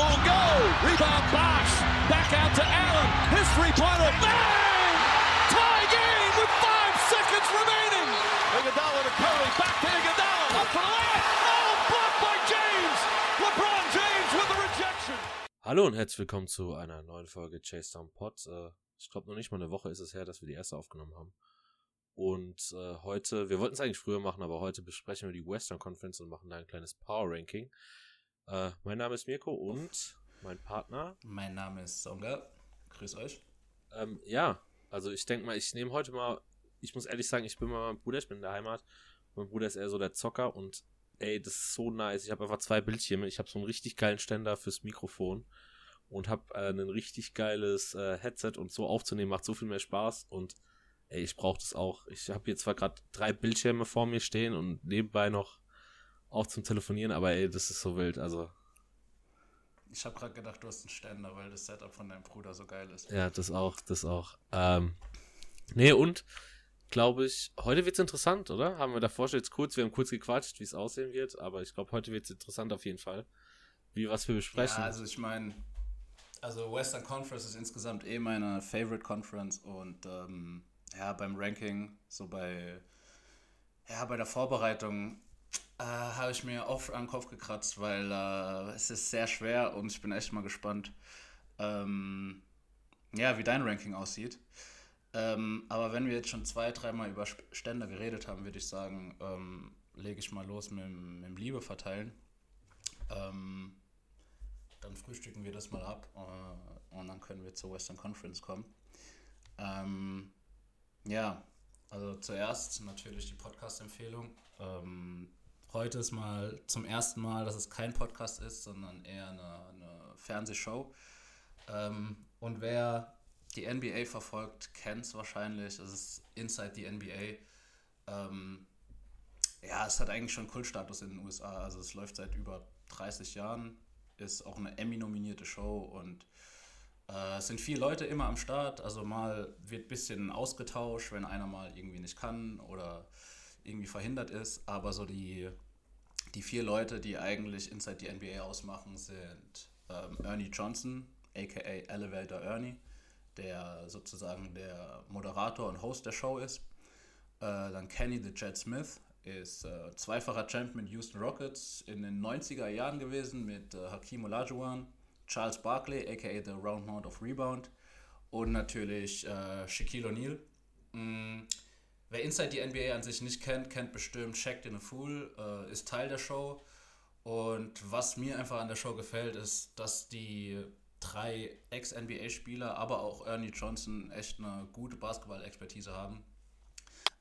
won't go. Rebound Bosch. Back out to Allen. His three-pointer. Bang! Tie game with five seconds remaining. Iguodala to Curry. Back to Iguodala. Up for the layup. Oh, blocked by James. LeBron James with the rejection. Hallo und herzlich willkommen zu einer neuen Folge Chase Down Pod. Äh, ich glaube noch nicht mal eine Woche ist es her, dass wir die erste aufgenommen haben. Und äh, heute, wir wollten es eigentlich früher machen, aber heute besprechen wir die Western Conference und machen da ein kleines Power Ranking. Äh, mein Name ist Mirko und mein Partner. Mein Name ist Songa. Grüß euch. Ähm, ja, also ich denke mal, ich nehme heute mal, ich muss ehrlich sagen, ich bin mal mein Bruder, ich bin in der Heimat. Mein Bruder ist eher so der Zocker und ey, das ist so nice. Ich habe einfach zwei Bildschirme. Ich habe so einen richtig geilen Ständer fürs Mikrofon und habe äh, ein richtig geiles äh, Headset und so aufzunehmen macht so viel mehr Spaß und ey, ich brauche das auch. Ich habe hier zwar gerade drei Bildschirme vor mir stehen und nebenbei noch auch zum Telefonieren, aber ey, das ist so wild. Also Ich habe gerade gedacht, du hast einen Ständer, weil das Setup von deinem Bruder so geil ist. ja, das auch, das auch. Ähm, nee, und glaube ich, heute wird's interessant, oder? Haben wir davor schon jetzt kurz, wir haben kurz gequatscht, wie es aussehen wird, aber ich glaube, heute wird's interessant auf jeden Fall. Wie was wir besprechen. Ja, also ich meine, also Western Conference ist insgesamt eh meine Favorite Conference und ähm, ja, beim Ranking, so bei, ja, bei der Vorbereitung äh, habe ich mir oft an den Kopf gekratzt, weil äh, es ist sehr schwer und ich bin echt mal gespannt, ähm, ja, wie dein Ranking aussieht. Ähm, aber wenn wir jetzt schon zwei, dreimal über Ständer geredet haben, würde ich sagen, ähm, lege ich mal los mit, mit dem Liebe verteilen. Ähm, dann frühstücken wir das mal ab äh, und dann können wir zur Western Conference kommen. Ähm, ja, also zuerst natürlich die Podcast-Empfehlung. Ähm, heute ist mal zum ersten Mal, dass es kein Podcast ist, sondern eher eine, eine Fernsehshow. Ähm, und wer die NBA verfolgt, kennt es wahrscheinlich. Es ist Inside the NBA. Ähm, ja, es hat eigentlich schon Kultstatus in den USA. Also es läuft seit über 30 Jahren, ist auch eine Emmy-nominierte Show und äh, es sind viele Leute immer am Start. Also mal wird ein bisschen ausgetauscht, wenn einer mal irgendwie nicht kann oder irgendwie verhindert ist. Aber so die, die vier Leute, die eigentlich Inside die NBA ausmachen, sind ähm, Ernie Johnson, aka Elevator Ernie, der sozusagen der Moderator und Host der Show ist. Äh, dann Kenny the Jet Smith ist äh, zweifacher Champion mit Houston Rockets in den 90er Jahren gewesen mit äh, Hakim Olajuwon, Charles Barkley, aka The Round Mound of Rebound und natürlich äh, Shaquille O'Neal. Mm, wer Inside die NBA an sich nicht kennt, kennt bestimmt Shaq in a Fool, äh, ist Teil der Show. Und was mir einfach an der Show gefällt, ist, dass die drei Ex-NBA-Spieler, aber auch Ernie Johnson echt eine gute Basketball-Expertise haben.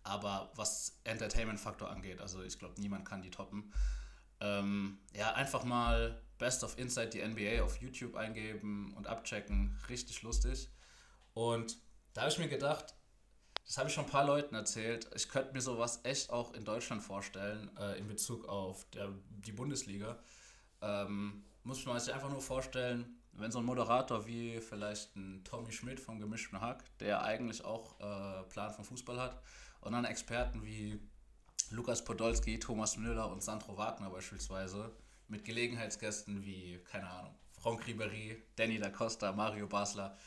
Aber was Entertainment-Faktor angeht, also ich glaube, niemand kann die toppen. Ähm, ja, einfach mal Best of Inside die NBA auf YouTube eingeben und abchecken. Richtig lustig. Und da habe ich mir gedacht, das habe ich schon ein paar Leuten erzählt. Ich könnte mir sowas echt auch in Deutschland vorstellen, äh, in Bezug auf der, die Bundesliga. Ähm, muss man sich einfach nur vorstellen, wenn so ein Moderator wie vielleicht ein Tommy Schmidt vom Gemischten Hack, der eigentlich auch äh, Plan vom Fußball hat, und dann Experten wie Lukas Podolski, Thomas Müller und Sandro Wagner beispielsweise, mit Gelegenheitsgästen wie, keine Ahnung, Franck Ribéry, Danny da Costa, Mario Basler.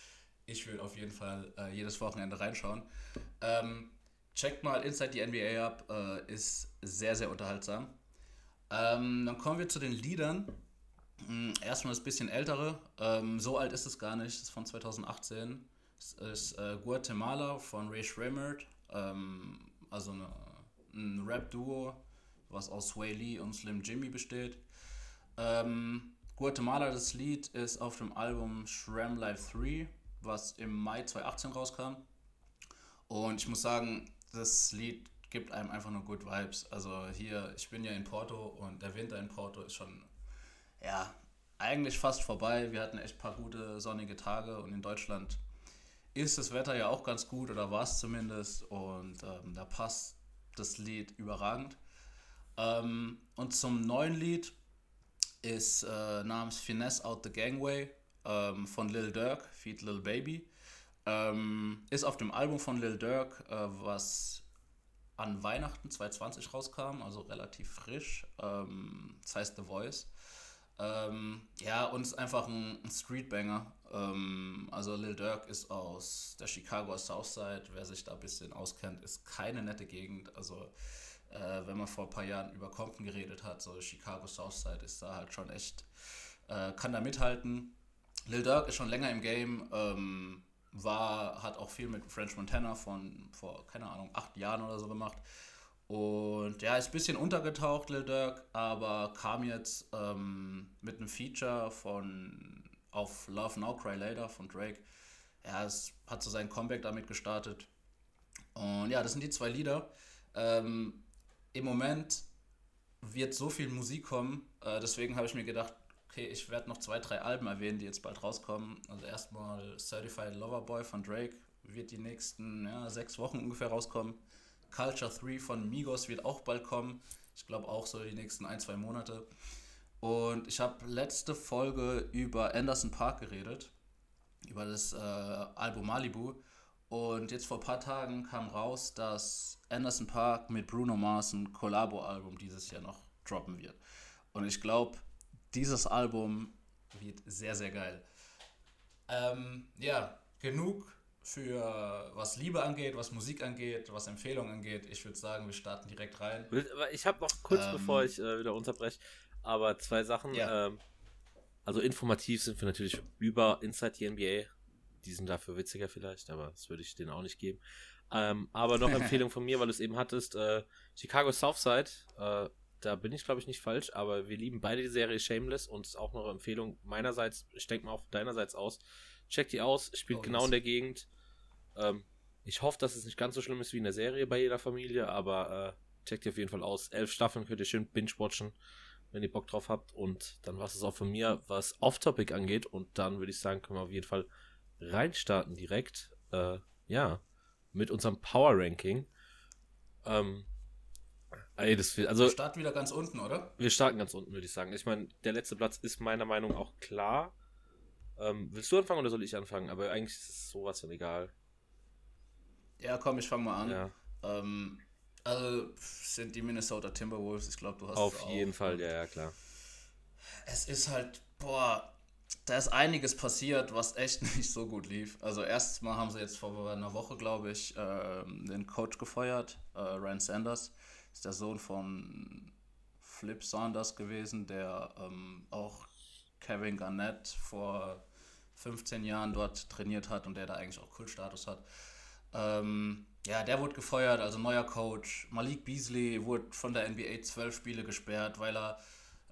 Ich will auf jeden Fall äh, jedes Wochenende reinschauen. Ähm, checkt mal Inside die NBA ab, äh, ist sehr, sehr unterhaltsam. Ähm, dann kommen wir zu den Liedern. Mm, Erstmal das bisschen ältere. Ähm, so alt ist es gar nicht. Das ist von 2018. Es ist äh, Guatemala von Ray Shremmerd. Ähm, also eine, ein Rap-Duo, was aus Sway Lee und Slim Jimmy besteht. Ähm, Guatemala, das Lied, ist auf dem Album Shram Life 3, was im Mai 2018 rauskam. Und ich muss sagen, das Lied gibt einem einfach nur good Vibes. Also hier, ich bin ja in Porto und der Winter in Porto ist schon, ja, eigentlich fast vorbei. Wir hatten echt ein paar gute sonnige Tage und in Deutschland ist das Wetter ja auch ganz gut oder war es zumindest und ähm, da passt das Lied überragend. Ähm, und zum neuen Lied ist äh, namens Finesse Out the Gangway ähm, von Lil Durk, Feed Lil Baby. Ähm, ist auf dem Album von Lil Durk, äh, was an Weihnachten 2020 rauskam, also relativ frisch. Ähm, das heißt The Voice. Ähm, ja, und ist einfach ein, ein Streetbanger. Ähm, also Lil Durk ist aus der Chicago Southside. Wer sich da ein bisschen auskennt, ist keine nette Gegend. Also äh, wenn man vor ein paar Jahren über Compton geredet hat, so Chicago Southside ist da halt schon echt, äh, kann da mithalten. Lil Durk ist schon länger im Game, ähm, war, hat auch viel mit French Montana von vor, keine Ahnung, acht Jahren oder so gemacht. Und ja, ist ein bisschen untergetaucht, Lil Durk, aber kam jetzt ähm, mit einem Feature von auf Love Now Cry Later von Drake. Ja, es hat so sein Comeback damit gestartet. Und ja, das sind die zwei Lieder. Ähm, Im Moment wird so viel Musik kommen, äh, deswegen habe ich mir gedacht, okay, ich werde noch zwei, drei Alben erwähnen, die jetzt bald rauskommen. Also erstmal Certified Lover Boy von Drake wird die nächsten ja, sechs Wochen ungefähr rauskommen. Culture 3 von Migos wird auch bald kommen. Ich glaube auch so die nächsten ein, zwei Monate. Und ich habe letzte Folge über Anderson Park geredet, über das äh, Album Malibu. Und jetzt vor ein paar Tagen kam raus, dass Anderson Park mit Bruno Mars ein Collabo-Album dieses Jahr noch droppen wird. Und ich glaube, dieses Album wird sehr, sehr geil. Ähm, ja, genug für was Liebe angeht, was Musik angeht, was Empfehlungen angeht. Ich würde sagen, wir starten direkt rein. Ich habe noch kurz, ähm, bevor ich äh, wieder unterbreche, aber zwei Sachen. Ja. Ähm, also informativ sind wir natürlich über Inside the NBA. Die sind dafür witziger vielleicht, aber das würde ich denen auch nicht geben. Ähm, aber noch Empfehlung von mir, weil du es eben hattest. Äh, Chicago Southside, äh, da bin ich glaube ich nicht falsch, aber wir lieben beide die Serie Shameless und ist auch noch eine Empfehlung meinerseits, ich denke mal auch deinerseits aus. Check die aus, spielt oh, genau in der Gegend. Ähm, ich hoffe, dass es nicht ganz so schlimm ist wie in der Serie bei jeder Familie, aber äh, checkt die auf jeden Fall aus. Elf Staffeln könnt ihr schön binge-watchen, wenn ihr Bock drauf habt. Und dann war es auch von mir, was Off-Topic angeht. Und dann würde ich sagen, können wir auf jeden Fall reinstarten direkt. Äh, ja, mit unserem Power-Ranking. Ähm, ey, das will, also, wir starten wieder ganz unten, oder? Wir starten ganz unten, würde ich sagen. Ich meine, der letzte Platz ist meiner Meinung nach auch klar. Ähm, willst du anfangen oder soll ich anfangen? Aber eigentlich ist es sowas von egal. Ja, komm, ich fange mal an. Ja. Ähm, also sind die Minnesota Timberwolves, ich glaube, du hast Auf jeden Fall, ja, ja, klar. Es ist halt, boah, da ist einiges passiert, was echt nicht so gut lief. Also erstmal haben sie jetzt vor einer Woche, glaube ich, äh, den Coach gefeuert, äh, Ryan Sanders. Ist der Sohn von Flip Sanders gewesen, der ähm, auch Kevin Garnett vor 15 Jahren dort trainiert hat und der da eigentlich auch Kultstatus hat. Ähm, ja, der wurde gefeuert, also neuer Coach. Malik Beasley wurde von der NBA zwölf Spiele gesperrt, weil er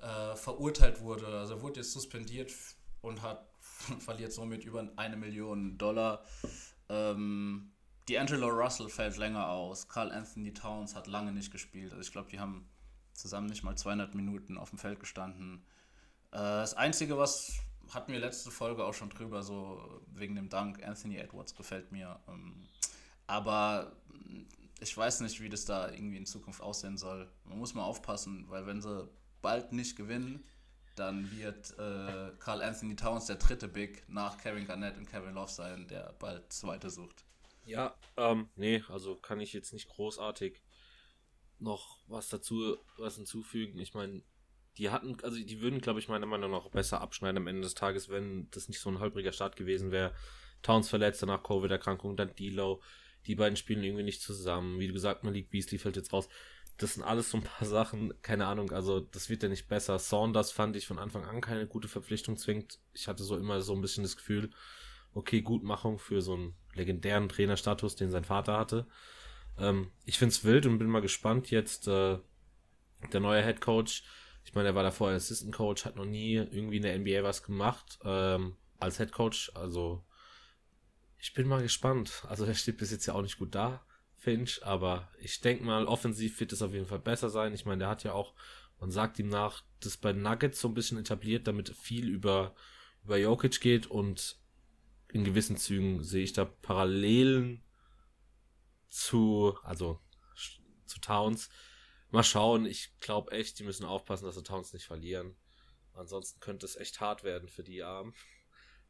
äh, verurteilt wurde. Also wurde jetzt suspendiert und hat verliert somit über eine Million Dollar. Ähm, D'Angelo Russell fällt länger aus. Carl Anthony Towns hat lange nicht gespielt. Also ich glaube, die haben zusammen nicht mal 200 Minuten auf dem Feld gestanden. Äh, das Einzige, was hatten wir letzte Folge auch schon drüber, so wegen dem Dank, Anthony Edwards gefällt mir. Ähm, aber ich weiß nicht, wie das da irgendwie in Zukunft aussehen soll. Man muss mal aufpassen, weil wenn sie bald nicht gewinnen, dann wird äh, Carl Anthony Towns der dritte Big nach Kevin Garnett und Kevin Love sein, der bald zweite sucht. Ja, ähm, nee, also kann ich jetzt nicht großartig noch was dazu was hinzufügen. Ich meine, die hatten, also die würden, glaube ich, meiner Meinung nach besser abschneiden am Ende des Tages, wenn das nicht so ein holpriger Start gewesen wäre. Towns verletzt, danach Covid-Erkrankung, dann D-Low die beiden spielen irgendwie nicht zusammen. Wie du gesagt, Malik Beasley fällt jetzt raus. Das sind alles so ein paar Sachen, keine Ahnung, also das wird ja nicht besser. Saunders fand ich von Anfang an keine gute Verpflichtung zwingt. Ich hatte so immer so ein bisschen das Gefühl, okay, Gutmachung für so einen legendären Trainerstatus, den sein Vater hatte. Ähm, ich find's wild und bin mal gespannt jetzt, äh, der neue Head Coach. Ich meine, er war davor Assistant Coach, hat noch nie irgendwie in der NBA was gemacht, ähm, als Head Coach, also ich bin mal gespannt. Also er steht bis jetzt ja auch nicht gut da, Finch, aber ich denke mal, offensiv wird es auf jeden Fall besser sein. Ich meine, der hat ja auch, man sagt ihm nach, das bei Nuggets so ein bisschen etabliert, damit viel über, über Jokic geht und in gewissen Zügen sehe ich da Parallelen zu, also zu Towns. Mal schauen, ich glaube echt, die müssen aufpassen, dass sie Towns nicht verlieren. Ansonsten könnte es echt hart werden für die Armen.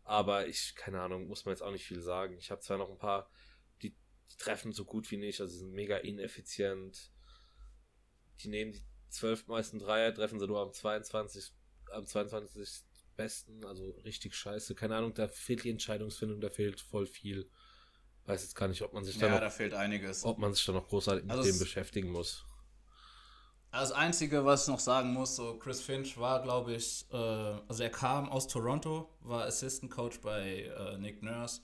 Aber ich, keine Ahnung, muss man jetzt auch nicht viel sagen. Ich habe zwar noch ein paar, die, die treffen so gut wie nicht, also sind mega ineffizient. Die nehmen die zwölf meisten Dreier, treffen sie nur am 22, am 22. besten, also richtig scheiße. Keine Ahnung, da fehlt die Entscheidungsfindung, da fehlt voll viel. Weiß jetzt gar nicht, ob man sich da Ja, noch, da fehlt einiges. ob man sich da noch großartig mit Also dem es- beschäftigen muss. Das Einzige, was ich noch sagen muss, so Chris Finch war, glaube ich, äh, also er kam aus Toronto, war Assistant Coach bei äh, Nick Nurse,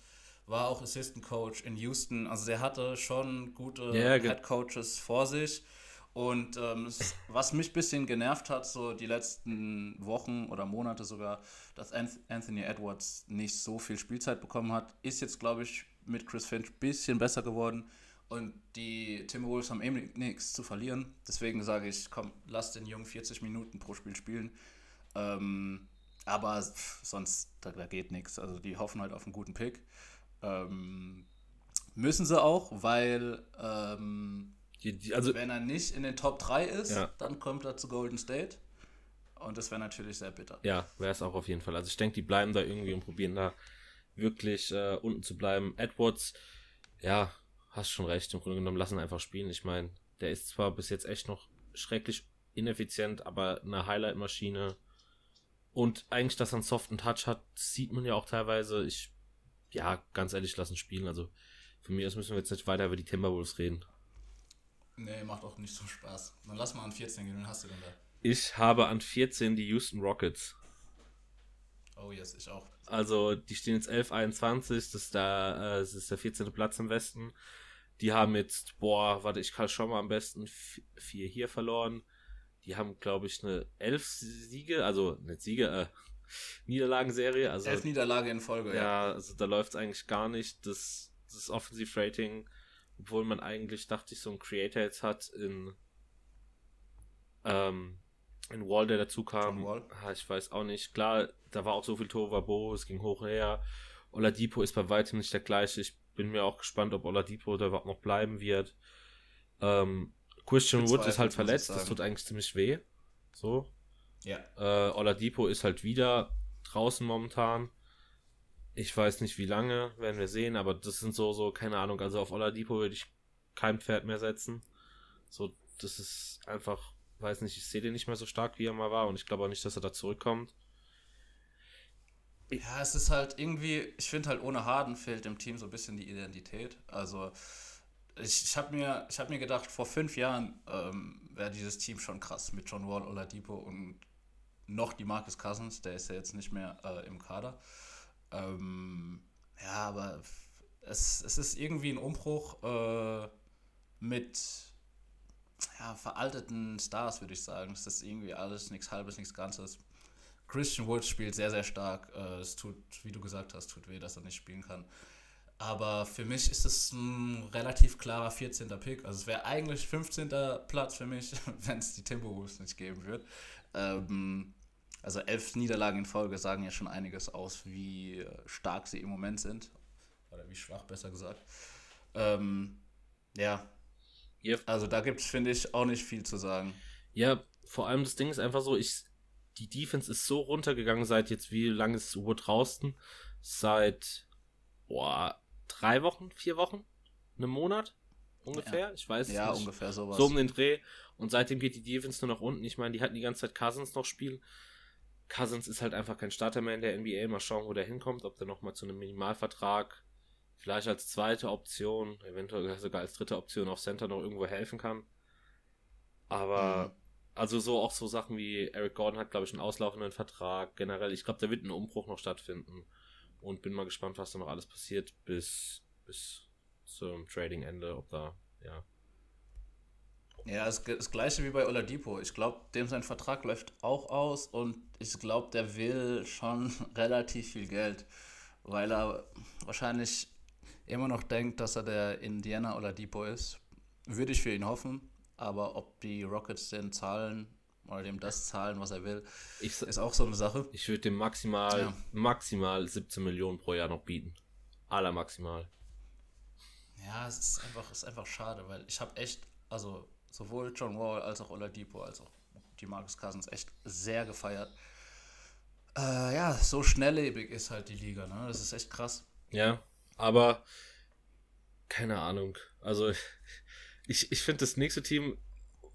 war auch Assistant Coach in Houston. Also der hatte schon gute Ja, Head Coaches vor sich. Und ähm, was mich ein bisschen genervt hat, so die letzten Wochen oder Monate sogar, dass Anth- Anthony Edwards nicht so viel Spielzeit bekommen hat, ist jetzt, glaube ich, mit Chris Finch ein bisschen besser geworden. Und die Timberwolves haben eben nichts zu verlieren. Deswegen sage ich, komm, lass den Jungen 40 Minuten pro Spiel spielen. Ähm, aber sonst, da, da geht nichts. Also die hoffen halt auf einen guten Pick. Ähm, müssen sie auch, weil ähm, Die, die, also, wenn er nicht in den Top 3 ist, Ja. dann kommt er zu Golden State. Und das wäre natürlich sehr bitter. ja, wäre es auch auf jeden Fall. Also ich denke, die bleiben da irgendwie und probieren da wirklich äh, unten zu bleiben. Edwards, ja, hast schon recht. Im Grunde genommen lassen einfach spielen. Ich meine, der ist zwar bis jetzt echt noch schrecklich ineffizient, aber eine Highlight-Maschine. Und eigentlich, dass er einen soften Touch hat, sieht man ja auch teilweise. Ich, ja, ganz ehrlich, lassen spielen. Also von mir aus müssen wir jetzt nicht weiter über die Timberwolves reden. Nee, macht auch nicht so Spaß. Dann lass mal an 14 gehen, wen hast du denn da? Ich habe an 14 die Houston Rockets. Oh yes, ich auch. Also, die stehen jetzt 11, 21, das ist, der, äh, das ist der 14. Platz im Westen. Die haben jetzt, boah, warte, ich kann schon mal am besten vier hier verloren. Die haben, glaube ich, eine elf Siege, also nicht Siege, äh, Niederlagenserie. Also, Elf Niederlage in Folge, ja. ja, also da läuft es eigentlich gar nicht. Das, das Offensiv-Rating, obwohl man eigentlich, dachte ich, so einen Creator jetzt hat in, ähm, in Wall, der dazu kam. Wall. Ah, Ich weiß auch nicht. Klar, da war auch so viel Tovabo, es ging hoch her. Oladipo ist bei weitem nicht der gleiche. Ich bin mir auch gespannt, ob Oladipo da überhaupt noch bleiben wird. Ähm, Christian Wood ist halt verletzt, das tut eigentlich ziemlich weh. So. Ja. Äh, Oladipo ist halt wieder draußen momentan. Ich weiß nicht wie lange, werden wir sehen, aber das sind so, so, keine Ahnung, also auf Oladipo würde ich kein Pferd mehr setzen. So, das ist einfach, weiß nicht, ich sehe den nicht mehr so stark, wie er mal war und ich glaube auch nicht, dass er da zurückkommt. Ja, es ist halt irgendwie, ich finde halt ohne Harden fehlt dem Team so ein bisschen die Identität. Also ich, ich habe mir, hab mir gedacht, vor fünf Jahren ähm, wäre dieses Team schon krass mit John Wall, Oladipo und noch die Marcus Cousins, der ist ja jetzt nicht mehr äh, im Kader. Ähm, ja, aber es, es ist irgendwie ein Umbruch äh, mit ja, veralteten Stars, würde ich sagen. Es ist irgendwie alles nichts Halbes, nichts Ganzes. Christian Wood spielt sehr, sehr stark. Äh, es tut, wie du gesagt hast, tut weh, dass er nicht spielen kann. Aber für mich ist es ein relativ klarer 14. Pick. Also es wäre eigentlich 15. Platz für mich, wenn es die Timberwolves nicht geben würde. Ähm, also elf Niederlagen in Folge sagen ja schon einiges aus, wie stark sie im Moment sind. Oder wie schwach, besser gesagt. Ähm, ja, Ja, also da gibt es, finde ich, auch nicht viel zu sagen. ja, vor allem das Ding ist einfach so, ich, die Defense ist so runtergegangen seit jetzt, wie lange ist Wood draußen? Seit, boah, drei Wochen, vier Wochen? Einem Monat? Ungefähr? Ich weiß es Ja, nicht. ungefähr sowas. So um den Dreh. Und seitdem geht die Defense nur nach unten. Ich meine, die hatten die ganze Zeit Cousins noch spielen. Cousins ist halt einfach kein Starter mehr in der NBA. Mal schauen, wo der hinkommt. Ob der nochmal zu einem Minimalvertrag, vielleicht als zweite Option, eventuell sogar als dritte Option auf Center noch irgendwo helfen kann. Aber, Mhm. also so auch so Sachen wie Eric Gordon hat, glaube ich, einen auslaufenden Vertrag. Generell, ich glaube, da wird ein Umbruch noch stattfinden. Und bin mal gespannt, was da noch alles passiert bis, bis zum Trading-Ende. Ob da, ja. Ja, das, das gleiche wie bei Oladipo. Ich glaube, dem sein Vertrag läuft auch aus und ich glaube, der will schon relativ viel Geld, weil er wahrscheinlich immer noch denkt, dass er der Indiana Oladipo ist. Würde ich für ihn hoffen, aber ob die Rockets den zahlen oder dem das zahlen, was er will, Ich, ist auch so eine Sache. Ich würde dem maximal, Ja. maximal 17 Millionen pro Jahr noch bieten. Aller maximal. Ja, es ist einfach, es ist einfach schade, weil ich habe echt, also sowohl John Wall als auch Oladipo als auch die Marcus Cousins echt sehr gefeiert. Äh, ja, so schnelllebig ist halt die Liga, ne? Das ist echt krass. Ja, aber keine Ahnung. Also ich, ich finde das nächste Team,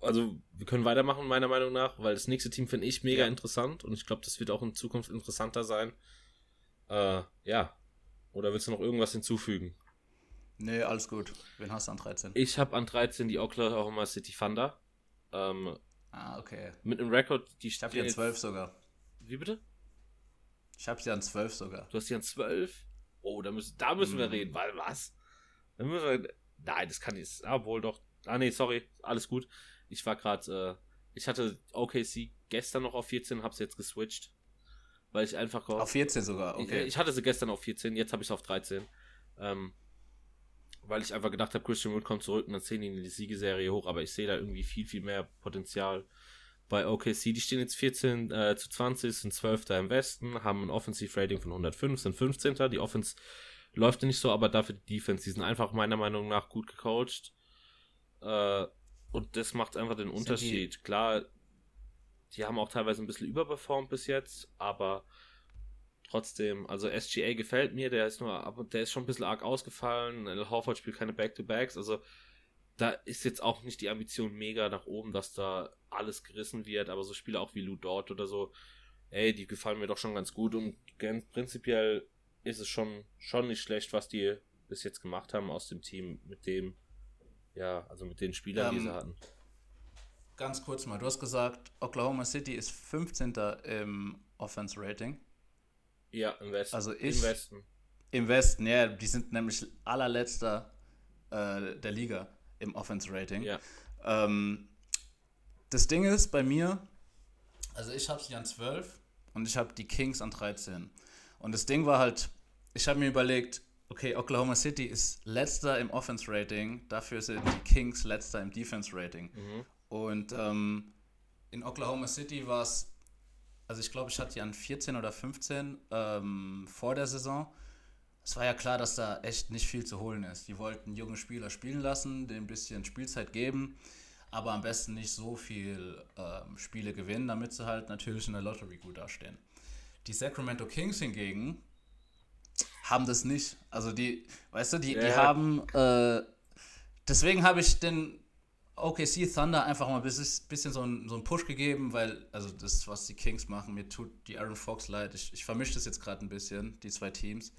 also wir können weitermachen, meiner Meinung nach, weil das nächste Team finde ich mega Ja. interessant und ich glaube, das wird auch in Zukunft interessanter sein. Äh, ja. Oder willst du noch irgendwas hinzufügen? Nee, alles gut. Wen hast du an 13? Ich habe an 13 die Oklahoma City Thunder. Ähm, Ah, okay. mit einem Rekord, die Ich habe die an 12 sogar. Wie bitte? Ich habe sie an 12 sogar. Du hast die an 12? Oh, da müssen, da müssen wir Mhm. reden, weil was? Da müssen wir, nein, das kann nicht, ah, wohl doch. Ah, nee, sorry, alles gut. Ich war gerade, äh, ich hatte OKC gestern noch auf 14, hab's jetzt geswitcht. Weil ich einfach gehofft, Auf 14 sogar, okay. ich, ich hatte sie gestern auf 14, jetzt habe ich es auf 13. Ähm, weil ich einfach gedacht habe, Christian Wood kommt zurück und dann ziehen die in die Siegeserie hoch, aber ich sehe da irgendwie viel, viel mehr Potenzial bei OKC. Die stehen jetzt 14 äh, zu 20, sind 12. im Westen, haben ein Offensive Rating von 105, sind 15. Die Offense läuft nicht so, aber dafür die Defense, die sind einfach meiner Meinung nach gut gecoacht. Äh, und das macht einfach den Unterschied. Klar, die haben auch teilweise ein bisschen überperformt bis jetzt, aber trotzdem, also SGA gefällt mir, der ist nur, der ist schon ein bisschen arg ausgefallen. Al Horford spielt keine Back-to-Backs, also da ist jetzt auch nicht die Ambition mega nach oben, dass da alles gerissen wird, aber so Spiele auch wie Lou Dort oder so, ey, die gefallen mir doch schon ganz gut und ganz prinzipiell ist es schon, schon nicht schlecht, was die bis jetzt gemacht haben aus dem Team mit dem, ja, also mit den Spielern, die Ähm, sie hatten. Ganz kurz mal, du hast gesagt, Oklahoma City ist 15. im Offense Rating. Ja, im Westen. also Im ich- Westen. Im Westen, ja, die sind nämlich allerletzter äh, der Liga im Offense Rating. Ja. Ähm, das Ding ist bei mir, also ich habe sie an 12 und ich habe die Kings an 13. Und das Ding war halt, ich habe mir überlegt, okay, Oklahoma City ist letzter im Offense Rating, dafür sind die Kings letzter im Defense Rating. Und ähm, in Oklahoma City war es, also ich glaube, ich hatte die an 14 oder 15 ähm, vor der Saison. Es war ja klar, dass da echt nicht viel zu holen ist. Die wollten junge Spieler spielen lassen, denen ein bisschen Spielzeit geben, aber am besten nicht so viel ähm, Spiele gewinnen, damit sie halt natürlich in der Lottery gut dastehen. Die Sacramento Kings hingegen haben das nicht. Also die, weißt du, die, die Ja. haben, äh, deswegen habe ich den OKC Thunder einfach mal ein bisschen, so, einen, so einen Push gegeben, weil, also das, was die Kings machen, mir tut die Aaron Fox leid. Ich, ich vermische das jetzt gerade ein bisschen, die zwei Teams.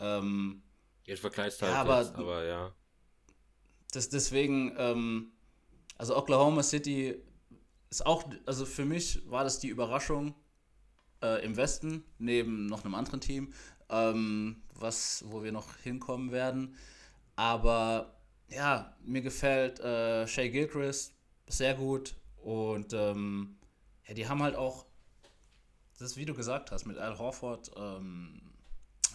Ähm, Jetzt vergleichst Ja, halt aber- jetzt, aber ja. das, deswegen, ähm, also Oklahoma City ist auch, also für mich war das die Überraschung äh, im Westen, neben noch einem anderen Team, ähm, was, wo wir noch hinkommen werden. Aber ja, mir gefällt äh, Shea Gilchrist sehr gut und ähm, ja, die haben halt auch, das ist wie du gesagt hast, mit Al Horford, ähm,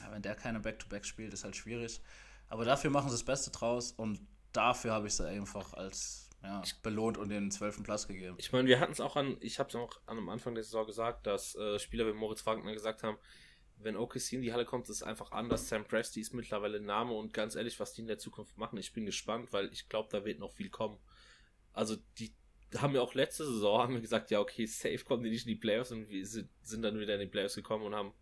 ja, wenn der keine Back-to-Back spielt, ist halt schwierig. Aber dafür machen sie das Beste draus und dafür habe ich sie einfach als ja, belohnt und den zwölften Platz gegeben. Ich meine, wir hatten es auch an, ich habe es auch an am Anfang der Saison gesagt, dass äh, Spieler wie Moritz Wagner gesagt haben, wenn OKC in die Halle kommt, ist es einfach anders. Sam Presti ist mittlerweile ein Name und ganz ehrlich, was die in der Zukunft machen, ich bin gespannt, weil ich glaube, da wird noch viel kommen. Also die haben ja auch letzte Saison haben wir gesagt, ja okay, safe kommen die nicht in die Playoffs und wir sind, dann wieder in die Playoffs gekommen und haben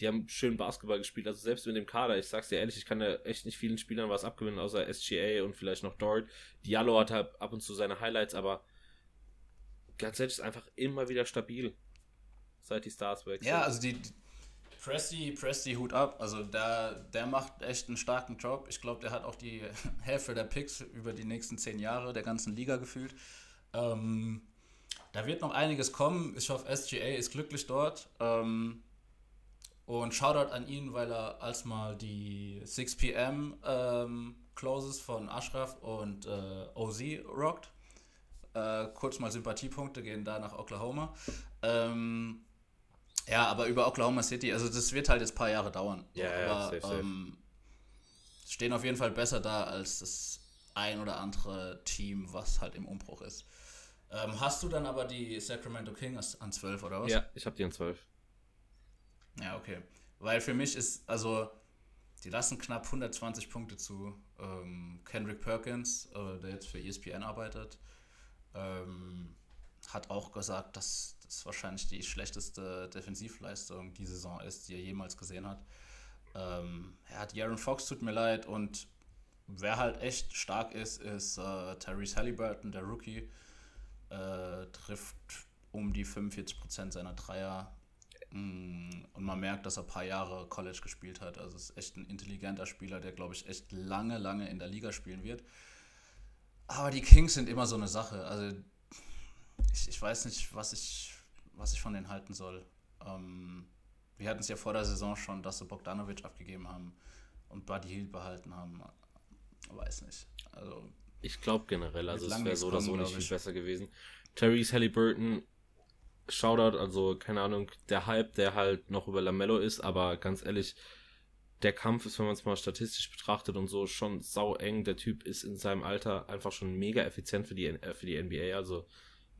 die haben schön Basketball gespielt. Also selbst mit dem Kader, ich sag's dir ehrlich, ich kann ja echt nicht vielen Spielern was abgewinnen, außer SGA und vielleicht noch Dort. Diallo hat halt ab und zu seine Highlights, aber ganz ehrlich, ist einfach immer wieder stabil. Seit die Stars wechseln. Ja, also die Presti, Presti Hut ab. Also der, der macht echt einen starken Job. Ich glaube, der hat auch die Hälfte der Picks über die nächsten zehn Jahre der ganzen Liga gefühlt. Ähm, da wird noch einiges kommen. Ich hoffe, SGA ist glücklich dort. Ähm, und Shoutout an ihn, weil er als mal die 6 PM ähm, Closes von Ashraf und äh, OZ rockt. Äh, kurz mal Sympathiepunkte gehen da nach Oklahoma. Ähm, ja, aber über Oklahoma City, also das wird halt jetzt ein paar Jahre dauern. Ja, ja, aber safe, safe. Ähm, stehen auf jeden Fall besser da als das ein oder andere Team, was halt im Umbruch ist. Ähm, hast du dann aber die Sacramento Kings an 12 oder was? Ja, ich habe die an 12. Ja, okay. Weil für mich ist, also, die lassen knapp 120 Punkte zu. Ähm, Kendrick Perkins, äh, der jetzt für ESPN arbeitet, ähm, hat auch gesagt, dass das wahrscheinlich die schlechteste Defensivleistung die Saison ist, die er jemals gesehen hat. Ähm, er hat Aaron Fox, tut mir leid, und wer halt echt stark ist, ist äh, Tyrese Halliburton, der Rookie. äh, trifft um die 45% seiner Dreier. Mm, und man merkt, dass er ein paar Jahre College gespielt hat. Also ist echt ein intelligenter Spieler, der, glaube ich, echt lange, lange in der Liga spielen wird. Aber die Kings sind immer so eine Sache. Also ich, ich weiß nicht, was ich, was ich von denen halten soll. Ähm, wir hatten es ja vor der Saison schon, dass sie Bogdanovic abgegeben haben und Buddy Hield behalten haben. Weiß nicht. Also ich glaube generell, also es wäre so oder so nicht viel besser gewesen. Therese Halliburton, Shoutout, also keine Ahnung, der Hype, der halt noch über Lamello ist, aber ganz ehrlich, der Kampf ist, wenn man es mal statistisch betrachtet und so, schon sau eng. Der Typ ist in seinem Alter einfach schon mega effizient für die, äh, für die NBA. Also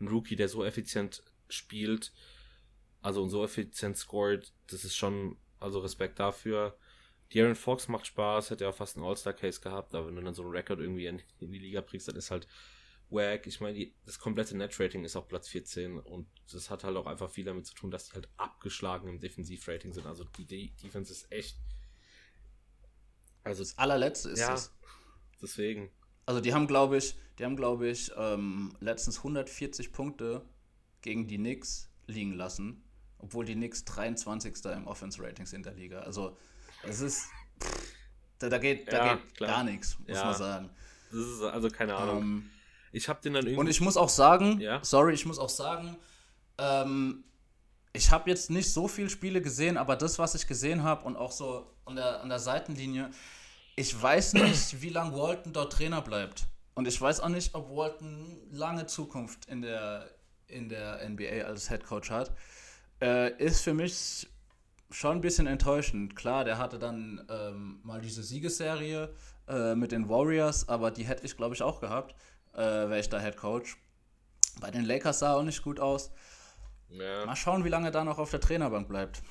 ein Rookie, der so effizient spielt, also und so effizient scored, das ist schon, also Respekt dafür. De'Aaron Fox macht Spaß, hätte ja fast einen All-Star-Case gehabt, aber wenn du dann so einen Rekord irgendwie in, in, die Liga bringst, dann ist halt wack. Ich meine, das komplette Net-Rating ist auf Platz 14 und das hat halt auch einfach viel damit zu tun, dass die halt abgeschlagen im Defensiv-Rating sind. Also die, die Defense ist echt. Also das allerletzte ist ja, das. Deswegen. Also die haben, glaube ich, die haben, glaube ich, ähm, letztens 140 Punkte gegen die Knicks liegen lassen, obwohl die Knicks 23. im Offense-Rating sind der Liga. Also es ist. Pff, da, da, geht, da ja, geht gar nichts, muss ja. man sagen. Das ist also keine Ahnung. Ähm, ich habe den dann irgendwie. Und ich muss auch sagen, ja? sorry, ich muss auch sagen, ähm, ich habe jetzt nicht so viele Spiele gesehen, aber das, was ich gesehen habe und auch so an der, an der Seitenlinie, ich weiß nicht, wie lange Walton dort Trainer bleibt. Und ich weiß auch nicht, ob Walton lange Zukunft in der, in der NBA als Head Coach hat. Äh, ist für mich schon ein bisschen enttäuschend. Klar, der hatte dann ähm, mal diese Siegesserie äh, mit den Warriors, aber die hätte ich, glaube ich, auch gehabt, äh, wäre ich da Head Coach. Bei den Lakers sah auch nicht gut aus. Ja. Mal schauen, wie lange er da noch auf der Trainerbank bleibt.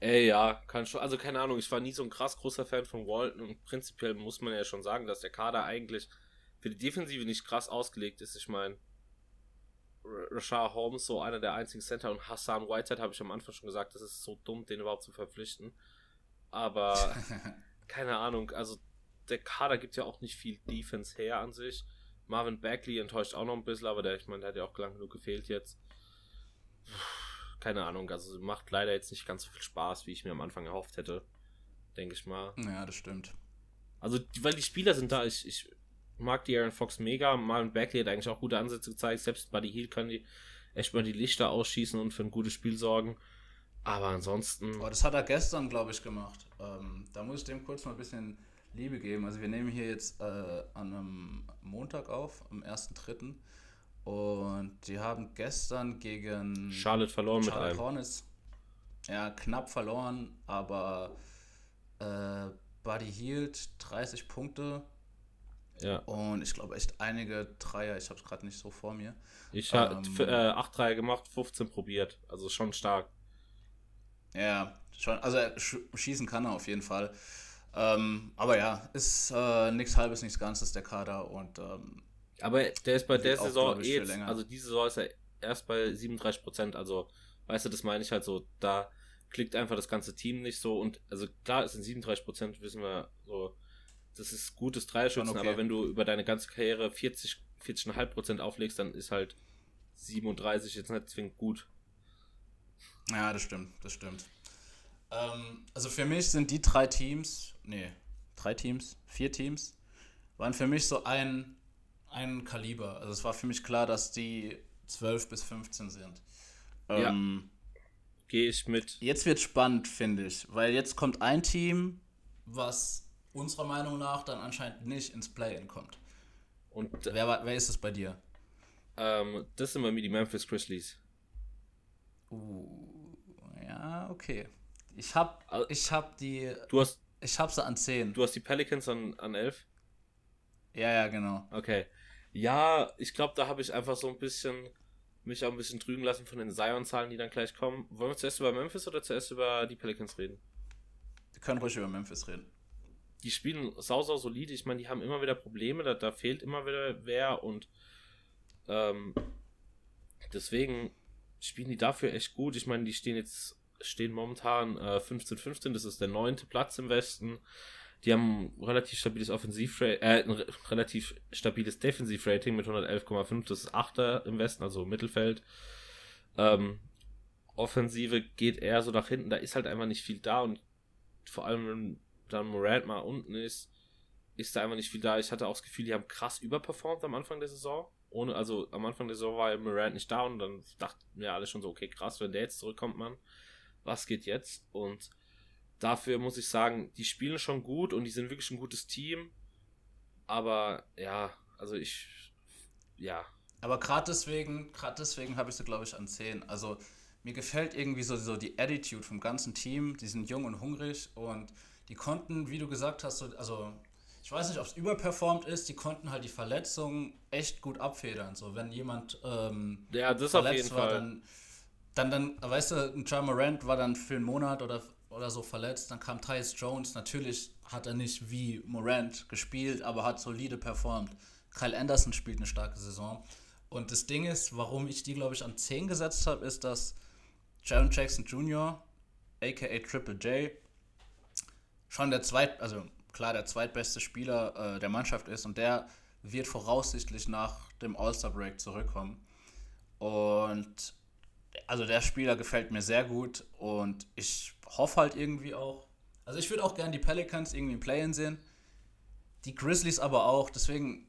Ey, ja, kann schon. Also, keine Ahnung, ich war nie so ein krass großer Fan von Walton und prinzipiell muss man ja schon sagen, dass der Kader eigentlich für die Defensive nicht krass ausgelegt ist. Ich meine, Rashard Holmes so einer der einzigen Center und Hassan Whitehead habe ich am Anfang schon gesagt, das ist so dumm, den überhaupt zu verpflichten. Aber keine Ahnung, also der Kader gibt ja auch nicht viel Defense her an sich. Marvin Bagley enttäuscht auch noch ein bisschen, aber der, ich meine, der hat ja auch lang genug gefehlt jetzt. Keine Ahnung, also macht leider jetzt nicht ganz so viel Spaß, wie ich mir am Anfang erhofft hätte. Denke ich mal. Ja, das stimmt. Also, weil die Spieler sind da, ich, ich mag die Aaron Fox mega. Marvin Bagley hat eigentlich auch gute Ansätze gezeigt. Selbst Buddy Hield kann die echt mal die Lichter ausschießen und für ein gutes Spiel sorgen. Aber ansonsten. Oh, das hat er gestern, glaube ich, gemacht. Ähm, da muss ich dem kurz mal ein bisschen Liebe geben. Also wir nehmen hier jetzt äh, an einem Montag auf, am 1.3. Und die haben gestern gegen Charlotte verloren Charlotte mit einem. Hornets, ja, knapp verloren, aber äh, Buddy Hield 30 Punkte, ja. Und ich glaube echt einige Dreier, ich habe es gerade nicht so vor mir. Ich habe ähm, äh, 8 Dreier gemacht, 15 probiert. Also schon stark. Ja, schon. Also schießen kann er auf jeden Fall. Ähm, aber ja, ist äh, nichts halbes, nichts Ganzes der Kader und ähm, aber der ist bei der Saison eh jetzt, also diese Saison ist er erst bei 37 Prozent, also weißt du, das meine ich halt so, da klickt einfach das ganze Team nicht so und also klar, es sind 37 Prozent, wissen wir so, das ist gutes Dreierschützen, okay. aber wenn du über deine ganze Karriere 40, 40,5% auflegst, dann ist halt 37 jetzt nicht zwingend gut. Ja, das stimmt, das stimmt. Ähm, also für mich sind die drei Teams, nee, drei Teams, vier Teams, waren für mich so ein, ein Kaliber. Also es war für mich klar, dass die 12 bis 15 sind. Ähm, ja. Gehe ich mit. Jetzt wird spannend, finde ich, weil jetzt kommt ein Team, was unserer Meinung nach dann anscheinend nicht ins Play-In kommt. Und wer, wer ist es bei dir? Ähm, das sind bei mir die Memphis Grizzlies. Uh, ja, okay. Ich hab, ich hab die. Du hast. Ich hab sie an 10. Du hast die Pelicans an, an 11? Ja, ja, genau. Okay. Ja, ich glaube, da habe ich einfach so ein bisschen mich auch ein bisschen trügen lassen von den Zion-Zahlen, die dann gleich kommen. Wollen wir zuerst über Memphis oder zuerst über die Pelicans reden? Wir können ruhig über Memphis reden die spielen sau, sau solide. Ich meine, die haben immer wieder Probleme, da, da fehlt immer wieder wer und ähm, deswegen spielen die dafür echt gut. Ich meine, die stehen jetzt, stehen momentan 15-15, äh, das ist der neunte Platz im Westen. Die haben ein relativ stabiles Offensivrating, äh, ein relativ stabiles Defensivrating mit 111,5. Das ist Achter im Westen, also Mittelfeld. Ähm, Offensive geht eher so nach hinten. Da ist halt einfach nicht viel da und vor allem, dann Morant mal unten ist, ist da einfach nicht viel da. Ich hatte auch das Gefühl, die haben krass überperformt am Anfang der Saison. Ohne, also am Anfang der Saison war Morant nicht da und dann dachten wir alle schon so, okay, krass, wenn der jetzt zurückkommt, Mann, was geht jetzt? Und dafür muss ich sagen, die spielen schon gut und die sind wirklich ein gutes Team. Aber ja, also ich, ja. Aber gerade deswegen, gerade deswegen habe ich sie, glaube ich, an 10. Also mir gefällt irgendwie so, so die Attitude vom ganzen Team. Die sind jung und hungrig und die konnten, wie du gesagt hast, so, also ich weiß nicht, ob es überperformt ist, die konnten halt die Verletzungen echt gut abfedern. So, wenn jemand ähm, ja, das verletzt war, Fall. dann dann, dann, weißt du, ein John Morant war dann für einen Monat oder, oder so verletzt, dann kam Tyus Jones, natürlich hat er nicht wie Morant gespielt, aber hat solide performt. Kyle Anderson spielt eine starke Saison. Und das Ding ist, warum ich die, glaube ich, an 10 gesetzt habe, ist, dass Jaron Jackson Jr., aka Triple J, schon der zweit, also klar der zweitbeste Spieler äh, der Mannschaft ist und der wird voraussichtlich nach dem All-Star-Break zurückkommen. Und also der Spieler gefällt mir sehr gut und ich hoffe halt irgendwie auch. Also ich würde auch gerne die Pelicans irgendwie im Play-In sehen. Die Grizzlies aber auch. Deswegen,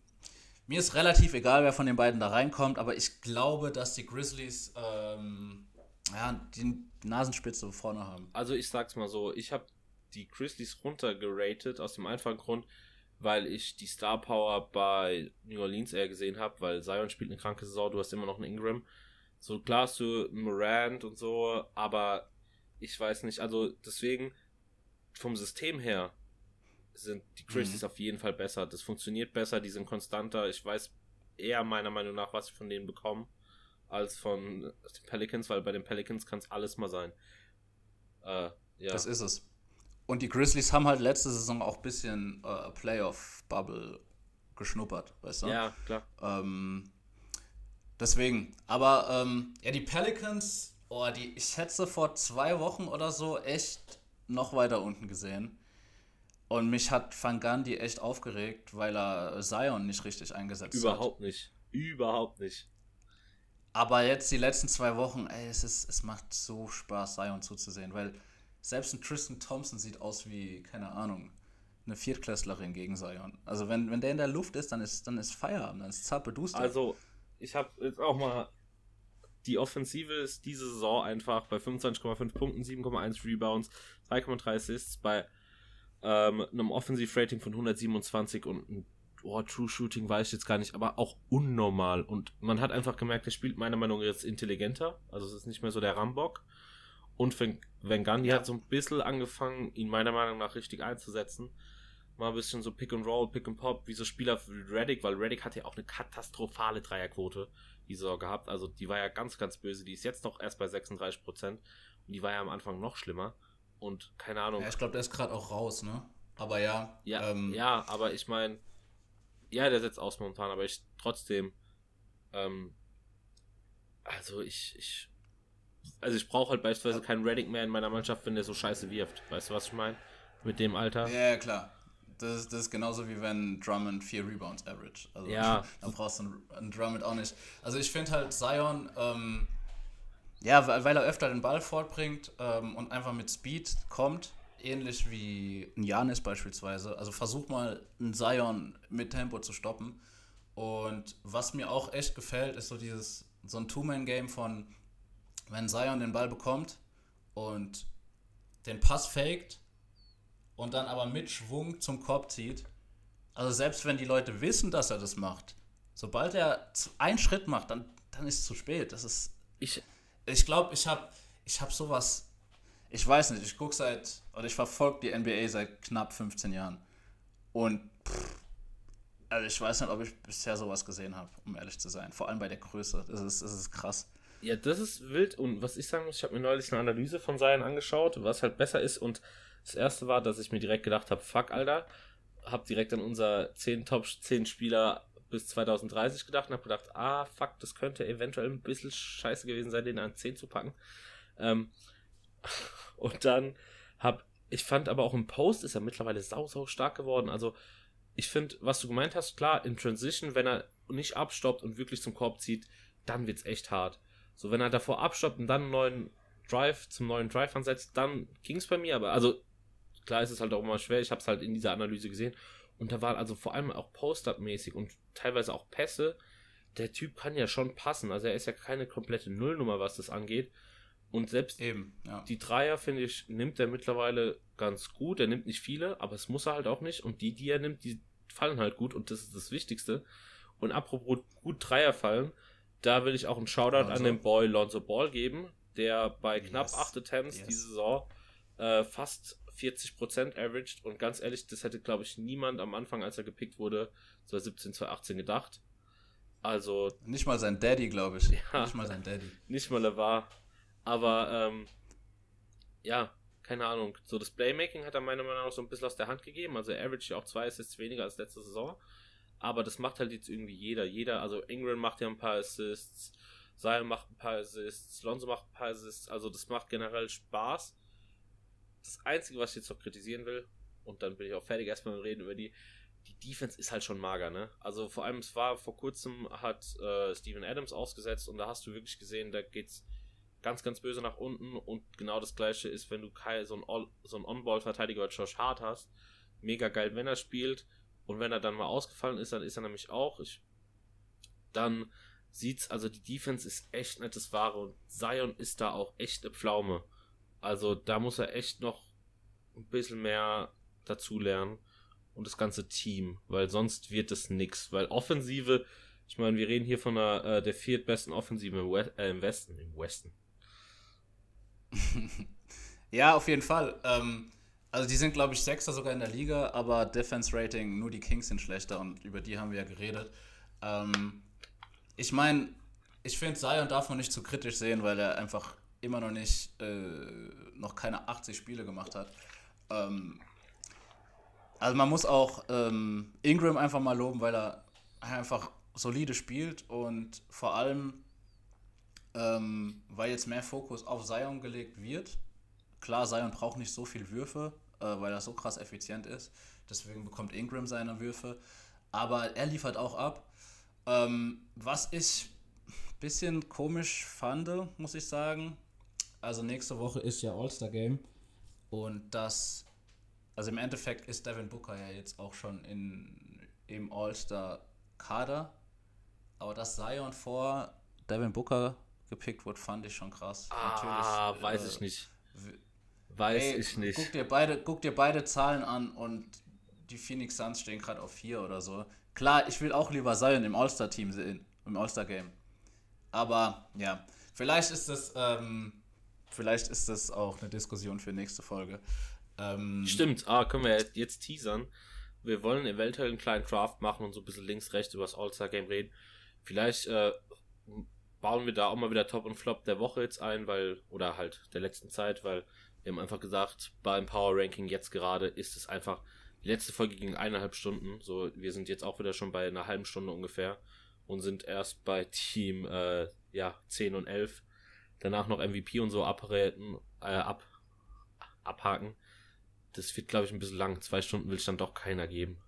mir ist relativ egal, wer von den beiden da reinkommt, aber ich glaube, dass die Grizzlies ähm, ja, die Nasenspitze vorne haben. Also ich sag's mal so, ich habe die Grizzlies runtergeratet aus dem einfachen Grund, weil ich die Star Power bei New Orleans eher gesehen habe, weil Zion spielt eine kranke Saison, du hast immer noch einen Ingram. So klar hast du Morant und so, aber ich weiß nicht, also deswegen vom System her sind die Grizzlies mhm. auf jeden Fall besser. Das funktioniert besser, die sind konstanter. Ich weiß eher meiner Meinung nach, was ich von denen bekomme, als von den Pelicans, weil bei den Pelicans kann es alles mal sein. Äh, ja. Das ist es. Und die Grizzlies haben halt letzte Saison auch ein bisschen äh, Playoff-Bubble geschnuppert, weißt du? Ja, klar. Ähm, Deswegen, aber ähm, ja, die Pelicans, oh, die, ich hätte vor zwei Wochen oder so echt noch weiter unten gesehen. Und mich hat Van Gandhi echt aufgeregt, weil er Zion nicht richtig eingesetzt Überhaupt hat. Überhaupt nicht. Überhaupt nicht. Aber jetzt die letzten zwei Wochen, ey, es, ist, es macht so Spaß, Zion zuzusehen, weil selbst ein Tristan Thompson sieht aus wie, keine Ahnung, eine Viertklässlerin gegen Zion. Also wenn, wenn der in der Luft ist, dann ist, dann ist Feierabend, dann ist Zappeduster. Also ich habe jetzt auch mal die Offensive ist diese Saison einfach bei 25,5 Punkten, 7,1 Rebounds, 3,3 Assists bei ähm, einem Offensiv-Rating von 127 und ein oh, True Shooting weiß ich jetzt gar nicht, aber auch unnormal. Und man hat einfach gemerkt, er spielt meiner Meinung nach jetzt intelligenter. Also es ist nicht mehr so der Rambock. Und Van Gundy ja. hat so ein bisschen angefangen, ihn meiner Meinung nach richtig einzusetzen mal ein bisschen so Pick and Roll, Pick and Pop, wie so Spieler wie Reddick, weil Reddick hat ja auch eine katastrophale Dreierquote die Saison gehabt. Also die war ja ganz, ganz böse. Die ist jetzt noch erst bei 36 Prozent und die war ja am Anfang noch schlimmer. Und keine Ahnung. Ja, ich glaube, der ist gerade auch raus, ne? Aber ja. Ja, ähm, ja aber ich meine, ja, der setzt aus momentan, aber ich trotzdem, ähm, also ich, ich, also ich brauche halt beispielsweise keinen Reddick mehr in meiner Mannschaft, wenn der so scheiße wirft. Weißt du, was ich meine? Mit dem Alter. Ja, klar. Das, das ist genauso wie wenn Drummond vier Rebounds average. Also ja. dann brauchst du einen, einen Drummond auch nicht. Also ich finde halt Zion, ähm, ja, weil, weil, er öfter den Ball fortbringt ähm, und einfach mit Speed kommt, ähnlich wie ein Janis beispielsweise. Also versuch mal einen Zion mit Tempo zu stoppen. Und was mir auch echt gefällt, ist so dieses, so ein Two-Man-Game von, wenn Zion den Ball bekommt und den Pass faked und dann aber mit Schwung zum Korb zieht. Also selbst wenn die Leute wissen, dass er das macht, sobald er einen Schritt macht, dann, dann ist es zu spät. Das ist. Ich, ich glaube, ich habe ich hab sowas. Ich weiß nicht, ich gucke seit, oder ich verfolge die NBA seit knapp 15 Jahren. Und pff, also ich weiß nicht, ob ich bisher sowas gesehen habe, um ehrlich zu sein. Vor allem bei der Größe. Das ist, das ist krass. Ja, das ist wild. Und was ich sagen muss, ich habe mir neulich eine Analyse von seinen angeschaut, was halt besser ist. Und das erste war, dass ich mir direkt gedacht habe, fuck, Alter. Hab direkt an unser 10 Top 10 Spieler bis 2030 gedacht und hab gedacht, ah, fuck, das könnte eventuell ein bisschen scheiße gewesen sein, den an 10 zu packen. Ähm, und dann hab ich fand aber auch im Post ist er mittlerweile sau, sau stark geworden. Also, ich finde, was du gemeint hast, klar, in Transition, wenn er nicht abstoppt und wirklich zum Korb zieht, dann wird es echt hart. So, wenn er davor abstoppt und dann einen neuen Drive zum neuen Drive ansetzt, dann ging es bei mir. Aber, also, klar ist es halt auch immer schwer. Ich habe es halt in dieser Analyse gesehen. Und da waren also vor allem auch Post-Up-mäßig und teilweise auch Pässe. Der Typ kann ja schon passen. Also, er ist ja keine komplette Nullnummer, was das angeht. Und selbst Eben, ja. die Dreier, finde ich, nimmt er mittlerweile ganz gut. Er nimmt nicht viele, aber es muss er halt auch nicht. Und die, die er nimmt, die fallen halt gut und das ist das Wichtigste. Und apropos gut Dreier fallen, da will ich auch einen Shoutout Lonzo. an den Boy Lonzo Ball geben, der bei knapp Yes. 8 Attempts Yes. diese Saison äh, fast 40% averaged. Und ganz ehrlich, das hätte, glaube ich, niemand am Anfang, als er gepickt wurde, 2017, 2018 gedacht. Also Nicht mal sein Daddy, glaube ich. Ja. Nicht mal sein Daddy. nicht mal er war. Aber ähm, ja, keine Ahnung. So das Playmaking hat er meiner Meinung nach so ein bisschen aus der Hand gegeben. Also er average ja auch zwei Assists weniger als letzte Saison. Aber das macht halt jetzt irgendwie jeder. Jeder, also Ingram macht ja ein paar Assists, Zion macht ein paar Assists, Lonzo macht ein paar Assists. Also das macht generell Spaß. Das Einzige, was ich jetzt noch kritisieren will, und dann bin ich auch fertig erstmal mit reden über die, die Defense ist halt schon mager, ne? Also vor allem, es war vor kurzem, hat äh, Steven Adams ausgesetzt und da hast du wirklich gesehen, da geht's ganz, ganz böse nach unten und genau das gleiche ist, wenn du Kai, so einen, so einen On-Ball-Verteidiger Josh Hart hast. Mega geil, wenn er spielt und wenn er dann mal ausgefallen ist, dann ist er nämlich auch. Ich, dann sieht's, also die Defense ist echt nettes Ware und Zion ist da auch echt eine Pflaume. Also da muss er echt noch ein bisschen mehr dazu lernen und das ganze Team, weil sonst wird es nix. Weil Offensive, ich meine, wir reden hier von der, äh, der viertbesten Offensive im, We äh, im Westen. Im Westen. Ja, auf jeden Fall. Ähm, also die sind, glaube ich, Sechster sogar in der Liga, aber Defense Rating, nur die Kings sind schlechter und über die haben wir ja geredet. Ähm, ich meine, ich finde, Zion darf man nicht zu kritisch sehen, weil er einfach immer noch nicht, äh, noch keine 80 Spiele gemacht hat. Ähm, also man muss auch ähm, Ingram einfach mal loben, weil er einfach solide spielt und vor allem, ähm, weil jetzt mehr Fokus auf Zion gelegt wird. Klar, Zion braucht nicht so viel Würfe, äh, weil er so krass effizient ist. Deswegen bekommt Ingram seine Würfe. Aber er liefert auch ab. Ähm, was ich ein bisschen komisch fand, muss ich sagen. Also nächste Woche ist ja All-Star Game. Und das, also im Endeffekt ist Devin Booker ja jetzt auch schon in, im All-Star-Kader. Aber dass Zion vor Devin Booker gepickt wurde, fand ich schon krass. Ah, Natürlich, weiß äh, ich nicht. Weiß Ey, ich nicht. Guck dir, beide, guck dir beide Zahlen an und die Phoenix Suns stehen gerade auf 4 oder so. Klar, ich will auch lieber Zion im All-Star-Team sehen, im All-Star-Game. Aber ja, vielleicht ist das, ähm, vielleicht ist das auch eine Diskussion für nächste Folge. Ähm, Stimmt, ah, können wir jetzt teasern. Wir wollen eventuell einen kleinen Draft machen und so ein bisschen links, rechts über das All-Star-Game reden. Vielleicht äh, bauen wir da auch mal wieder Top und Flop der Woche jetzt ein, weil, oder halt der letzten Zeit, weil wir haben einfach gesagt, beim Power Ranking jetzt gerade ist es einfach, die letzte Folge ging eineinhalb Stunden, so, wir sind jetzt auch wieder schon bei einer halben Stunde ungefähr und sind erst bei Team, äh, ja, 10 und 11. Danach noch MVP und so abreden, äh, ab, abhaken. Das wird, glaube ich, ein bisschen lang. Zwei Stunden will ich dann doch keiner geben.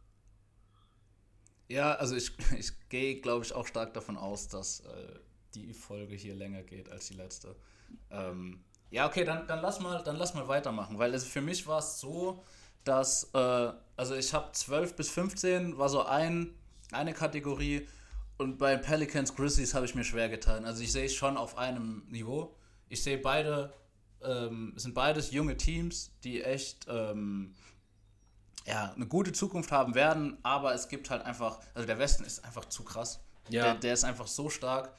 Ja, also ich, ich gehe, glaube ich, auch stark davon aus, dass äh, die Folge hier länger geht als die letzte. Ähm, ja, okay, dann, dann, lass mal, dann lass mal weitermachen, weil also für mich war es so, dass, äh, also ich habe 12 bis 15 war so ein, eine Kategorie und bei Pelicans Grizzlies habe ich mir schwer getan. Also ich sehe es schon auf einem Niveau. Ich sehe beide, ähm, es sind beides junge Teams, die echt ähm, ja, eine gute Zukunft haben werden, aber es gibt halt einfach, also der Westen ist einfach zu krass. Ja. Der, der ist einfach so stark.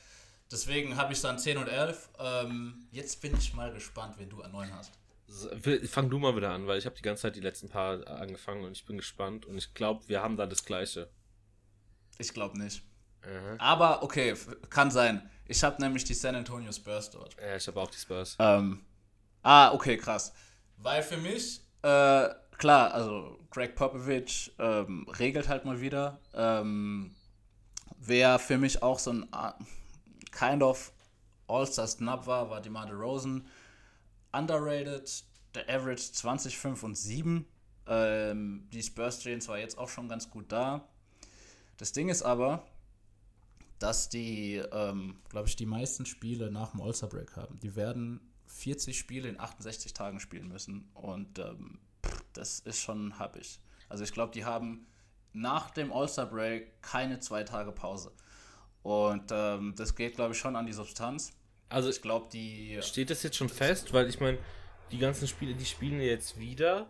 Deswegen habe ich dann 10 und 11. Ähm, jetzt bin ich mal gespannt, wen du an 9 hast. Fang du mal wieder an, weil ich habe die ganze Zeit die letzten paar angefangen und ich bin gespannt und ich glaube, wir haben da das Gleiche. Ich glaube nicht. Aha. Aber okay, kann sein. Ich habe nämlich die San Antonio Spurs dort. Ja, ich habe auch die Spurs. Ähm, ah, okay, krass. Weil für mich, äh, klar, also Greg Popovich ähm, regelt halt mal wieder. Ähm, wer für mich auch so ein kind of All-Star Snub war, war DeMar DeRozan. Underrated. der Average 20, 5 und 7. Ähm, die Spurs stehen zwar jetzt auch schon ganz gut da. Das Ding ist aber, dass die, ähm, glaube ich, die meisten Spiele nach dem All-Star-Break haben. Die werden 40 Spiele in 68 Tagen spielen müssen. Und ähm, das ist schon happig. Also ich glaube, die haben nach dem All-Star-Break keine zwei Tage Pause. Und ähm, das geht, glaube ich, schon an die Substanz. Also Ich glaube, die. steht das jetzt schon fest, weil ich meine, die ganzen Spiele, die spielen jetzt wieder.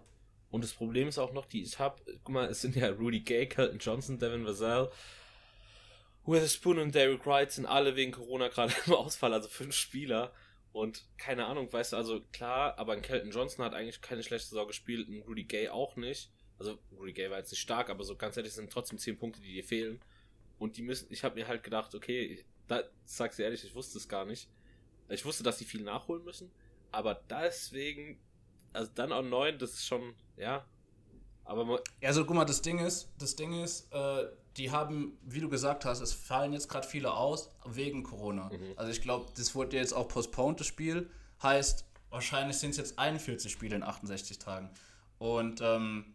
Und das Problem ist auch noch, die ich habe, guck mal, es sind ja Rudy Gay, Kelton Johnson, Devin Vassell, Witherspoon und Derek Wright sind alle wegen Corona gerade im Ausfall, also fünf Spieler. Und keine Ahnung, weißt du, also klar, aber ein Kelton Johnson hat eigentlich keine schlechte Saison gespielt, ein Rudy Gay auch nicht. Also Rudy Gay war jetzt nicht stark, aber so ganz ehrlich, sind trotzdem zehn Punkte, die dir fehlen. Und die müssen, ich habe mir halt gedacht, okay, da sag's dir ehrlich, ich wusste es gar nicht. Ich wusste, dass sie viel nachholen müssen, aber deswegen, also dann auch neun, das ist schon, ja. Aber man, Ja, also guck mal, das Ding ist, das Ding ist, äh, die haben, wie du gesagt hast, es fallen jetzt gerade viele aus wegen Corona. Also ich glaube, das wurde jetzt auch postponed, das Spiel. Heißt, wahrscheinlich sind es jetzt 41 Spiele in 68 Tagen. Und ähm,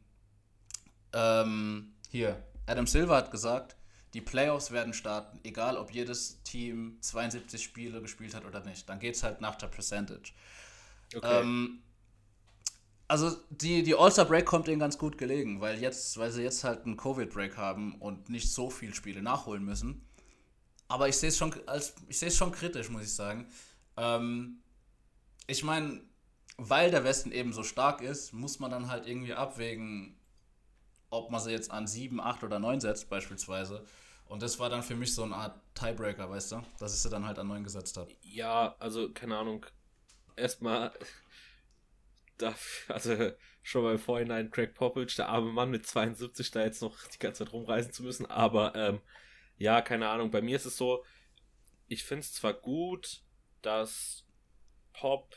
ähm, hier, Adam Silver hat gesagt, die Playoffs werden starten, egal ob jedes Team 72 Spiele gespielt hat oder nicht. Dann geht es halt nach der Percentage. okay. Ähm, also die, die All-Star-Break kommt ihnen ganz gut gelegen, weil jetzt, weil sie jetzt halt einen Covid-Break haben und nicht so viele Spiele nachholen müssen. Aber ich sehe es schon als ich schon kritisch, muss ich sagen. Ähm, ich meine, weil der Westen eben so stark ist, muss man dann halt irgendwie abwägen, ob man sie jetzt an 7, 8 oder 9 setzt, beispielsweise. Und das war dann für mich so eine Art Tiebreaker, weißt du? Dass ich sie dann halt an 9 gesetzt habe. Ja, also keine Ahnung. Erstmal, also schon beim Vorhinein Craig Popovich, der arme Mann mit 72, da jetzt noch die ganze Zeit rumreisen zu müssen. Aber ähm, ja, keine Ahnung. Bei mir ist es so, ich finde es zwar gut, dass Pop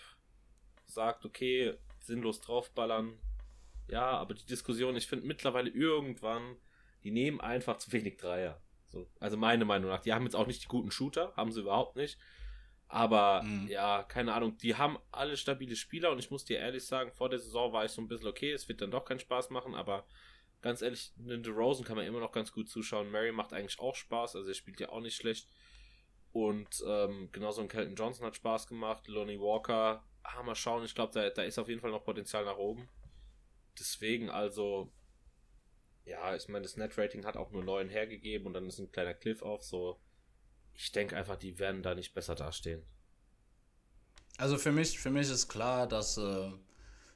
sagt, okay, sinnlos draufballern. Ja, aber die Diskussion, ich finde mittlerweile irgendwann, die nehmen einfach zu wenig Dreier. So, also meine Meinung nach. Die haben jetzt auch nicht die guten Shooter, haben sie überhaupt nicht. Aber Mhm. ja, keine Ahnung, die haben alle stabile Spieler und ich muss dir ehrlich sagen, vor der Saison war ich so ein bisschen okay, es wird dann doch keinen Spaß machen, aber ganz ehrlich, einen DeRozan kann man immer noch ganz gut zuschauen. Mary macht eigentlich auch Spaß, also er spielt ja auch nicht schlecht. Und ähm, genauso ein Kelton Johnson hat Spaß gemacht, Lonnie Walker, ah, mal schauen, ich glaube, da, da ist auf jeden Fall noch Potenzial nach oben. Deswegen also, ja, ich meine, das Net-Rating hat auch nur 9 hergegeben und dann ist ein kleiner Cliff auf, so. Ich denke einfach, die werden da nicht besser dastehen. Also für mich, für mich ist klar, dass äh,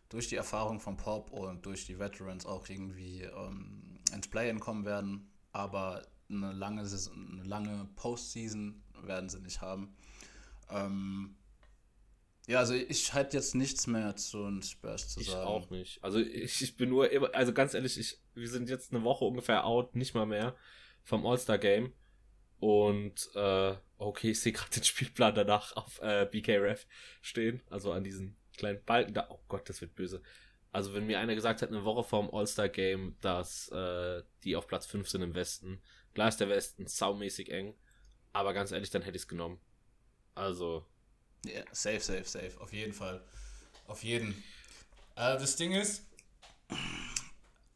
durch die Erfahrung von Pop und durch die Veterans auch irgendwie ähm, ins Play-In kommen werden. Aber eine lange, Saison, eine lange Postseason werden sie nicht haben. Ähm, ja, also ich hätte jetzt nichts mehr zu den Spurs zu Ich sagen. auch nicht. Also ich, ich bin nur immer, also ganz ehrlich, ich, wir sind jetzt eine Woche ungefähr out, nicht mal mehr, vom All-Star-Game. Und äh, okay, ich sehe gerade den Spielplan danach auf äh, BKRF stehen, also an diesen kleinen Balken da. Oh Gott, das wird böse. Also wenn mir einer gesagt hat, eine Woche vorm All-Star-Game, dass äh, die auf Platz 5 sind im Westen, klar ist der Westen saumäßig eng, aber ganz ehrlich, dann hätte ich es genommen. Also, Ja, safe, safe, safe. Auf jeden Fall. Auf jeden. Äh, das Ding ist,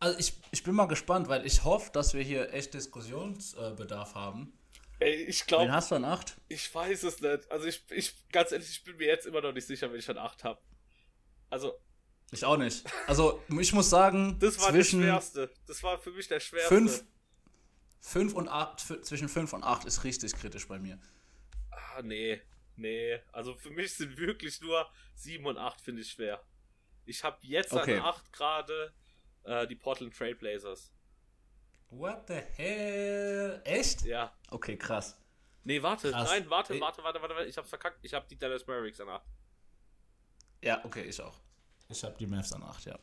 also ich, ich bin mal gespannt, weil ich hoffe, dass wir hier echt Diskussionsbedarf haben. ey, ich Wen glaube, hast du an 8? Ich weiß es nicht. Also ich, ich, ganz ehrlich, ich bin mir jetzt immer noch nicht sicher, wenn ich schon 8 habe. Also, Ich auch nicht. Also ich muss sagen, das war zwischen der schwerste. Das war für mich der schwerste. 5 fünf und 8, zwischen 5 und 8 ist richtig kritisch bei mir. Ah, nee. Nee. Also für mich sind wirklich nur 7 und 8, finde ich schwer. Ich habe jetzt Okay. an 8 gerade äh, die Portland Trailblazers. What the hell? Echt? Ja. Okay, krass. Nee, warte. Krass. Nein, warte, Ey. warte, warte, warte. Ich hab's verkackt. Ich habe die Dallas Mavericks an 8. Ja, okay, ich auch. Ich habe die Mavs an 8, ja.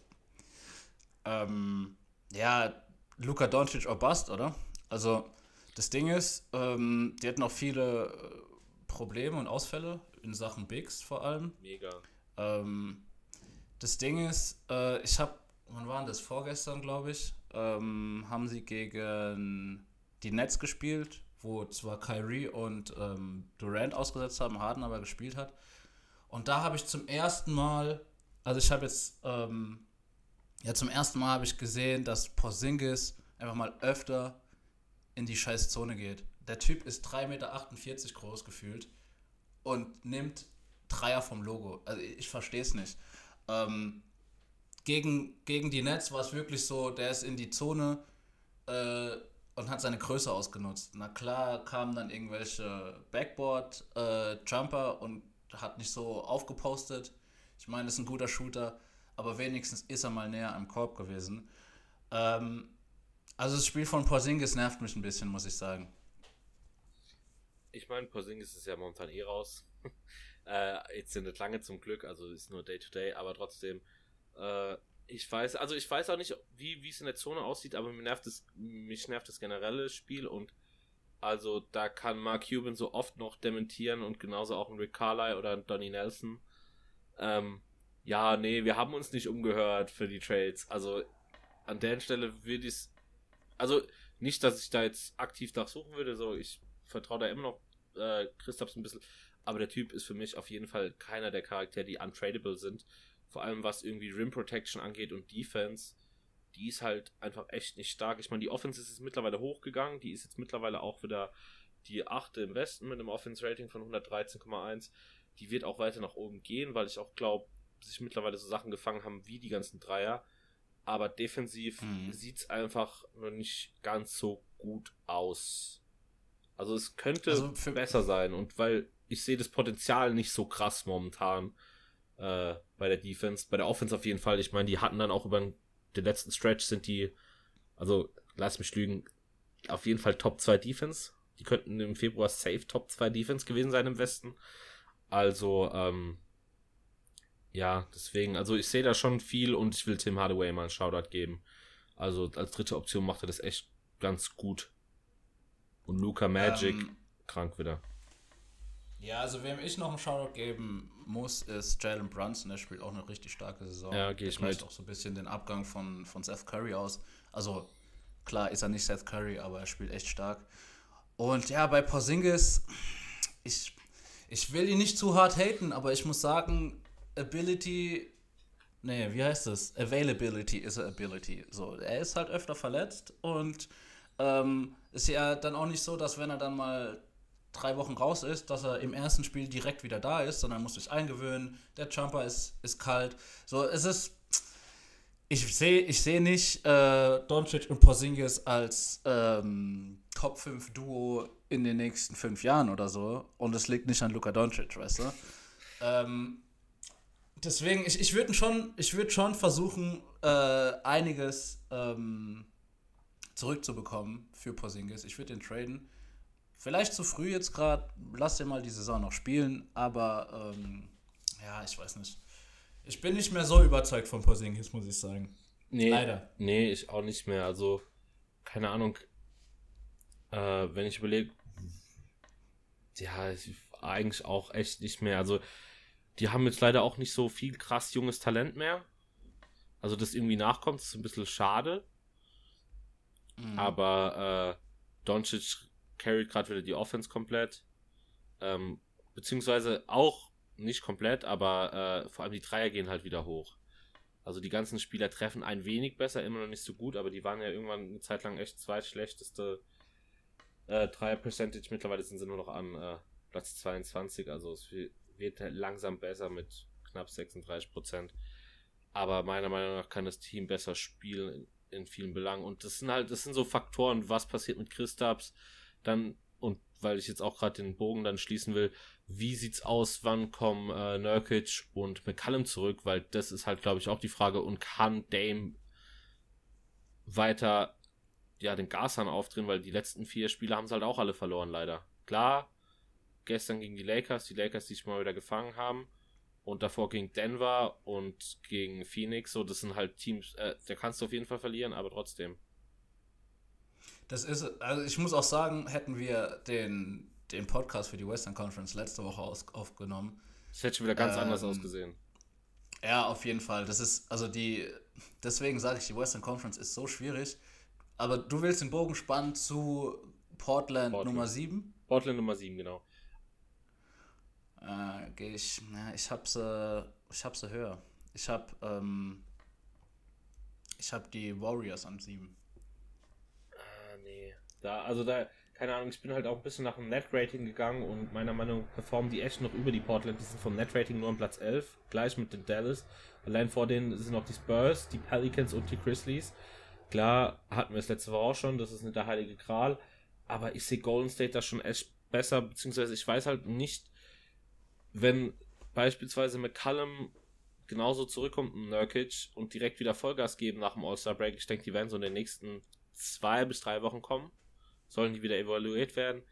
Ähm, ja, Luka Doncic or Bust, oder? Also, das Ding ist, ähm, die hatten auch viele äh, Probleme und Ausfälle in Sachen Bigs vor allem. Mega. Ähm, das Ding ist, äh, ich habe, wann waren das? Vorgestern, glaube ich, ähm, haben sie gegen die Nets gespielt, wo zwar Kyrie und ähm, Durant ausgesetzt haben, Harden aber gespielt hat. Und da habe ich zum ersten Mal Also ich habe jetzt, ähm, ja zum ersten Mal habe ich gesehen, dass Porzingis einfach mal öfter in die scheiß Zone geht. Der Typ ist 3,48 Meter groß gefühlt und nimmt Dreier vom Logo. Also ich, verstehe es nicht. Ähm, gegen, gegen die Nets war es wirklich so, der ist in die Zone äh, und hat seine Größe ausgenutzt. Na klar kamen dann irgendwelche Backboard-Jumper äh, und hat nicht so aufgepostet. Ich meine, ist ein guter Shooter, aber wenigstens ist er mal näher am Korb gewesen. Ähm, also das Spiel von Porzingis nervt mich ein bisschen, muss ich sagen. Ich meine, Porzingis ist ja momentan eh raus. äh, jetzt sind nicht lange zum Glück, also ist nur Day-to-Day, -Day, aber trotzdem äh, ich weiß, also ich weiß auch nicht, wie es in der Zone aussieht, aber mir nervt das, mich nervt das generelle Spiel und also da kann Mark Cuban so oft noch dementieren und genauso auch ein Rick Carly oder ein Donny Nelson. Ähm, ja, nee, wir haben uns nicht umgehört für die Trades. Also an der Stelle würde ich also nicht, dass ich da jetzt aktiv nachsuchen würde, so ich vertraue da immer noch äh, Christophs ein bisschen, aber der Typ ist für mich auf jeden Fall keiner der Charaktere, die untradable sind vor allem was irgendwie Rim Protection angeht und Defense, die ist halt einfach echt nicht stark. Ich meine, die Offense ist jetzt mittlerweile hochgegangen, die ist jetzt mittlerweile auch wieder die achte im Westen mit einem Offense Rating von 113,1. Die wird auch weiter nach oben gehen, weil ich auch glaube, sich mittlerweile so Sachen gefangen haben wie die ganzen Dreier. Aber defensiv mhm. sieht es einfach noch nicht ganz so gut aus. Also es könnte also besser sein und weil ich sehe das Potenzial nicht so krass momentan äh, bei der Defense. Bei der Offense auf jeden Fall. Ich meine, die hatten dann auch über den letzten Stretch sind die, also lass mich lügen, auf jeden Fall Top 2 Defense. Die könnten im Februar safe Top 2 Defense gewesen sein im Westen. Also, ähm, ja, deswegen, also ich sehe da schon viel und ich will Tim Hardaway mal einen Shoutout geben. Also als dritte Option macht er das echt ganz gut. Und Luca Magic ähm, krank wieder. Ja, also wem ich noch einen Shoutout geben muss, ist Jalen Brunson. Der spielt auch eine richtig starke Saison. Ja, gehe ich mit. auch so ein bisschen den Abgang von, von Seth Curry aus. Also klar ist er nicht Seth Curry, aber er spielt echt stark. Und ja, bei Porzingis, ich, ich will ihn nicht zu hart haten, aber ich muss sagen, Ability, nee, wie heißt das? Availability is a ability. So, er ist halt öfter verletzt und ähm, ist ja dann auch nicht so, dass wenn er dann mal drei Wochen raus ist, dass er im ersten Spiel direkt wieder da ist, sondern muss sich eingewöhnen. Der Jumper ist, ist kalt. So, es ist. Ich sehe ich seh nicht äh, Doncic und Porzingis als ähm, Top 5 Duo in den nächsten fünf Jahren oder so. Und es liegt nicht an Luka Doncic, weißt du? Ähm, deswegen, ich, ich würde schon, würd schon versuchen, äh, einiges ähm, zurückzubekommen für Porzingis. Ich würde den traden. Vielleicht zu früh jetzt gerade, lass dir mal die Saison noch spielen, aber ähm, ja, ich weiß nicht. Ich bin nicht mehr so überzeugt von Porzingis, muss ich sagen. Nee, Leider. Nee, ich auch nicht mehr. Also, keine Ahnung. Äh, wenn ich überlege, ja, eigentlich auch echt nicht mehr. Also, die haben jetzt leider auch nicht so viel krass junges Talent mehr. Also, das irgendwie nachkommt, ist ein bisschen schade. Mhm. Aber äh, Doncic carried gerade wieder die Offense komplett. Ähm, beziehungsweise auch nicht komplett, aber äh, vor allem die Dreier gehen halt wieder hoch. Also die ganzen Spieler treffen ein wenig besser, immer noch nicht so gut, aber die waren ja irgendwann eine Zeit lang echt zweitschlechteste äh, Dreier-Percentage. Mittlerweile sind sie nur noch an äh, Platz 22, also es wird halt langsam besser mit knapp 36 Prozent. Aber meiner Meinung nach kann das Team besser spielen in, vielen Belangen. Und das sind halt, das sind so Faktoren, was passiert mit Christaps, dann, und weil ich jetzt auch gerade den Bogen dann schließen will, wie sieht's aus, wann kommen äh, Nurkic und McCallum zurück, weil das ist halt, glaube ich, auch die Frage, und kann Dame weiter ja, den Gashahn aufdrehen, weil die letzten vier Spiele haben sie halt auch alle verloren, leider. Klar, gestern gegen die Lakers, die Lakers, die sich mal wieder gefangen haben. Und davor gegen Denver und gegen Phoenix. So, das sind halt Teams, äh, da kannst du auf jeden Fall verlieren, aber trotzdem. Das ist, also ich muss auch sagen, hätten wir den, den Podcast für die Western Conference letzte Woche aus, aufgenommen. Das hätte schon wieder ganz ähm, anders ausgesehen. Ja, auf jeden Fall. Das ist, also die, deswegen sage ich, die Western Conference ist so schwierig. Aber du willst den Bogen spannen zu Portland, Portland. Nummer 7? Portland Nummer 7, genau. Äh, ich, na, ich hab's, äh, ich hab's höher. Ich habe ähm, ich habe die Warriors an 7. Ah, nee. Da, also da, keine Ahnung, ich bin halt auch ein bisschen nach dem Net-Rating gegangen und meiner Meinung nach performen die echt noch über die Portland. Die sind vom Net-Rating nur am Platz 11, gleich mit den Dallas. Allein vor denen sind noch die Spurs, die Pelicans und die Grizzlies. Klar, hatten wir es letzte Woche auch schon, das ist nicht der heilige Gral. Aber ich sehe Golden State da schon echt besser, beziehungsweise ich weiß halt nicht, wenn beispielsweise McCallum genauso zurückkommt, Nurkic, und direkt wieder Vollgas geben nach dem All-Star-Break. Ich denke, die werden so in den nächsten zwei bis drei Wochen kommen. Sollen die wieder evaluiert werden.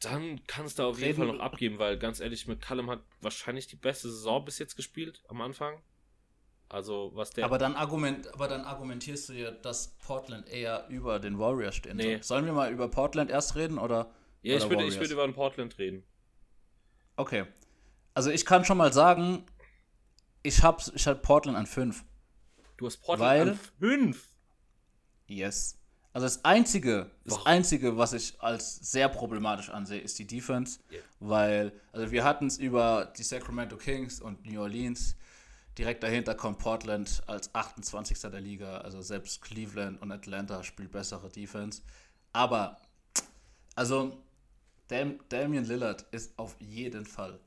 Dann kann es da auf jeden Fall noch abgeben, weil ganz ehrlich, McCallum hat wahrscheinlich die beste Saison bis jetzt gespielt am Anfang. Also, was der. Aber dann, argument, aber dann argumentierst du ja, dass Portland eher über den Warriors stehen nee. soll. Sollen wir mal über Portland erst reden oder? Ja, ich, würde, ich würde über den Portland reden. Okay. Also, ich kann schon mal sagen, ich habe ich hab Portland an 5. Du hast Portland weil, an 5? Yes. Also das Einzige, das Doch. Einzige, was ich als sehr problematisch ansehe, ist die Defense. Yeah. Weil, also wir hatten es über die Sacramento Kings und New Orleans. Direkt dahinter kommt Portland als 28. der Liga. Also selbst Cleveland und Atlanta spielt bessere Defense. Aber, also, Dam Damian Lillard ist auf jeden Fall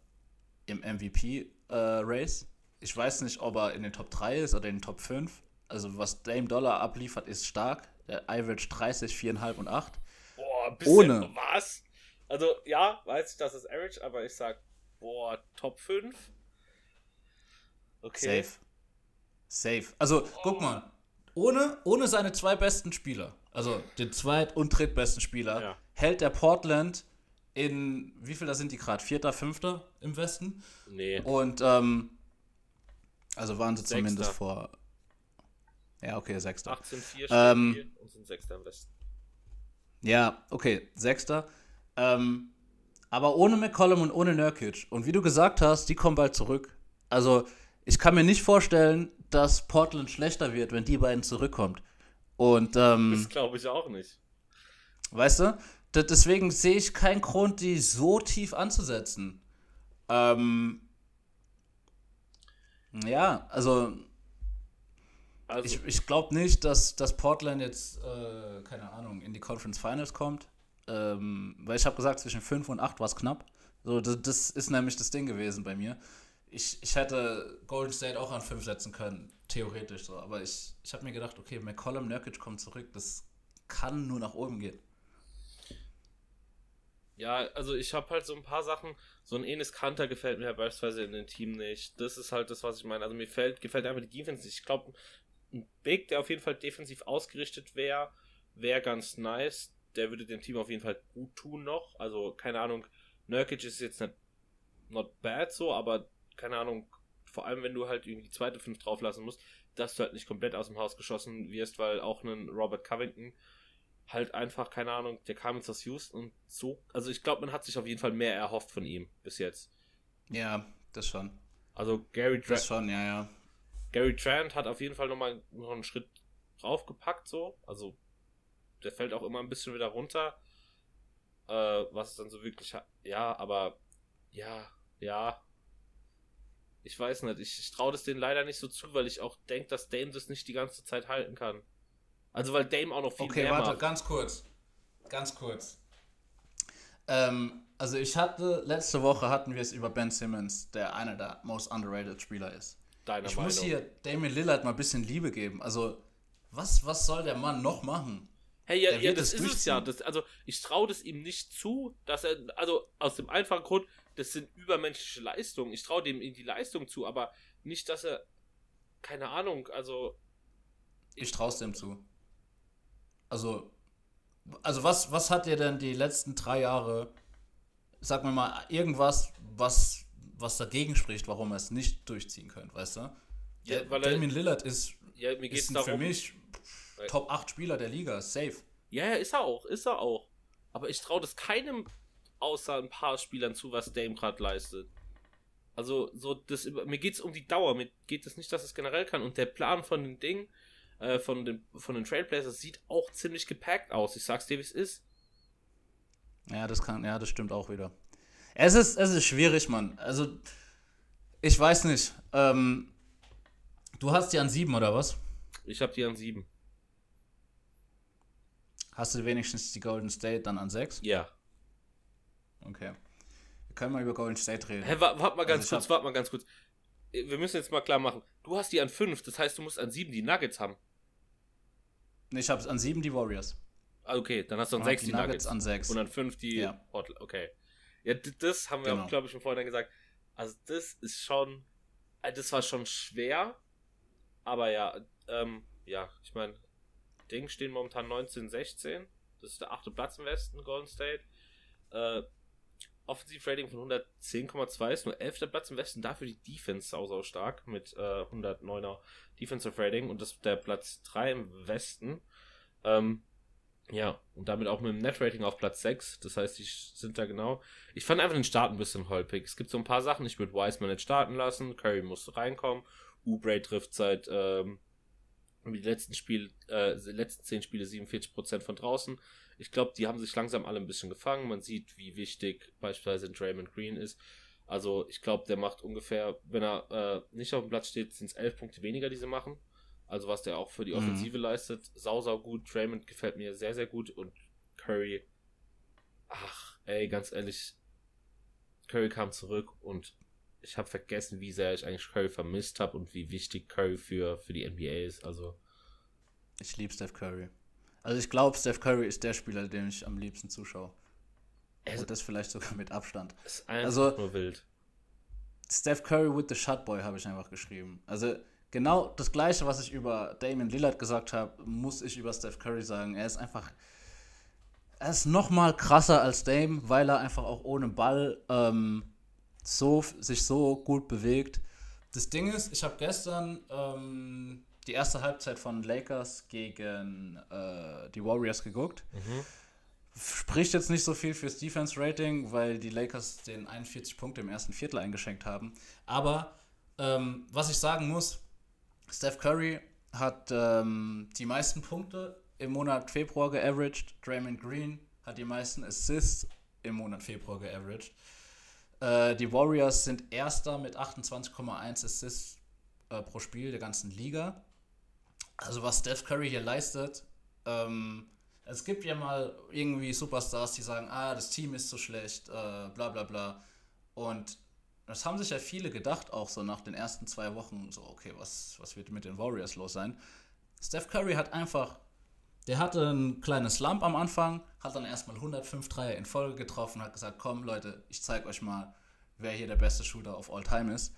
im MVP-Race. Äh, ich weiß nicht, ob er in den Top 3 ist oder in den Top 5. Also, was Dame Dollar abliefert, ist stark. Der Average 30, 4,5 und 8. Boah, bisschen, Ohne. Was? Also, ja, weiß ich, das ist Average, aber ich sag, boah, Top 5. Okay. Safe. Safe. Also, oh. guck mal. Ohne, ohne seine zwei besten Spieler, also den zweit- und drittbesten Spieler, ja. hält der Portland in, wie viel da sind die gerade? Vierter, fünfter im Westen? Nee. Und, ähm, also waren sie Sechster. zumindest vor. Ja, okay, Sechster. 18-4 ähm, und sind Sechster im Westen. Ja, okay, Sechster. Ähm, aber ohne McCollum und ohne Nurkic. Und wie du gesagt hast, die kommen bald zurück. Also, ich kann mir nicht vorstellen, dass Portland schlechter wird, wenn die beiden zurückkommt. Und, ähm, Das glaube ich auch nicht. Weißt du? Deswegen sehe ich keinen Grund, die so tief anzusetzen. Ähm, ja, also, also ich, ich glaube nicht, dass, dass Portland jetzt, äh, keine Ahnung, in die Conference Finals kommt. Ähm, weil ich habe gesagt, zwischen 5 und 8 war es knapp. So, das, das, ist nämlich das Ding gewesen bei mir. Ich, ich hätte Golden State auch an 5 setzen können, theoretisch so. Aber ich, ich habe mir gedacht, okay, McCollum Nurkic kommt zurück, das kann nur nach oben gehen. Ja, also ich habe halt so ein paar Sachen, so ein Enes Kanter gefällt mir ja beispielsweise in dem Team nicht. Das ist halt das, was ich meine. Also mir fällt, gefällt einfach die Defense nicht. Ich glaube, ein Big, der auf jeden Fall defensiv ausgerichtet wäre, wäre ganz nice. Der würde dem Team auf jeden Fall gut tun noch. Also, keine Ahnung, Nurkic ist jetzt nicht not bad so, aber keine Ahnung, vor allem wenn du halt irgendwie die zweite Fünf drauflassen musst, dass du halt nicht komplett aus dem Haus geschossen wirst, weil auch ein Robert Covington halt einfach, keine Ahnung, der kam jetzt aus Houston und so, also ich glaube, man hat sich auf jeden Fall mehr erhofft von ihm bis jetzt. Ja, das schon. Also Gary Trent. Das schon, ja, ja. Gary Trent hat auf jeden Fall nochmal noch einen Schritt draufgepackt, so. Also der fällt auch immer ein bisschen wieder runter. Äh, was dann so wirklich, ja, aber ja, ja. Ich weiß nicht, ich, ich traue das denen leider nicht so zu, weil ich auch denke, dass Dame das nicht die ganze Zeit halten kann. Also weil Dame auch noch viel okay, mehr warte, macht. ganz kurz. Ganz kurz. Ähm, also ich hatte, letzte Woche hatten wir es über Ben Simmons, der einer der most underrated Spieler ist. Deine ich Meinung. muss hier Damien Lillard mal ein bisschen Liebe geben. Also, was, was soll der Mann noch machen? Hey, ja, ja das, das ist es ja. Das, also, ich traue das ihm nicht zu, dass er, also aus dem einfachen Grund, das sind übermenschliche Leistungen. Ich traue dem in die Leistung zu, aber nicht, dass er, keine Ahnung, also. Ich, ich traue es dem zu. Also, also was, was hat dir denn die letzten drei Jahre, sag mir mal, irgendwas, was, was dagegen spricht, warum er es nicht durchziehen könnte, weißt du? Ja, weil Damien Lillard ist, ja, ist für mich Top 8 Spieler der Liga, safe. Ja, ja, ist er auch, ist er auch. Aber ich traue das keinem außer ein paar Spielern zu, was Dame gerade leistet. Also, so, das, mir geht es um die Dauer, mir geht es nicht, dass es generell kann. Und der Plan von dem Ding, äh, von, den, von den Trailblazers sieht auch ziemlich gepackt aus. Ich sag's dir, wie es ist. Ja, das kann, ja, das stimmt auch wieder. Es ist, es ist schwierig, Mann. Also, ich weiß nicht. Ähm, Du hast die an sieben oder was? Ich habe die an sieben. Hast du wenigstens die Golden State dann an sechs? Ja. Okay. Wir können mal über Golden State reden. Hä, warte wart mal ganz Also kurz, hab- warte mal ganz kurz. Wir müssen jetzt mal klar machen. Du hast die an fünf, das heißt, du musst an sieben die Nuggets haben. Nee, ich habe an sieben die Warriors. Ah, okay, dann hast du an sechs die, Nuggets. an sechs. Und an fünf die Ja. Portland. Okay. Ja, das haben wir Genau. auch, glaube ich, schon vorhin gesagt. Also, das ist schon. äh, Das war schon schwer. Aber ja, ähm, ja, ich meine, Ding stehen momentan 19, 16. Das ist der achte Platz im Westen, Golden State. Äh, Offensivrating von 110,2 ist nur 11. Platz im Westen. Dafür die Defense sau, sau stark mit äh, 109er Defensive Rating. Und das der Platz 3 im Westen. Ähm, ja, und damit auch mit dem Net-Rating auf Platz 6. Das heißt, die sind da genau. Ich fand einfach den Start ein bisschen holprig. Es gibt so ein paar Sachen, ich würde Wiseman nicht starten lassen. Curry musste reinkommen. Oubre trifft seit ähm, die letzten Spiel, äh, die letzten 10 Spiele 47% von draußen. Ich glaube, die haben sich langsam alle ein bisschen gefangen. Man sieht, wie wichtig beispielsweise Draymond Green ist. Also ich glaube, der macht ungefähr, wenn er äh, nicht auf dem Platz steht, sind es 11 Punkte weniger, die sie machen. Also was der auch für die Mhm. Offensive leistet. Sau, sau gut. Draymond gefällt mir sehr, sehr gut. Und Curry, ach, ey, ganz ehrlich, Curry kam zurück und ich habe vergessen, wie sehr ich eigentlich Curry vermisst habe und wie wichtig Curry für, für die NBA ist. Also, Ich liebe Steph Curry. Also ich glaube, Steph Curry ist der Spieler, dem ich am liebsten zuschaue. Es Und das vielleicht sogar mit Abstand. ist einfach Also- nur wild. Steph Curry with the Shot Boy habe ich einfach geschrieben. Also genau das gleiche, was ich über Damon Lillard gesagt habe, muss ich über Steph Curry sagen. Er ist einfach, er ist noch mal krasser als Dame, weil er einfach auch ohne Ball ähm, so, sich so gut bewegt. Das Ding ist, ich habe gestern ähm, die erste Halbzeit von Lakers gegen äh, die Warriors geguckt. Spricht jetzt nicht so viel fürs Defense-Rating, weil die Lakers den 41 Punkte im ersten Viertel eingeschenkt haben. Aber ähm, was ich sagen muss, Steph Curry hat ähm, die meisten Punkte im Monat Februar geaveraged. Draymond Green hat die meisten Assists im Monat Februar geaveraged. Äh, die Warriors sind erster mit 28,1 Assists äh, pro Spiel der ganzen Liga. Also was Steph Curry hier leistet, ähm, es gibt ja mal irgendwie Superstars, die sagen, ah, das Team ist so schlecht, äh, bla bla bla. Und das haben sich ja viele gedacht, auch so nach den ersten zwei Wochen, so, okay, was, was wird mit den Warriors los sein? Steph Curry hat einfach, der hatte ein kleines Slump am Anfang, hat dann erstmal 105 Dreier in Folge getroffen, hat gesagt, komm Leute, ich zeig euch mal, wer hier der beste Shooter of all time ist.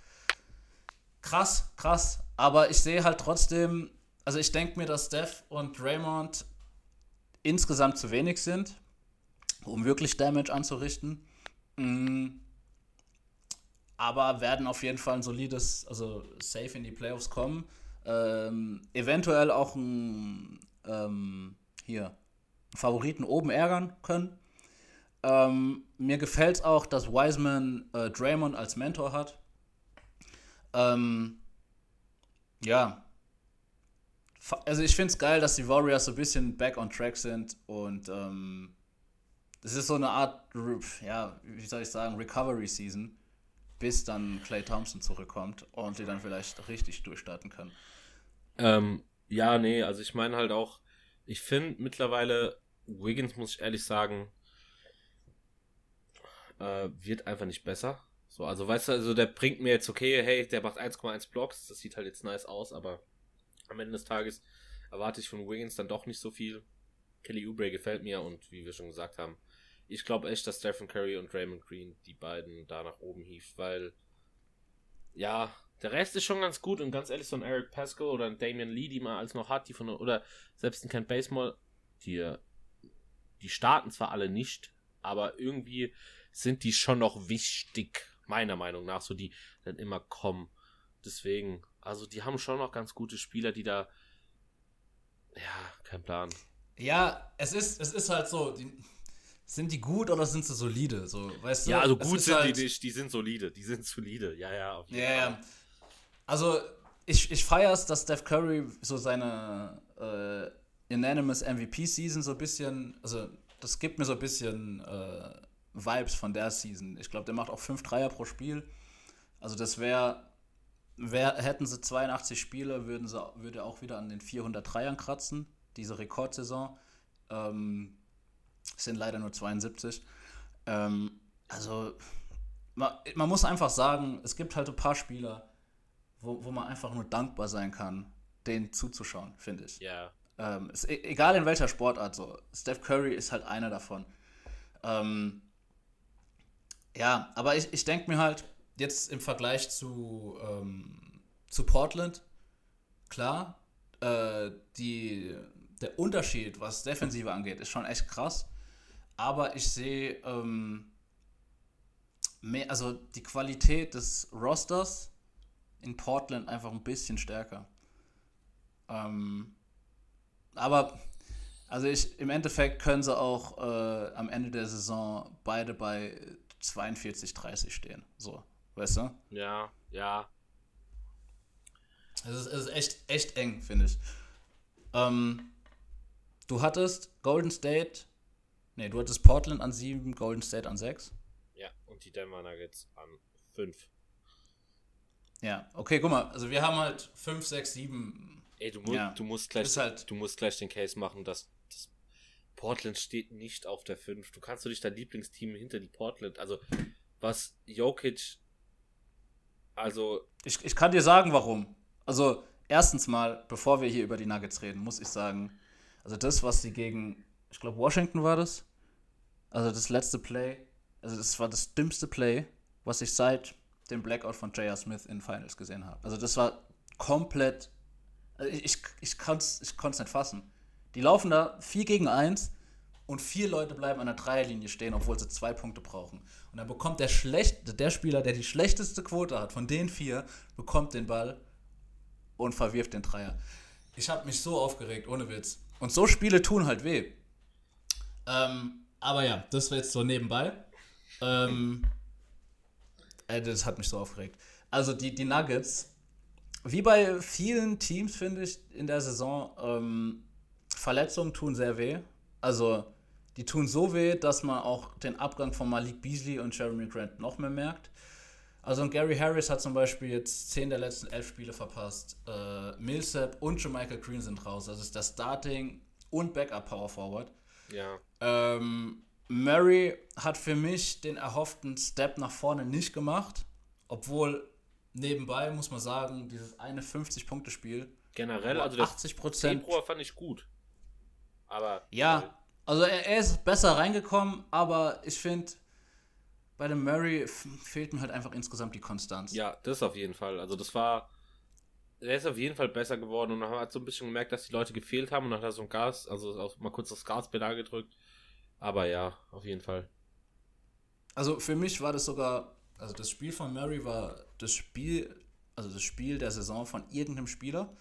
Krass, krass, aber ich sehe halt trotzdem, also ich denke mir, dass Steph und Draymond insgesamt zu wenig sind, um wirklich Damage anzurichten. Mm. Aber werden auf jeden Fall ein solides, also safe in die Playoffs kommen. Ähm, eventuell auch ein, ähm, hier, Favoriten oben ärgern können. Ähm, mir gefällt es auch, dass Wiseman äh, Draymond als Mentor hat. Ähm, ja, also ich finde es geil, dass die Warriors so ein bisschen back on track sind und ähm, es ist so eine Art, ja, wie soll ich sagen, Recovery Season, bis dann Clay Thompson zurückkommt und die dann vielleicht richtig durchstarten können. Ähm, ja, nee, also ich meine halt auch, ich finde mittlerweile, Wiggins, muss ich ehrlich sagen, äh, wird einfach nicht besser. So, also weißt du, also der bringt mir jetzt, okay, hey, der macht 1,1 Blocks, das sieht halt jetzt nice aus, aber am Ende des Tages erwarte ich von Wiggins dann doch nicht so viel. Kelly Oubre gefällt mir und wie wir schon gesagt haben, ich glaube echt, dass Stephen Curry und Raymond Green die beiden da nach oben hieft, weil ja, der Rest ist schon ganz gut und ganz ehrlich, so ein Eric Pascal oder ein Damian Lee, die man als noch hat, die von oder selbst ein Kent Baseball, die, die starten zwar alle nicht, aber irgendwie sind die schon noch wichtig, meiner Meinung nach, so die dann immer kommen. Deswegen, also die haben schon noch ganz gute Spieler, die da, ja, kein Plan. Ja, es ist, es ist halt so, die, sind die gut oder sind sie solide? So, weißt du? Ja, also gut sind halt- die nicht, die sind solide, die sind solide, ja, ja, auf jeden Ja, Fall. Also, ich, ich feiere es, dass Steph Curry so seine äh, Unanimous MVP-Season so ein bisschen, also, das gibt mir so ein bisschen äh, Vibes von der Season. Ich glaube, der macht auch fünf Dreier pro Spiel. Also, das wäre wär, hätten sie 82 Spiele, würden sie, würde auch wieder an den 403ern kratzen, diese Rekordsaison. Ähm, sind leider nur 72. Ähm, also, man, man muss einfach sagen, es gibt halt ein paar Spieler, wo, wo man einfach nur dankbar sein kann, denen zuzuschauen, finde ich. Ja. Ähm, ist, e- egal in welcher Sportart so. Steph Curry ist halt einer davon. Ähm, ja, aber ich, ich denke mir halt, jetzt im Vergleich zu, ähm, zu Portland, klar, äh, die, der Unterschied, was Defensive angeht, ist schon echt krass. Aber ich sehe ähm, mehr, also die Qualität des Rosters in Portland einfach ein bisschen stärker. Ähm, aber also ich, im Endeffekt können sie auch äh, am Ende der Saison beide bei 42, 30 stehen. So, weißt du? Ja, ja. Es ist, es ist echt, echt eng, finde ich. Ähm, du hattest Golden State, nee, du hattest Portland an 7, Golden State an 6. Ja, und die Denver Nuggets an 5. Ja, okay, guck mal, also wir haben halt 5, 6, 7. Ey, du, mu Ja, du, musst gleich, halt- du musst gleich den Case machen, dass, dass Portland steht nicht auf der 5. Du kannst du dich dein Lieblingsteam hinter die Portland, also was Jokic, also Ich, ich kann dir sagen, warum. Also, erstens mal, bevor wir hier über die Nuggets reden, muss ich sagen, also das, was sie gegen, ich glaube, Washington war das, also das letzte Play, also das war das dümmste Play, was ich seit dem Blackout von J.R. Smith in Finals gesehen habe. Also das war komplett, also ich, ich, ich konnte es ich nicht fassen. Die laufen da 4 gegen 1 und vier Leute bleiben an der Dreierlinie stehen, obwohl sie zwei Punkte brauchen. Und dann bekommt der schlecht, der Spieler, der die schlechteste Quote hat, von den vier, bekommt den Ball und verwirft den Dreier. Ich habe mich so aufgeregt, ohne Witz. Und so Spiele tun halt weh. Ähm, aber ja, das war jetzt so nebenbei. Ähm, äh, das hat mich so aufgeregt. Also die, die Nuggets, wie bei vielen Teams, finde ich, in der Saison, ähm, Verletzungen tun sehr weh. Also die tun so weh, dass man auch den Abgang von Malik Beasley und Jeremy Grant noch mehr merkt. Also und Gary Harris hat zum Beispiel jetzt zehn der letzten elf Spiele verpasst. Äh, Millsap und Jermichael Green sind raus. Das ist der Starting und Backup Power Forward. ja, Ähm, Murray hat für mich den erhofften Step nach vorne nicht gemacht. Obwohl nebenbei muss man sagen, dieses eine 50-Punkte-Spiel, generell, also das 80 Prozent. Februar fand ich gut. Aber Ja, also er, er ist besser reingekommen, aber ich finde, bei dem Murray fehlt mir halt einfach insgesamt die Konstanz. Ja, das auf jeden Fall. Also das war. Er ist auf jeden Fall besser geworden und man hat so ein bisschen gemerkt, dass die Leute gefehlt haben und dann hat er so ein Gas, also auch mal kurz das Gaspedal gedrückt. Aber ja, auf jeden Fall. Also für mich war das sogar, also das Spiel von Murray war das Spiel, also das Spiel der Saison von irgendeinem Spieler,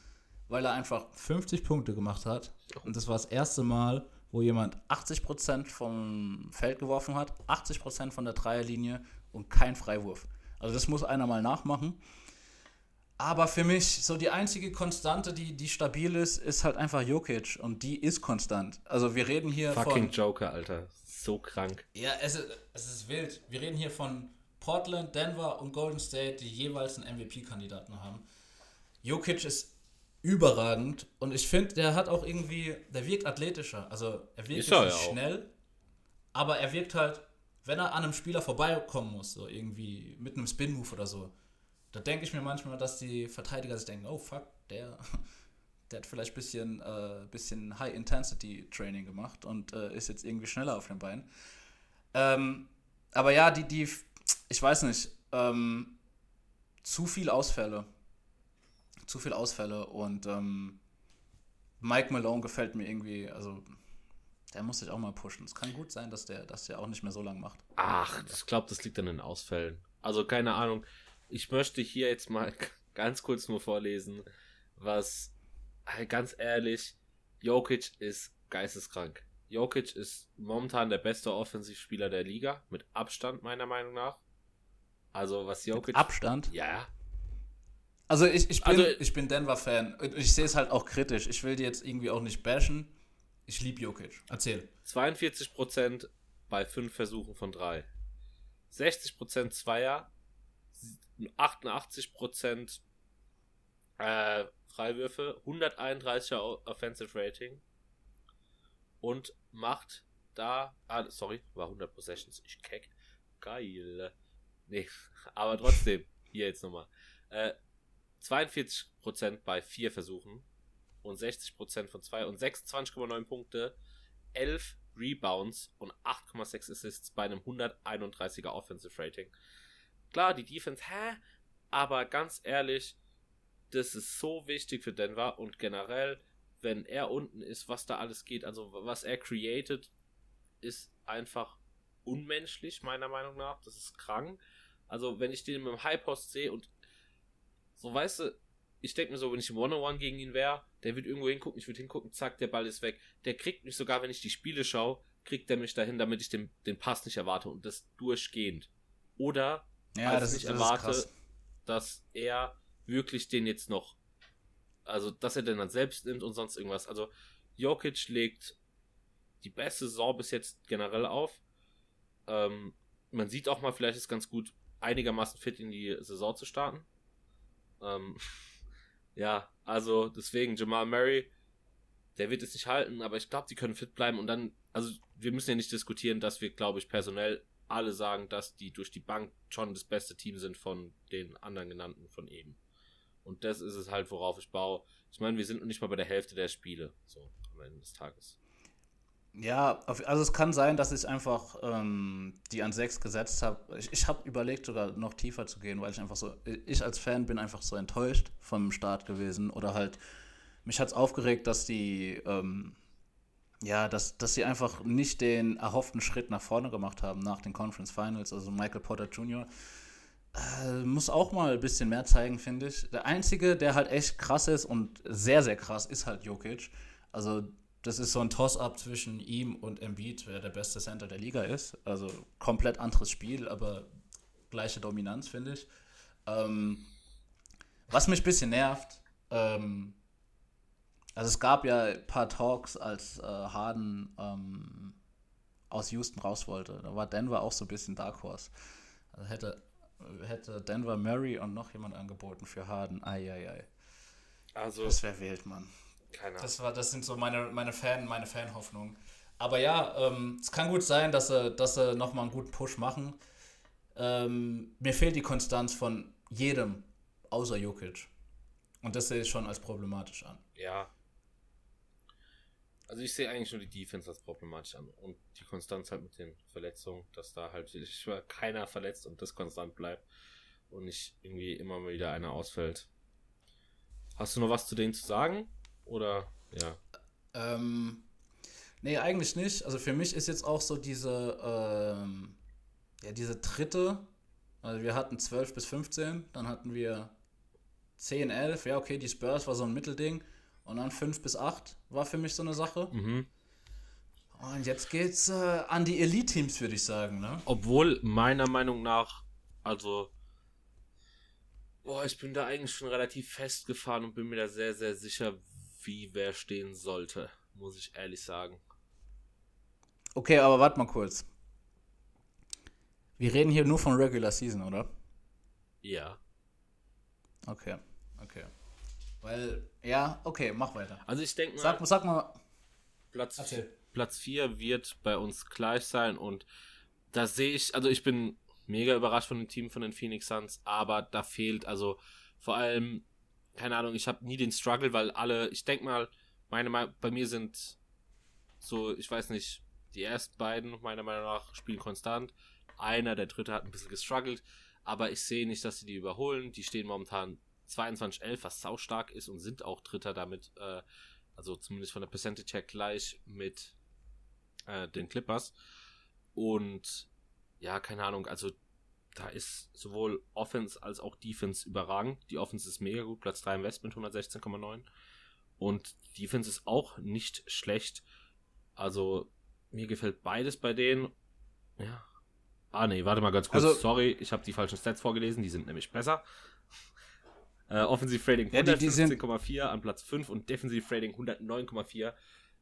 weil er einfach 50 Punkte gemacht hat. Und das war das erste Mal, wo jemand 80% vom Feld geworfen hat, 80% von der Dreierlinie und kein Freiwurf. Also das muss einer mal nachmachen. Aber für mich, so die einzige Konstante, die, die stabil ist, ist halt einfach Jokic. Und die ist konstant. Also wir reden hier Fucking von... Joker, Alter. So krank. Ja, es ist, es ist wild. Wir reden hier von Portland, Denver und Golden State, die jeweils einen MVP-Kandidaten haben. Jokic ist überragend und ich finde, der hat auch irgendwie, der wirkt athletischer. Also er wirkt nicht ja auch. schnell, aber er wirkt halt, wenn er an einem Spieler vorbeikommen muss, so irgendwie mit einem Spin-Move oder so, da denke ich mir manchmal, dass die Verteidiger sich denken, oh fuck, der, der hat vielleicht ein bisschen, äh, bisschen High-Intensity-Training gemacht und äh, ist jetzt irgendwie schneller auf den Beinen. Ähm, aber ja, die, die, ich weiß nicht, ähm, zu viel Ausfälle. Zu viel Ausfälle und ähm, Mike Malone gefällt mir irgendwie, also der muss sich auch mal pushen. Es kann gut sein, dass der, dass der auch nicht mehr so lang macht. Ach, ich glaube, das liegt an den Ausfällen. Also keine Ahnung. Ich möchte hier jetzt mal ganz kurz nur vorlesen, was ganz ehrlich, Jokic ist geisteskrank. Jokic ist momentan der beste Offensivspieler der Liga, mit Abstand meiner Meinung nach. Also was Jokic... Abstand. Ja, Also ich, ich bin, Also- ich bin Denver-Fan. Und Ich sehe es halt auch kritisch. Ich will die jetzt irgendwie auch nicht bashen. Ich liebe Jokic. Erzähl. 42% bei 5 Versuchen von 3. 60% Zweier, 88% Äh, Freiwürfe, 131er Offensive Rating und macht da, ah, sorry, war 100 Possessions, ich keck, geil. Nee, aber trotzdem, hier jetzt nochmal. Äh, 42% bei vier Versuchen und 60% von zwei und 26,9 Punkte, 11 Rebounds und 8,6 Assists bei einem 131er Offensive Rating. Klar, die Defense, hä? Aber ganz ehrlich, das ist so wichtig für Denver und generell, wenn er unten ist, was da alles geht, also was er created, ist einfach unmenschlich, meiner Meinung nach. Das ist krank. Also, wenn ich den mit dem High Post sehe und so, weißt du, ich denke mir so, wenn ich im One-on-One gegen ihn wäre, der wird irgendwo hingucken, ich würde hingucken, zack, der Ball ist weg. Der kriegt mich sogar, wenn ich die Spiele schaue, kriegt er mich dahin, damit ich den, den Pass nicht erwarte und das durchgehend. Oder ja, als ich nicht das erwarte, dass er wirklich den jetzt noch, also dass er den dann selbst nimmt und sonst irgendwas. Also Jokic legt die beste Saison bis jetzt generell auf. Ähm, man sieht auch mal, vielleicht ist ganz gut, einigermaßen fit in die Saison zu starten. Ähm, ja, also deswegen Jamal Murray, der wird es nicht halten, aber ich glaube, die können fit bleiben und dann, also wir müssen ja nicht diskutieren, dass wir, glaube ich, personell alle sagen, dass die durch die Bank schon das beste Team sind von den anderen genannten von eben. Und das ist es halt, worauf ich baue. Ich meine, wir sind noch nicht mal bei der Hälfte der Spiele, so am Ende des Tages. Ja, also es kann sein, dass ich einfach ähm, die an 6 gesetzt habe. Ich, ich habe überlegt, sogar noch tiefer zu gehen, weil ich einfach so, ich als Fan bin einfach so enttäuscht vom Start gewesen. Oder halt, mich hat es aufgeregt, dass die, ähm, ja, dass, dass sie einfach nicht den erhofften Schritt nach vorne gemacht haben nach den Conference Finals. Also Michael Porter Jr. Äh, muss auch mal ein bisschen mehr zeigen, finde ich. Der Einzige, der halt echt krass ist und sehr, sehr krass, ist halt Jokic. Also das ist so ein Toss-up zwischen ihm und Embiid, wer der beste Center der Liga ist. Also komplett anderes Spiel, aber gleiche Dominanz, finde ich. Ähm, was mich ein bisschen nervt, ähm, also es gab ja ein paar Talks, als äh, Harden ähm, aus Houston raus wollte. Da war Denver auch so ein bisschen Dark Horse. Also hätte, hätte Denver Murray und noch jemand angeboten für Harden. Eieiei. Also, das wäre wild, Mann. Keine Ahnung. Das, war, das sind so meine, meine Fan, meine Fanhoffnungen. Aber ja, ähm, es kann gut sein, dass sie, dass sie nochmal einen guten Push machen. Ähm, mir fehlt die Konstanz von jedem, außer Jokic. Und das sehe ich schon als problematisch an. Ja. Also ich sehe eigentlich nur die Defense als problematisch an. Und die Konstanz halt mit den Verletzungen, dass da halt keiner verletzt und das konstant bleibt. Und nicht irgendwie immer wieder einer ausfällt. Hast du noch was zu denen zu sagen? Oder ja? Ähm, nee, eigentlich nicht. Also für mich ist jetzt auch so diese, ähm, ja, diese dritte. Also wir hatten 12 bis 15, dann hatten wir 10, 11. Ja, okay, die Spurs war so ein Mittelding. Und dann 5 bis 8 war für mich so eine Sache. Mhm. Und jetzt geht's äh, an die Elite-Teams, würde ich sagen. Ne? Obwohl meiner Meinung nach, also Boah, ich bin da eigentlich schon relativ festgefahren und bin mir da sehr, sehr sicher, wie wer stehen sollte, muss ich ehrlich sagen. Okay, aber warte mal kurz. Wir reden hier nur von Regular Season, oder? Ja. Okay, okay. Weil, ja, okay, mach weiter. Also ich denke mal. Sag, sag mal. Platz, Platz 4 wird bei uns gleich sein und da sehe ich, also ich bin mega überrascht von dem Team von den Phoenix Suns, aber da fehlt, also vor allem keine Ahnung, ich habe nie den Struggle, weil alle, ich denke mal, meine, bei mir sind so, ich weiß nicht, die ersten beiden, meiner Meinung nach, spielen konstant. Einer, der dritte hat ein bisschen gestruggelt, aber ich sehe nicht, dass sie die überholen. Die stehen momentan 22-11, was saustark ist und sind auch Dritter damit, äh, also zumindest von der Percentage her gleich mit äh, den Clippers. Und ja, keine Ahnung, also da ist sowohl Offense als auch Defense überragend. Die Offense ist mega gut, Platz 3 im West mit 116,9. Und Defense ist auch nicht schlecht. Also, mir gefällt beides bei denen. Ja. Ah, nee, warte mal ganz kurz. Also, Sorry, ich habe die falschen Stats vorgelesen. Die sind nämlich besser. Äh, Offensive Rating 115,4 ja, an Platz 5 und Defensive Rating 109,4.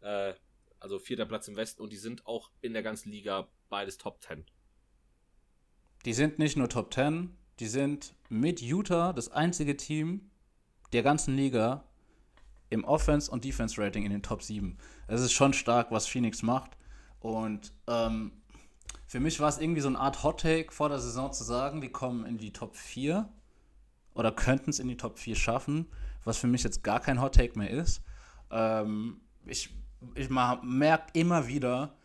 Äh, also vierter Platz im Westen und die sind auch in der ganzen Liga beides Top 10 die sind nicht nur Top 10, die sind mit Utah das einzige Team, der ganzen Liga im Offense- und Defense-Rating in den Top 7. Es ist schon stark, was Phoenix macht. Und ähm, für mich war es irgendwie so eine Art Hot-Take vor der Saison zu sagen, die kommen in die Top 4 oder könnten es in die Top 4 schaffen, was für mich jetzt gar kein Hot-Take mehr ist. Ähm, ich ich merke immer wieder,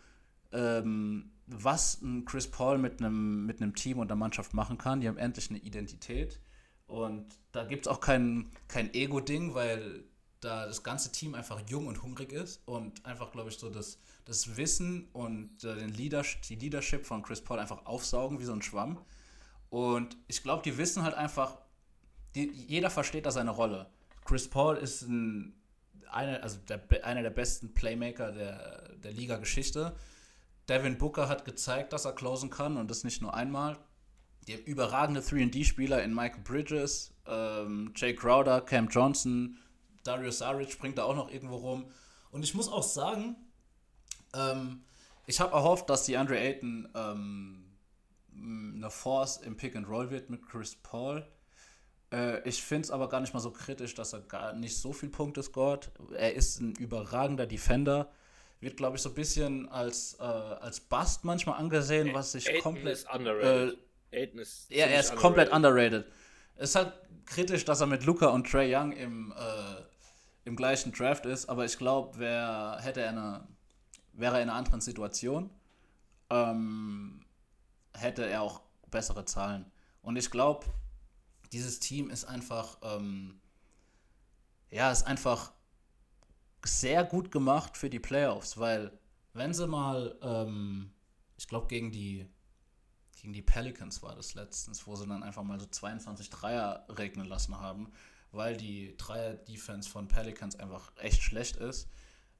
ähm, was ein Chris Paul mit einem mit Team und der Mannschaft machen kann. Die haben endlich eine Identität. Und da gibt es auch kein, kein Ego-Ding, weil da das ganze Team einfach jung und hungrig ist und einfach, glaube ich, so das, das Wissen und äh, den Leadership, die Leadership von Chris Paul einfach aufsaugen wie so ein Schwamm. Und ich glaube, die wissen halt einfach, die, jeder versteht da seine Rolle. Chris Paul ist ein, eine, also der, einer der besten Playmaker der, der Liga-Geschichte. Devin Booker hat gezeigt, dass er closen kann und das nicht nur einmal. Haben überragende 3D-Spieler in Michael Bridges, ähm, Jay Crowder, Cam Johnson, Darius Saric springt da auch noch irgendwo rum. Und ich muss auch sagen, ähm, ich habe erhofft, dass die Andre Ayton ähm, eine Force im Pick and Roll wird mit Chris Paul. Äh, ich finde es aber gar nicht mal so kritisch, dass er gar nicht so viel Punkte scored. Er ist ein überragender Defender. Wird, glaube ich, so ein bisschen als, äh, als Bust manchmal angesehen, was sich komplett. Ist underrated. Äh, ist ja, er ist underrated. komplett underrated. Es ist halt kritisch, dass er mit Luca und Trey Young im, äh, im gleichen Draft ist, aber ich glaube, wer hätte er eine, wäre er in einer anderen Situation, ähm, hätte er auch bessere Zahlen. Und ich glaube, dieses Team ist einfach, ähm, ja, ist einfach sehr gut gemacht für die Playoffs, weil wenn sie mal, ähm, ich glaube gegen die gegen die Pelicans war das letztens, wo sie dann einfach mal so 22 Dreier regnen lassen haben, weil die Dreier-Defense von Pelicans einfach echt schlecht ist.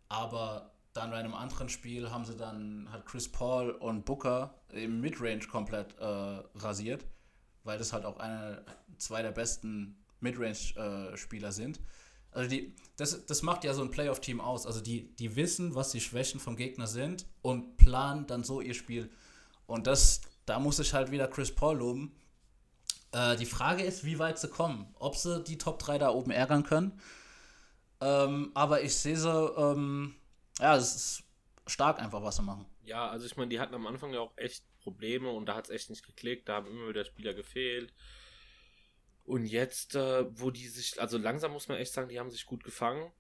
Aber dann bei einem anderen Spiel haben sie dann, hat Chris Paul und Booker im Midrange komplett äh, rasiert, weil das halt auch eine, zwei der besten Midrange-Spieler äh, sind. Also die, das, das macht ja so ein Playoff-Team aus. Also die, die wissen, was die Schwächen vom Gegner sind und planen dann so ihr Spiel. Und das, da muss ich halt wieder Chris Paul loben. Äh, die Frage ist, wie weit sie kommen. Ob sie die Top 3 da oben ärgern können. Ähm, aber ich sehe sie, ähm, ja, es ist stark einfach, was sie machen. Ja, also ich meine, die hatten am Anfang ja auch echt Probleme und da hat es echt nicht geklickt. Da haben immer wieder Spieler gefehlt. Und jetzt, äh, wo die sich, also langsam muss man echt sagen, die haben sich gut gefangen.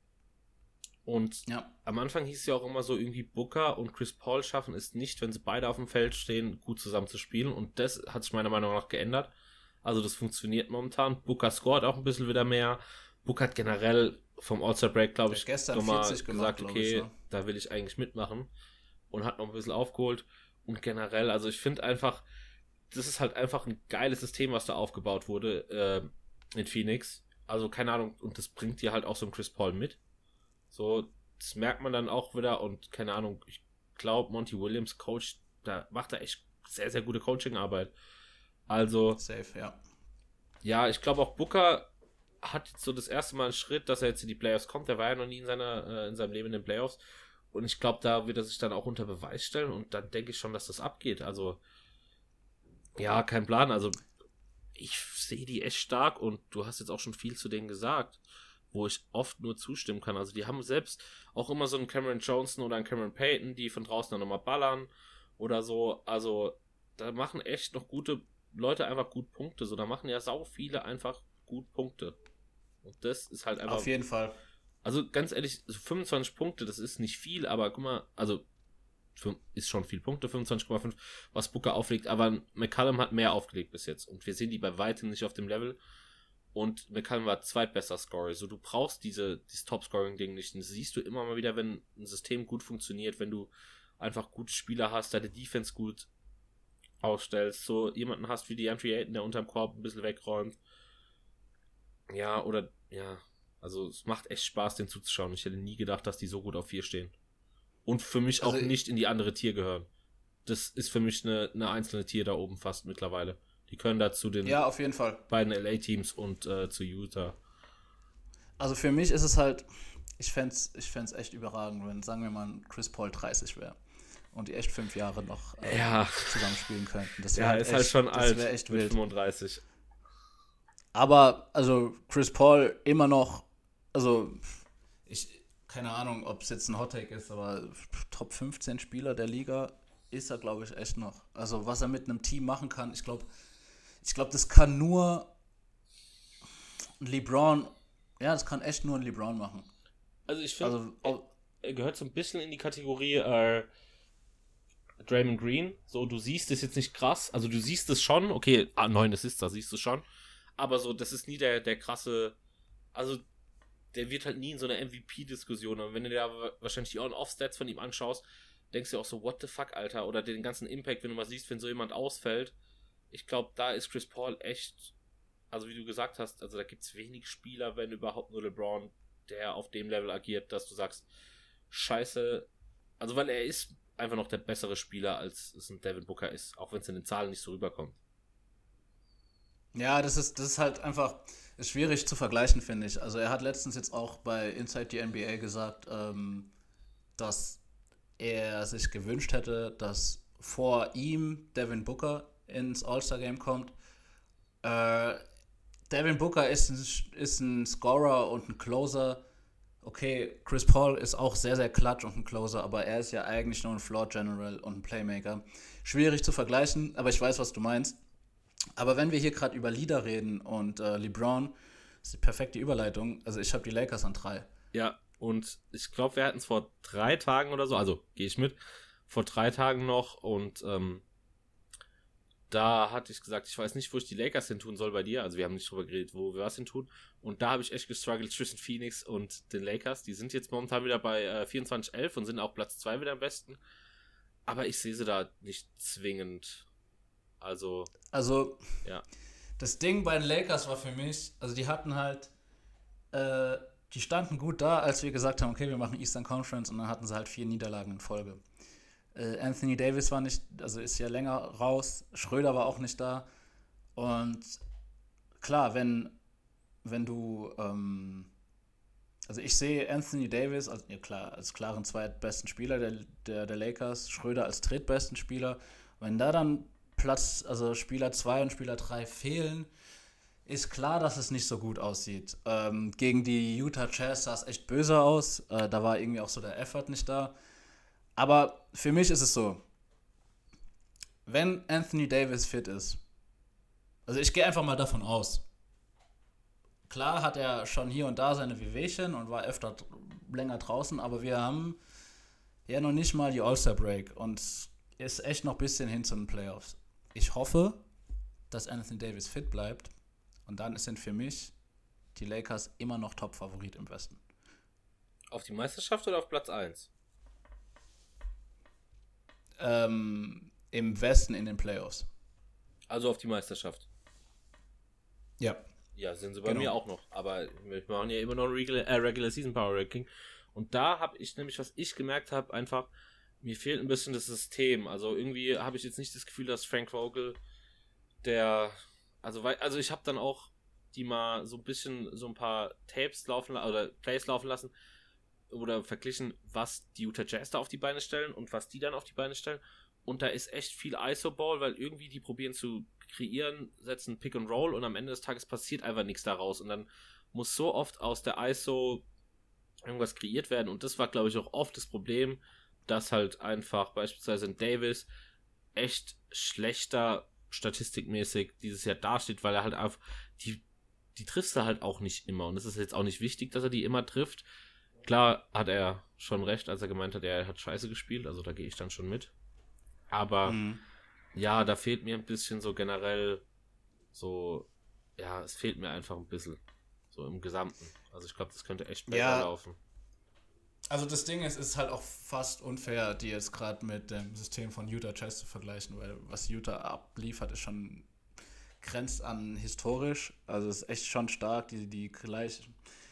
Und ja. am Anfang hieß es ja auch immer so, irgendwie Booker und Chris Paul schaffen es nicht, wenn sie beide auf dem Feld stehen, gut zusammen zu spielen. Und das hat sich meiner Meinung nach geändert. Also das funktioniert momentan. Booker scored auch ein bisschen wieder mehr. Booker hat generell vom All-Star Break, glaube ich, gestern nochmal gesagt, gemacht, okay, ich, ja. da will ich eigentlich mitmachen. Und hat noch ein bisschen aufgeholt. Und generell, also ich finde einfach, das ist halt einfach ein geiles System, was da aufgebaut wurde äh, in Phoenix. Also keine Ahnung, und das bringt dir halt auch so ein Chris Paul mit. So, das merkt man dann auch wieder und keine Ahnung, ich glaube, Monty Williams Coach, da macht er echt sehr, sehr gute Coaching-Arbeit. Also. Safe, ja. Ja, ich glaube auch Booker hat jetzt so das erste Mal einen Schritt, dass er jetzt in die Playoffs kommt. Der war ja noch nie in, seiner, äh, in seinem Leben in den Playoffs. Und ich glaube, da wird er sich dann auch unter Beweis stellen und dann denke ich schon, dass das abgeht. Also, ja, kein Plan. Also, ich sehe die echt stark und du hast jetzt auch schon viel zu denen gesagt wo ich oft nur zustimmen kann. Also die haben selbst auch immer so einen Cameron Johnson oder einen Cameron Payton, die von draußen dann nochmal ballern oder so. Also da machen echt noch gute Leute einfach gut Punkte. So, da machen ja sau viele einfach gut Punkte. Und das ist halt einfach. Auf jeden Fall. Also ganz ehrlich, 25 Punkte, das ist nicht viel, aber guck mal, also ist schon viel Punkte, 25,5, was Booker auflegt, aber McCallum hat mehr aufgelegt bis jetzt und wir sehen die bei weitem nicht auf dem Level und McCallum war zweitbester Scorer. So, du brauchst diese, dieses Top-Scoring-Ding nicht. Das siehst du immer mal wieder, wenn ein System gut funktioniert, wenn du einfach gute Spieler hast, deine Defense gut ausstellst, so jemanden hast wie die Entry Ayton, der unterm Korb ein bisschen wegräumt. Ja, oder, ja, also es macht echt Spaß, den zuzuschauen. Ich hätte nie gedacht, dass die so gut auf vier stehen. Und für mich also auch nicht in die andere Tier gehören. Das ist für mich eine, eine einzelne Tier da oben fast mittlerweile. Die können da zu den ja, auf jeden Fall. beiden LA-Teams und äh, zu Utah. Also für mich ist es halt, ich fände es ich echt überragend, wenn, sagen wir mal, Chris Paul 30 wäre und die echt fünf Jahre noch äh, ja. zusammen spielen könnten. Das ja, halt ist halt echt, halt schon alt echt mit wild. 35. Aber, also Chris Paul immer noch, also ich, keine Ahnung, ob es jetzt ein Hottake ist, aber Top 15 Spieler der Liga ist er, glaube ich, echt noch. Also was er mit einem Team machen kann, ich glaube, ich glaube, das kann nur ein LeBron, ja, das kann echt nur ein LeBron machen. Also ich finde, Also, er gehört so ein bisschen in die Kategorie äh, Draymond Green. So, du siehst es jetzt nicht krass. Also du siehst es schon. Okay, ah, neun Assists, da siehst du schon. Aber so, das ist nie der, der krasse. Also, der wird halt nie in so einer MVP-Diskussion. Und wenn du dir wahrscheinlich die On-Off-Stats von ihm anschaust, denkst du auch so, what the fuck, Alter? Oder den ganzen Impact, wenn du mal siehst, wenn so jemand ausfällt. Ich glaube, da ist Chris Paul echt. Also, wie du gesagt hast, also da gibt es wenig Spieler, wenn überhaupt nur LeBron, der auf dem Level agiert, dass du sagst, scheiße. Also, weil er ist einfach noch der bessere Spieler, als es ein Devin Booker ist, auch wenn es in den Zahlen nicht so rüberkommt. Ja, das ist, das ist halt einfach ist schwierig zu vergleichen, finde ich. Also er hat letztens jetzt auch bei Inside the NBA gesagt, ähm, dass er sich gewünscht hätte, dass vor ihm Devin Booker ins All-Star-Game kommt. Äh, Devin Booker ist ein, ist ein Scorer und ein Closer. Okay, Chris Paul ist auch sehr, sehr klatsch und ein Closer, aber er ist ja eigentlich nur ein Floor General und ein Playmaker. Schwierig zu vergleichen, aber ich weiß, was du meinst. Aber wenn wir hier gerade über Leader reden und äh, LeBron, ist die perfekte Überleitung. Also ich habe die Lakers an drei. Ja, und ich glaube, wir hatten es vor drei Tagen oder so, also gehe ich mit, vor drei Tagen noch und ähm, da hatte ich gesagt, ich weiß nicht, wo ich die Lakers hin tun soll bei dir. Also wir haben nicht drüber geredet, wo wir was hin tun. Und da habe ich echt gestruggelt zwischen Phoenix und den Lakers. Die sind jetzt momentan wieder bei äh, 24-11 und sind auch Platz 2 wieder am besten. Aber ich sehe sie da nicht zwingend. Also. Also, ja. Das Ding bei den Lakers war für mich, also die hatten halt, äh, die standen gut da, als wir gesagt haben, okay, wir machen Eastern Conference und dann hatten sie halt vier Niederlagen in Folge. Äh, Anthony Davis war nicht, also ist ja länger raus, Schröder war auch nicht da. Und klar, wenn, wenn du, ähm, also ich sehe Anthony Davis als, ja klar, als klaren zweitbesten Spieler der, der, der Lakers, Schröder als drittbesten Spieler. Wenn da dann Platz, also Spieler 2 und Spieler 3 fehlen, ist klar, dass es nicht so gut aussieht. Ähm, gegen die Utah Jazz sah es echt böse aus. Äh, da war irgendwie auch so der Effort nicht da. Aber für mich ist es so, wenn Anthony Davis fit ist, also ich gehe einfach mal davon aus. Klar hat er schon hier und da seine Wehwehchen und war öfter länger draußen, aber wir haben ja noch nicht mal die All-Star Break und ist echt noch ein bisschen hin zu den Playoffs. Ich hoffe, dass Anthony Davis fit bleibt und dann sind für mich die Lakers immer noch Top-Favorit im Westen. Auf die Meisterschaft oder auf Platz 1? Ähm, Im Westen in den Playoffs. Also auf die Meisterschaft. Ja. Ja, sind sie bei Genau. mir auch noch. Aber wir machen ja immer noch ein Regular, äh, Regular Season Power Ranking. Und da habe ich nämlich, was ich gemerkt habe, einfach, mir fehlt ein bisschen das System. Also irgendwie habe ich jetzt nicht das Gefühl, dass Frank Vogel, der, also, also ich habe dann auch die mal so ein bisschen, so ein paar Tapes laufen la- oder Plays laufen lassen oder verglichen, was die Utah Jazz da auf die Beine stellen und was die dann auf die Beine stellen. Und da ist echt viel ISO-Ball, weil irgendwie die probieren zu kreieren, setzen Pick and Roll und am Ende des Tages passiert einfach nichts daraus. Und dann muss so oft aus der ISO irgendwas kreiert werden. Und das war, glaube ich, auch oft das Problem, dass halt einfach beispielsweise ein Davis echt schlechter statistikmäßig dieses Jahr dasteht, weil er halt auf die, die triffst du halt auch nicht immer. Und es ist jetzt auch nicht wichtig, dass er die immer trifft. Klar hat er schon recht, als er gemeint hat, er hat scheiße gespielt, also da gehe ich dann schon mit. Aber Mhm. ja, da fehlt mir ein bisschen so generell so, ja, es fehlt mir einfach ein bisschen. So im Gesamten. Also ich glaube, das könnte echt besser Ja. laufen. Also das Ding ist, es ist halt auch fast unfair, die jetzt gerade mit dem System von Utah Jazz zu vergleichen, weil was Utah abliefert, ist schon grenzt an historisch. Also es ist echt schon stark, die, die gleich.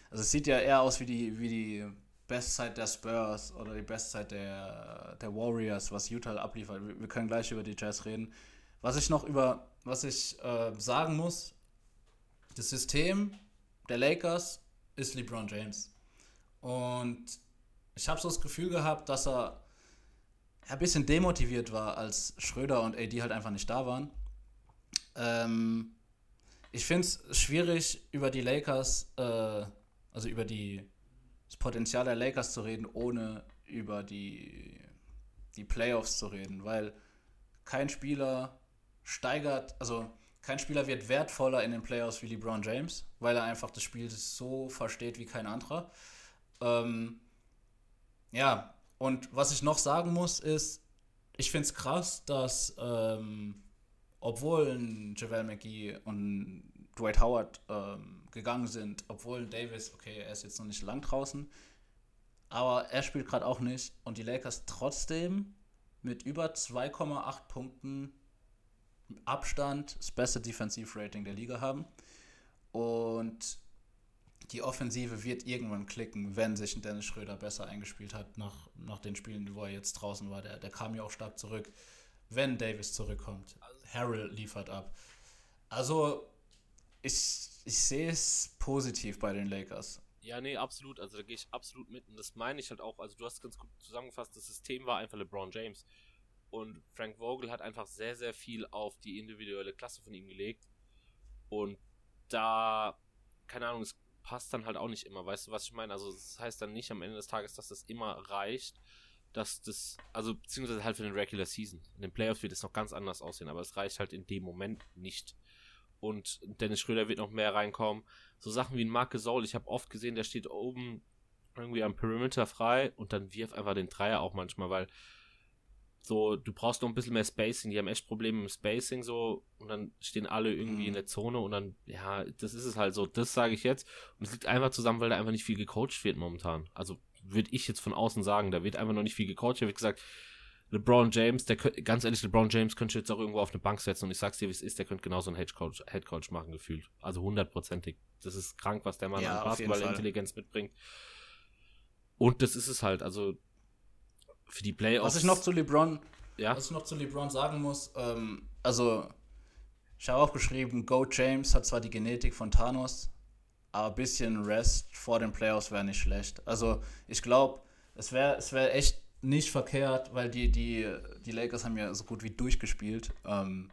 Also es sieht ja eher aus wie die, wie die Bestzeit der Spurs oder die Bestzeit der, der Warriors, was Utah abliefert. Wir, wir können gleich über die Jazz reden. Was ich noch über, was ich äh, sagen muss, das System der Lakers ist LeBron James. Und ich habe so das Gefühl gehabt, dass er ein bisschen demotiviert war, als Schröder und AD halt einfach nicht da waren. Ähm, ich finde es schwierig, über die Lakers, äh, also über die, das Potenzial der Lakers zu reden, ohne über die, die Playoffs zu reden, weil kein Spieler steigert, also kein Spieler wird wertvoller in den Playoffs wie LeBron James, weil er einfach das Spiel so versteht wie kein anderer. Ähm, ja, und was ich noch sagen muss, ist, ich finde es krass, dass ähm, obwohl ein JaVale McGee und Dwight Howard ähm, gegangen sind, obwohl Davis, okay, er ist jetzt noch nicht lang draußen, aber er spielt gerade auch nicht und die Lakers trotzdem mit über 2,8 Punkten Abstand das beste Defensivrating der Liga haben. Und die Offensive wird irgendwann klicken, wenn sich ein Dennis Schröder besser eingespielt hat nach, nach den Spielen, wo er jetzt draußen war. Der, der kam ja auch stark zurück. Wenn Davis zurückkommt, Harrell liefert ab. Also, ich, ich sehe es positiv bei den Lakers. Ja, nee, absolut. Also da gehe ich absolut mit. Und das meine ich halt auch. Also du hast ganz gut zusammengefasst, das System war einfach LeBron James. Und Frank Vogel hat einfach sehr, sehr viel auf die individuelle Klasse von ihm gelegt. Und da, keine Ahnung, es passt dann halt auch nicht immer. Weißt du, was ich meine? Also, das heißt dann nicht am Ende des Tages, dass das immer reicht, dass das, also, beziehungsweise halt für den Regular Season. In den Playoffs wird es noch ganz anders aussehen, aber es reicht halt in dem Moment nicht. Und Dennis Schröder wird noch mehr reinkommen. So Sachen wie ein Marc Gasol, ich habe oft gesehen, der steht oben irgendwie am Perimeter frei und dann wirft einfach den Dreier auch manchmal, weil so, du brauchst noch ein bisschen mehr Spacing. Die haben echt Probleme mit Spacing so und dann stehen alle irgendwie mhm. in der Zone und dann, ja, das ist es halt so. Das sage ich jetzt. Und es liegt einfach zusammen, weil da einfach nicht viel gecoacht wird momentan. Also würde ich jetzt von außen sagen, da wird einfach noch nicht viel gecoacht. Da wird gesagt, LeBron James, der ganz ehrlich, LeBron James könnte jetzt auch irgendwo auf eine Bank setzen und ich sag's dir, wie es ist, der könnte genauso einen Headcoach, Headcoach machen, gefühlt. Also hundertprozentig. Das ist krank, was der Mann ja, an Basketballintelligenz mitbringt. Und das ist es halt. Also für die Playoffs. Was ich noch zu LeBron, ja? was ich noch zu LeBron sagen muss, ähm, also ich habe auch geschrieben, Go James hat zwar die Genetik von Thanos, aber ein bisschen Rest vor den Playoffs wäre nicht schlecht. Also ich glaube, es wäre es wär echt nicht verkehrt, weil die, die, die Lakers haben ja so gut wie durchgespielt. Ähm,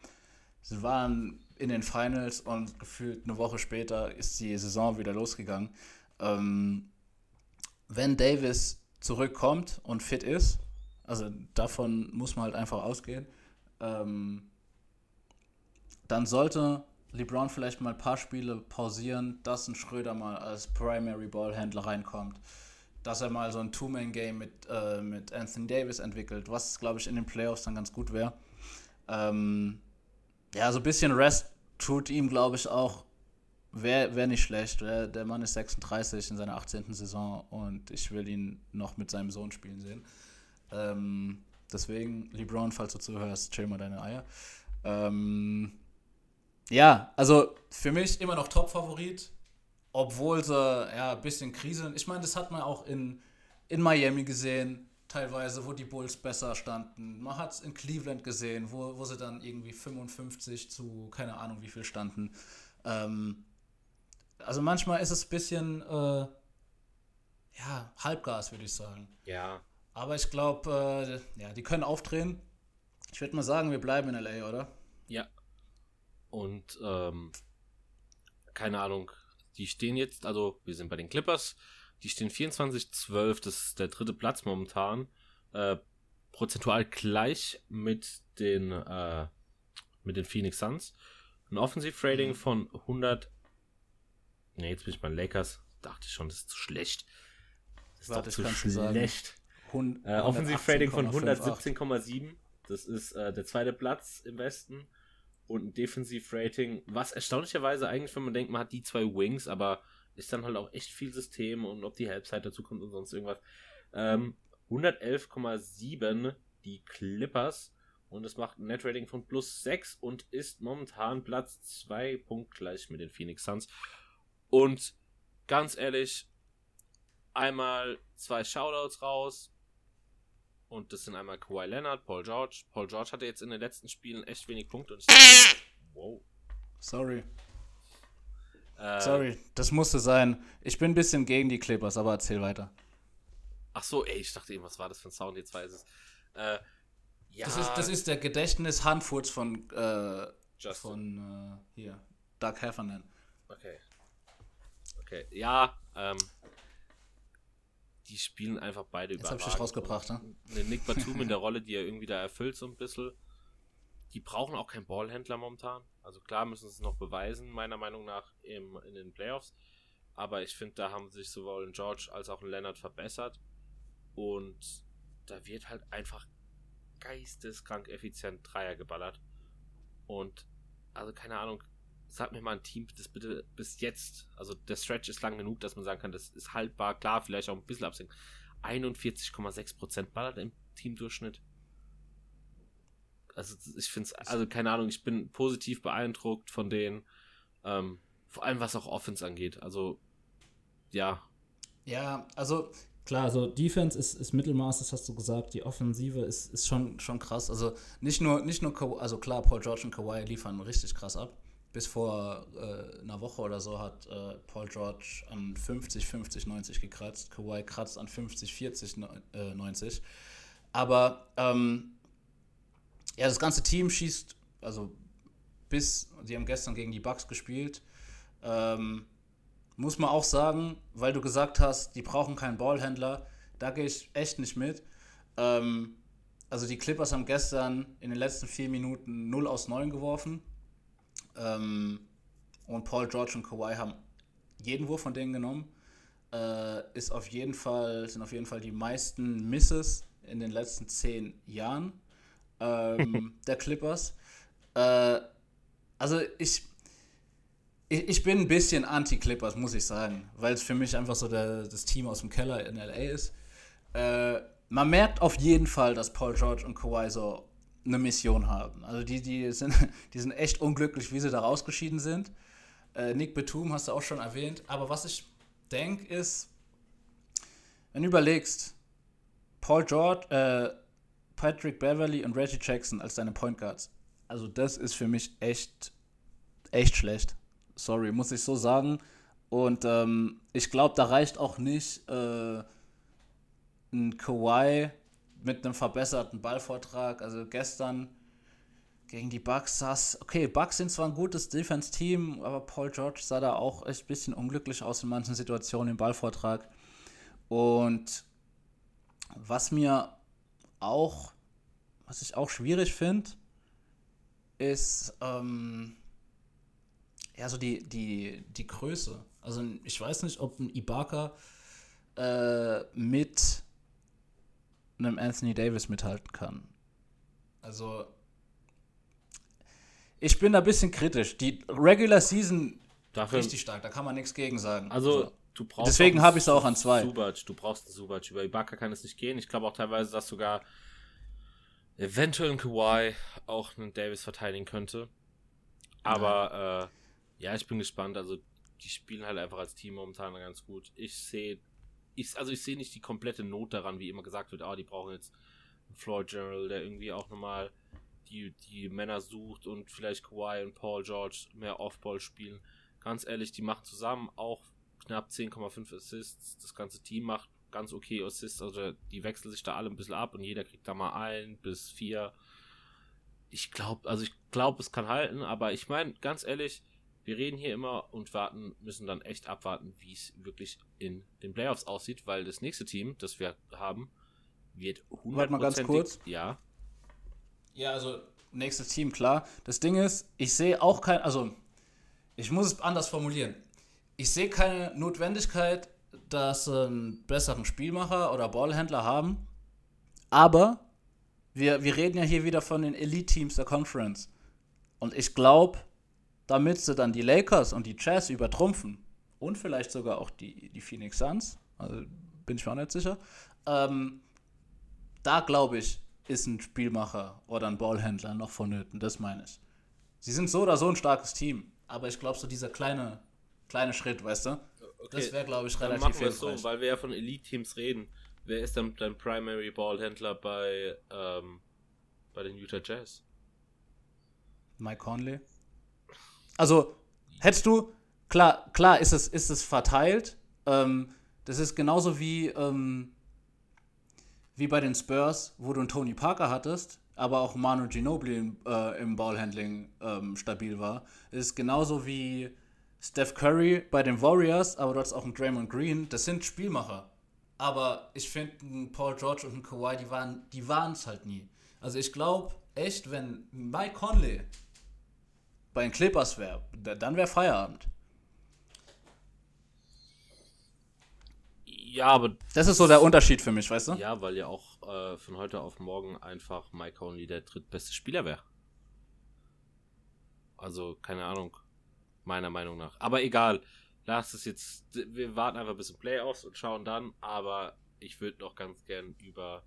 sie waren in den Finals und gefühlt eine Woche später ist die Saison wieder losgegangen. Ähm, wenn Davis zurückkommt und fit ist, also davon muss man halt einfach ausgehen. Ähm, dann sollte LeBron vielleicht mal ein paar Spiele pausieren, dass ein Schröder mal als Primary Ballhändler reinkommt, dass er mal so ein Two-Man-Game mit, äh, mit Anthony Davis entwickelt, was glaube ich in den Playoffs dann ganz gut wäre. Ähm, ja, so ein bisschen Rest tut ihm, glaube ich, auch, wäre wär nicht schlecht. Der, der Mann ist 36 in seiner 18. Saison und ich will ihn noch mit seinem Sohn spielen sehen. Ähm, deswegen, LeBron, falls du zuhörst, chill mal deine Eier. Ähm, ja, also für mich immer noch Top-Favorit, obwohl sie ja ein bisschen Krise. Ich meine, das hat man auch in, in Miami gesehen, teilweise, wo die Bulls besser standen. Man hat es in Cleveland gesehen, wo, wo sie dann irgendwie 55 zu keine Ahnung wie viel standen. Ähm, also manchmal ist es ein bisschen äh, ja, Halbgas, würde ich sagen. Ja, aber ich glaube, äh, ja, die können aufdrehen. Ich würde mal sagen, wir bleiben in LA, oder? Ja. Und ähm, keine Ahnung, die stehen jetzt, also wir sind bei den Clippers, die stehen 24-12, das ist der dritte Platz momentan. Äh, prozentual gleich mit den, äh, mit den Phoenix Suns. Ein Offensiv-Rating mhm. von 100. Ne, jetzt bin ich bei den Lakers. Dachte ich schon, das ist zu schlecht. Das ist Warte, doch zu schlecht. Äh, Offensiv-Rating von 117,7. Das ist äh, der zweite Platz im Westen. Und ein Defensiv-Rating, was erstaunlicherweise eigentlich, wenn man denkt, man hat die zwei Wings, aber ist dann halt auch echt viel System und ob die Halbzeit dazu kommt und sonst irgendwas. Ähm, 111,7 die Clippers und es macht ein Net-Rating von plus 6 und ist momentan Platz 2 punktgleich mit den Phoenix Suns. Und ganz ehrlich, einmal zwei Shoutouts raus. Und das sind einmal Kawhi Leonard, Paul George. Paul George hatte jetzt in den letzten Spielen echt wenig Punkte. Und dachte, wow. Sorry. Äh, Sorry, das musste sein. Ich bin ein bisschen gegen die Clippers, aber erzähl weiter. Ach so, ey, ich dachte eben, was war das für ein Sound? Jetzt weiß es. Äh, ja. Das ist, das ist der Gedächtnis Handfurz von, äh, von äh, hier. Doug Heffernan. Okay. Okay. Ja, ähm, die spielen einfach beide Jetzt hab ich dich rausgebracht, ne? Nick Batum in der Rolle, die er irgendwie da erfüllt, so ein bisschen. Die brauchen auch keinen Ballhändler momentan. Also klar müssen sie es noch beweisen, meiner Meinung nach, im, in den Playoffs. Aber ich finde, da haben sich sowohl ein George als auch ein Leonard verbessert. Und da wird halt einfach geisteskrank effizient Dreier geballert. Und, also keine Ahnung, sag mir mal ein Team, das bitte bis jetzt, also der Stretch ist lang genug, dass man sagen kann, das ist haltbar, klar, vielleicht auch ein bisschen absenken. 41,6% ballert im Teamdurchschnitt. Also ich finde es, also keine Ahnung, ich bin positiv beeindruckt von denen, ähm, vor allem was auch Offense angeht. Also ja. Ja, also klar, also Defense ist, ist Mittelmaß, das hast du gesagt. Die Offensive ist, ist schon, schon krass. Also nicht nur, nicht nur, also klar, Paul George und Kawhi liefern richtig krass ab bis vor äh, einer Woche oder so hat äh, Paul George an 50, 50, 90 gekratzt. Kawhi kratzt an 50, 40, äh, 90. Aber ähm, ja, das ganze Team schießt, also bis, sie haben gestern gegen die Bucks gespielt. Ähm, muss man auch sagen, weil du gesagt hast, die brauchen keinen Ballhändler, da gehe ich echt nicht mit. Ähm, also die Clippers haben gestern in den letzten vier Minuten 0 aus 9 geworfen. Ähm, und Paul George und Kawhi haben jeden Wurf von denen genommen. Äh, ist auf jeden Fall, sind auf jeden Fall die meisten Misses in den letzten zehn Jahren ähm, der Clippers. Äh, also ich, ich, ich, bin ein bisschen anti-Clippers, muss ich sagen, weil es für mich einfach so der, das Team aus dem Keller in LA ist. Äh, man merkt auf jeden Fall, dass Paul George und Kawhi so eine Mission haben. Also die, die, sind, die sind echt unglücklich, wie sie da rausgeschieden sind. Äh, Nick Betum hast du auch schon erwähnt. Aber was ich denke ist, wenn du überlegst, Paul George, äh, Patrick Beverly und Reggie Jackson als deine Point Guards, also das ist für mich echt, echt schlecht. Sorry, muss ich so sagen. Und ähm, ich glaube, da reicht auch nicht äh, ein Kawhi mit einem verbesserten Ballvortrag. Also gestern gegen die Bucks saß, okay, Bucks sind zwar ein gutes Defense-Team, aber Paul George sah da auch echt ein bisschen unglücklich aus in manchen Situationen im Ballvortrag. Und was mir auch, was ich auch schwierig finde, ist, ähm, ja, so die, die, die Größe. Also ich weiß nicht, ob ein Ibaka äh, mit einem Anthony Davis mithalten kann. Also, ich bin da ein bisschen kritisch. Die Regular Season Dafür, richtig stark, da kann man nichts gegen sagen. Also, so. du brauchst. Deswegen habe ich es auch an zwei. Subac, du brauchst einen Subac. Über Ibaka kann es nicht gehen. Ich glaube auch teilweise, dass sogar eventuell ein Kawhi auch einen Davis verteidigen könnte. Aber äh, ja, ich bin gespannt. Also, die spielen halt einfach als Team momentan ganz gut. Ich sehe ich, also ich sehe nicht die komplette Not daran, wie immer gesagt wird, ah, die brauchen jetzt einen Floor General, der irgendwie auch nochmal die, die Männer sucht und vielleicht Kawhi und Paul George mehr Offball spielen. Ganz ehrlich, die machen zusammen auch knapp 10,5 Assists. Das ganze Team macht ganz okay Assists, also die wechseln sich da alle ein bisschen ab und jeder kriegt da mal ein bis vier. Ich glaube, also ich glaube, es kann halten, aber ich meine, ganz ehrlich, wir reden hier immer und warten, müssen dann echt abwarten, wie es wirklich in den Playoffs aussieht, weil das nächste Team, das wir haben, wird 100%. Warte mal ganz kurz. Ja. Ja, also nächstes Team, klar. Das Ding ist, ich sehe auch kein, also ich muss es anders formulieren. Ich sehe keine Notwendigkeit, dass sie einen besseren Spielmacher oder Ballhändler haben, aber wir, wir reden ja hier wieder von den Elite-Teams der Conference. Und ich glaube, damit sie dann die Lakers und die Jazz übertrumpfen und vielleicht sogar auch die, die Phoenix Suns, also bin ich mir auch nicht sicher, ähm, da glaube ich, ist ein Spielmacher oder ein Ballhändler noch vonnöten, das meine ich. Sie sind so oder so ein starkes Team, aber ich glaube, so dieser kleine, kleine Schritt, weißt du, okay. das wäre, glaube ich, relativ dann machen wir es so, weil wir ja von Elite-Teams reden. Wer ist dann dein Primary Ballhändler bei, ähm, bei den Utah Jazz? Mike Conley. Also, hättest du, klar, klar ist es, ist es verteilt. Ähm, das ist genauso wie, ähm, wie bei den Spurs, wo du einen Tony Parker hattest, aber auch Manu Ginobili äh, im Ballhandling ähm, stabil war. Ist genauso wie Steph Curry bei den Warriors, aber dort ist auch ein Draymond Green. Das sind Spielmacher. Aber ich finde, Paul George und ein Kawhi, die waren die es halt nie. Also ich glaube echt, wenn Mike Conley bei den Clippers wäre, dann wäre Feierabend. Ja, aber. Das ist so der Unterschied für mich, weißt du? Ja, weil ja auch äh, von heute auf morgen einfach Mike Conley der drittbeste Spieler wäre. Also, keine Ahnung. Meiner Meinung nach. Aber egal. Lass es jetzt. Wir warten einfach bis zum Playoffs und schauen dann. Aber ich würde noch ganz gern über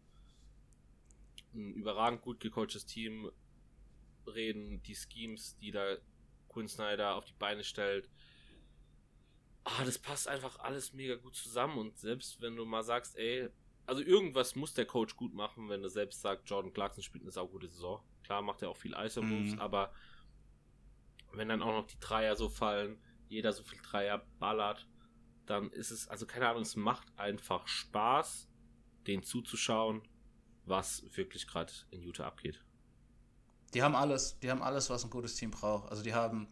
ein überragend gut gecoachtes Team reden. Die Schemes, die da Quinn Snyder auf die Beine stellt ah, das passt einfach alles mega gut zusammen. Und selbst wenn du mal sagst, ey, also irgendwas muss der Coach gut machen, wenn er selbst sagt, Jordan Clarkson spielt eine saugute Saison. Klar macht er auch viel ISO-Moves, mhm. aber wenn dann auch noch die Dreier so fallen, jeder so viel Dreier ballert, dann ist es, also keine Ahnung, es macht einfach Spaß, den zuzuschauen, was wirklich gerade in Utah abgeht. Die haben alles, die haben alles, was ein gutes Team braucht. Also die haben,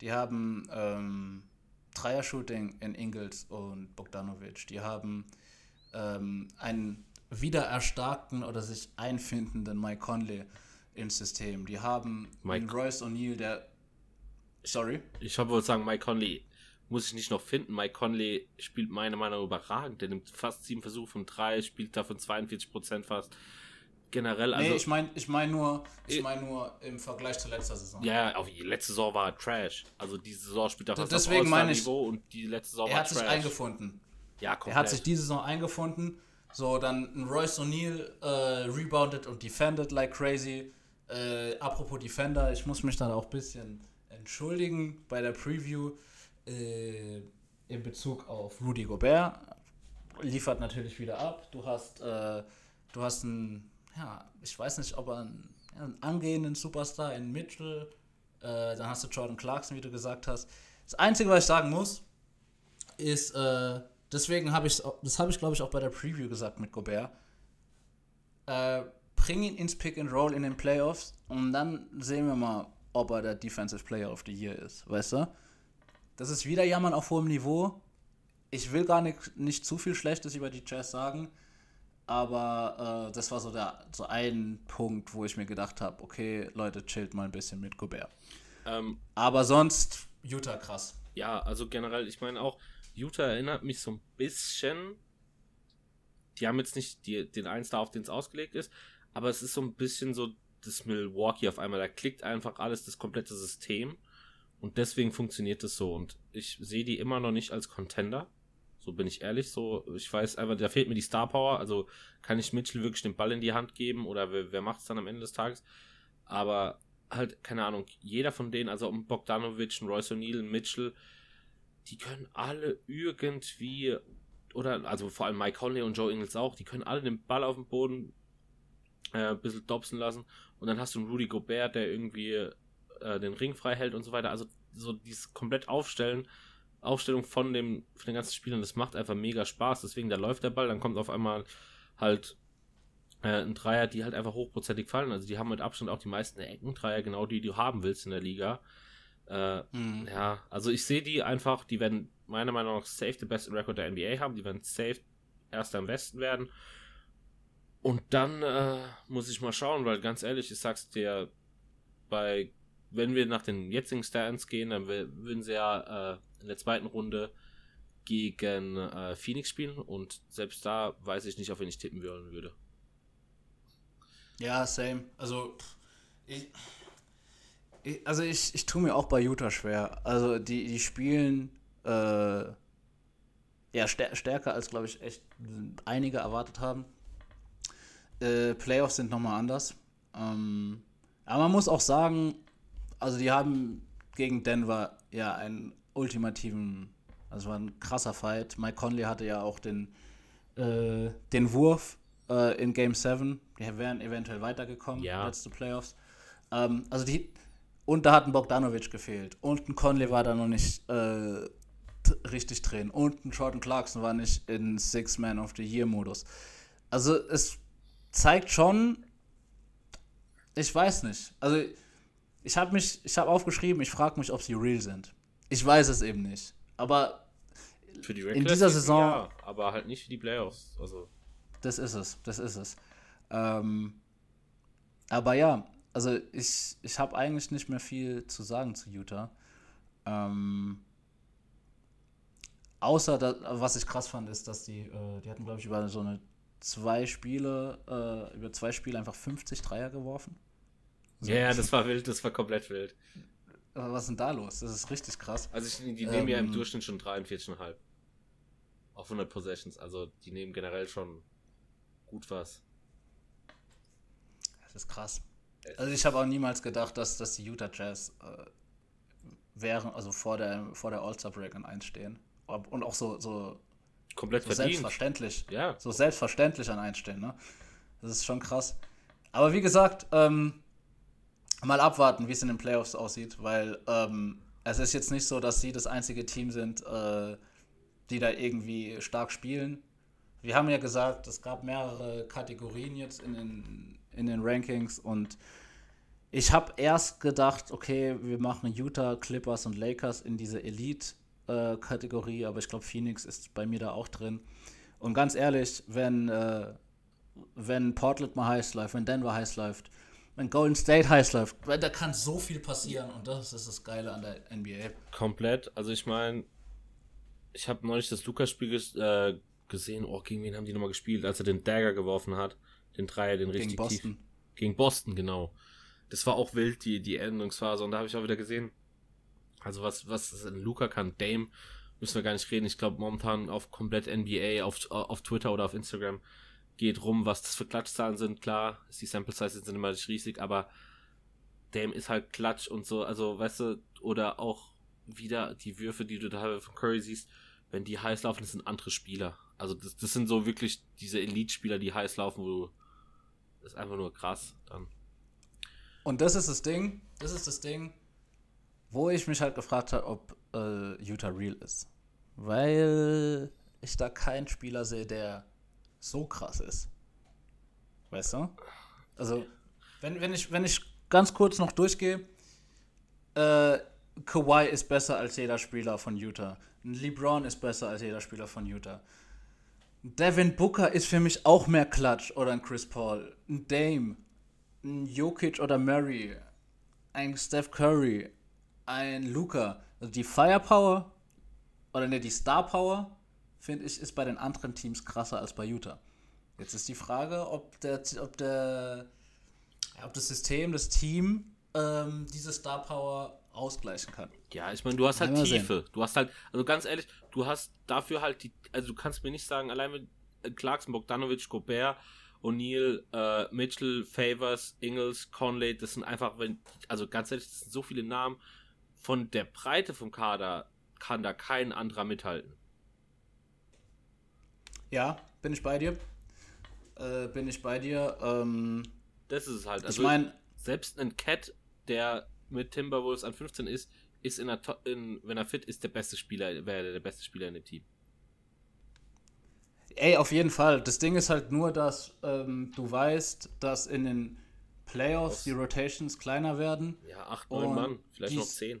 die haben ähm, Dreier-Shooting in Ingels und Bogdanovic. Die haben ähm, einen wiedererstarkten oder sich einfindenden Mike Conley ins System. Die haben Mike Royce O'Neill, der. Sorry? Ich wollte wohl sagen, Mike Conley muss ich nicht noch finden. Mike Conley spielt meiner Meinung nach überragend. Der nimmt fast sieben Versuche von drei, spielt davon 42 Prozent fast generell. Also, nee, ich meine ich mein nur, ich mein nur im Vergleich zur letzten Saison. Ja, auf die letzte Saison war Trash. Also diese Saison spielt er fast Deswegen auf meine ich, und die letzte Saison er war Trash. Er hat sich eingefunden. Ja, komplett. Er hat sich diese Saison eingefunden. So, dann ein Royce O'Neill äh, rebounded und defended like crazy. Äh, apropos Defender, ich muss mich dann auch ein bisschen entschuldigen bei der Preview äh, in Bezug auf Rudy Gobert. Liefert natürlich wieder ab. Du hast, äh, du hast einen ja, ich weiß nicht, ob er einen, einen angehenden Superstar in Mitchell, äh, dann hast du Jordan Clarkson, wie du gesagt hast. Das Einzige, was ich sagen muss, ist, äh, deswegen habe ich, das habe ich glaube ich auch bei der Preview gesagt mit Gobert, äh, bring ihn ins Pick and Roll in den Playoffs und dann sehen wir mal, ob er der Defensive Player of the Year ist, weißt du? Das ist wieder Jammern auf hohem Niveau. Ich will gar nicht, nicht zu viel Schlechtes über die Jazz sagen. Aber äh, das war so, der, so ein Punkt, wo ich mir gedacht habe, okay, Leute, chillt mal ein bisschen mit Gobert. Ähm, Aber sonst, Utah krass. Ja, also generell, ich meine auch, Utah erinnert mich so ein bisschen. Die haben jetzt nicht die, den Star, auf den es ausgelegt ist, aber es ist so ein bisschen so das Milwaukee auf einmal. Da klickt einfach alles, das komplette System. Und deswegen funktioniert es so. Und ich sehe die immer noch nicht als Contender. So bin ich ehrlich. So, ich weiß einfach, da fehlt mir die Star Power. Also kann ich Mitchell wirklich den Ball in die Hand geben oder wer, wer macht es dann am Ende des Tages? Aber halt, keine Ahnung, jeder von denen, also Bogdanovic, Royce O'Neill, Mitchell, die können alle irgendwie, oder, also vor allem Mike Conley und Joe Ingles auch, die können alle den Ball auf dem Boden äh, ein bisschen dobsen lassen. Und dann hast du einen Rudy Gobert, der irgendwie äh, den Ring frei hält und so weiter. Also so dieses komplett Aufstellen Aufstellung von dem von den ganzen Spielern, das macht einfach mega Spaß. Deswegen, da läuft der Ball, dann kommt auf einmal halt äh, ein Dreier, die halt einfach hochprozentig fallen. Also die haben mit Abstand auch die meisten Eckendreier, genau die, die du haben willst in der Liga. Äh, mhm. Ja, also ich sehe die einfach, die werden meiner Meinung nach safe den besten Rekord der NBA haben, die werden safe erster am besten werden. Und dann äh, muss ich mal schauen, weil ganz ehrlich, ich sag's dir, bei, wenn wir nach den jetzigen Stands gehen, dann würden sie ja äh, in der zweiten Runde gegen äh, Phoenix spielen und selbst da weiß ich nicht, auf wen ich tippen wollen würde. Ja, same. Also ich, ich also ich, ich tue mir auch bei Utah schwer. Also die, die spielen äh, ja stär stärker als glaube ich echt einige erwartet haben. Äh, Playoffs sind nochmal anders. Ähm, aber man muss auch sagen, also die haben gegen Denver ja ein ultimativen, also war ein krasser Fight. Mike Conley hatte ja auch den, äh, den Wurf äh, in Game 7. Die wären eventuell weitergekommen, ja. letzte Playoffs. Ähm, also die, und da hat ein Bogdanovic gefehlt. Und ein Conley war da noch nicht äh, richtig drin. Und ein Jordan Clarkson war nicht in Six Man of the Year Modus. Also es zeigt schon, ich weiß nicht. Also ich habe mich, ich habe aufgeschrieben, ich frage mich, ob sie real sind. Ich weiß es eben nicht. Aber Für die In dieser Saison- Ja, aber halt nicht für die Playoffs. Also, das ist es, das ist es. Ähm, aber ja, also ich, ich habe eigentlich nicht mehr viel zu sagen zu Utah. Ähm, außer, dass, was ich krass fand, ist, dass die, äh, die hatten, glaube ich, über so eine zwei Spiele, äh, über zwei Spiele einfach 50 Dreier geworfen. ja, ja, das war wild, das war komplett wild. Was ist denn da los? Das ist richtig krass. Also, ich, die nehmen ja im Ähm. Durchschnitt schon 43,5. Auf 100 Possessions. Also, die nehmen generell schon gut was. Das ist krass. Also ich habe auch niemals gedacht, dass, dass die Utah Jazz äh, wären, also vor der, vor der All-Star-Break an 1 stehen. Und auch so, so, Komplett so verdient. selbstverständlich. Ja. So selbstverständlich an 1 stehen, ne? Das ist schon krass. Aber wie gesagt, ähm, mal abwarten, wie es in den Playoffs aussieht, weil ähm, es ist jetzt nicht so, dass sie das einzige Team sind, äh, die da irgendwie stark spielen. Wir haben ja gesagt, es gab mehrere Kategorien jetzt in den, in den Rankings und ich habe erst gedacht, okay, wir machen Utah, Clippers und Lakers in diese Elite-Kategorie, aber ich glaube, Phoenix ist bei mir da auch drin. Und ganz ehrlich, wenn, äh, wenn Portland mal heiß läuft, wenn Denver heiß läuft, wenn Golden State heiß läuft, weil da kann so viel passieren und das ist das Geile an der NBA. Komplett. Also ich meine, ich habe neulich das Lukas-Spiel ges äh, gesehen. Oh, gegen wen haben die nochmal gespielt, als er den Dagger geworfen hat? Den Dreier, den richtig Gegen Boston. tief. Gegen Boston, genau. Das war auch wild, die, die Endungsphase. Und da habe ich auch wieder gesehen, also was, was ein Luca kann, Dame, müssen wir gar nicht reden. Ich glaube, momentan auf komplett NBA, auf, auf Twitter oder auf Instagram geht rum, was das für Klatschzahlen sind. Klar, die Sample Size sind immer nicht riesig, aber Dame ist halt Klatsch und so. Also, weißt du, oder auch wieder die Würfe, die du da von Curry siehst, wenn die heiß laufen, das sind andere Spieler. Also, das, das sind so wirklich diese Elite-Spieler, die heiß laufen, wo du. Das ist einfach nur krass dann. Und das ist das Ding, das ist das Ding, wo ich mich halt gefragt habe, ob äh, Utah real ist. Weil ich da keinen Spieler sehe, der so krass ist. Weißt du? Also, wenn, wenn, ich, wenn ich ganz kurz noch durchgehe, äh, Kawhi ist besser als jeder Spieler von Utah. LeBron ist besser als jeder Spieler von Utah. Devin Booker ist für mich auch mehr Klatsch oder ein Chris Paul. Ein Dame, ein Jokic oder Murray, ein Steph Curry, ein Luca. Also die Firepower oder ne, die Star Power, finde ich, ist bei den anderen Teams krasser als bei Utah. Jetzt ist die Frage, ob der, ob der, ob das System, das Team ähm, diese Star Power ausgleichen kann. Ja, ich meine, du hast halt Tiefe. Du hast halt, also ganz ehrlich, du hast dafür halt die, also du kannst mir nicht sagen, allein mit äh, Clarkson, Bogdanovic, Gobert, O'Neal, äh, Mitchell, Favors, Ingles, Conley, das sind einfach, wenn, also ganz ehrlich, das sind so viele Namen. Von der Breite vom Kader kann da kein anderer mithalten. Ja, bin ich bei dir. Äh, bin ich bei dir. Ähm, Das ist es halt. ich Also meine, selbst ein Cat, der mit Timberwolves an 15 ist, ist in der, in, wenn er fit ist, der beste Spieler, wäre der beste Spieler in dem Team. Ey, auf jeden Fall. Das Ding ist halt nur, dass ähm, du weißt, dass in den Playoffs die Rotations kleiner werden. Ja, 8, 9 Und Mann, vielleicht noch dies- 10.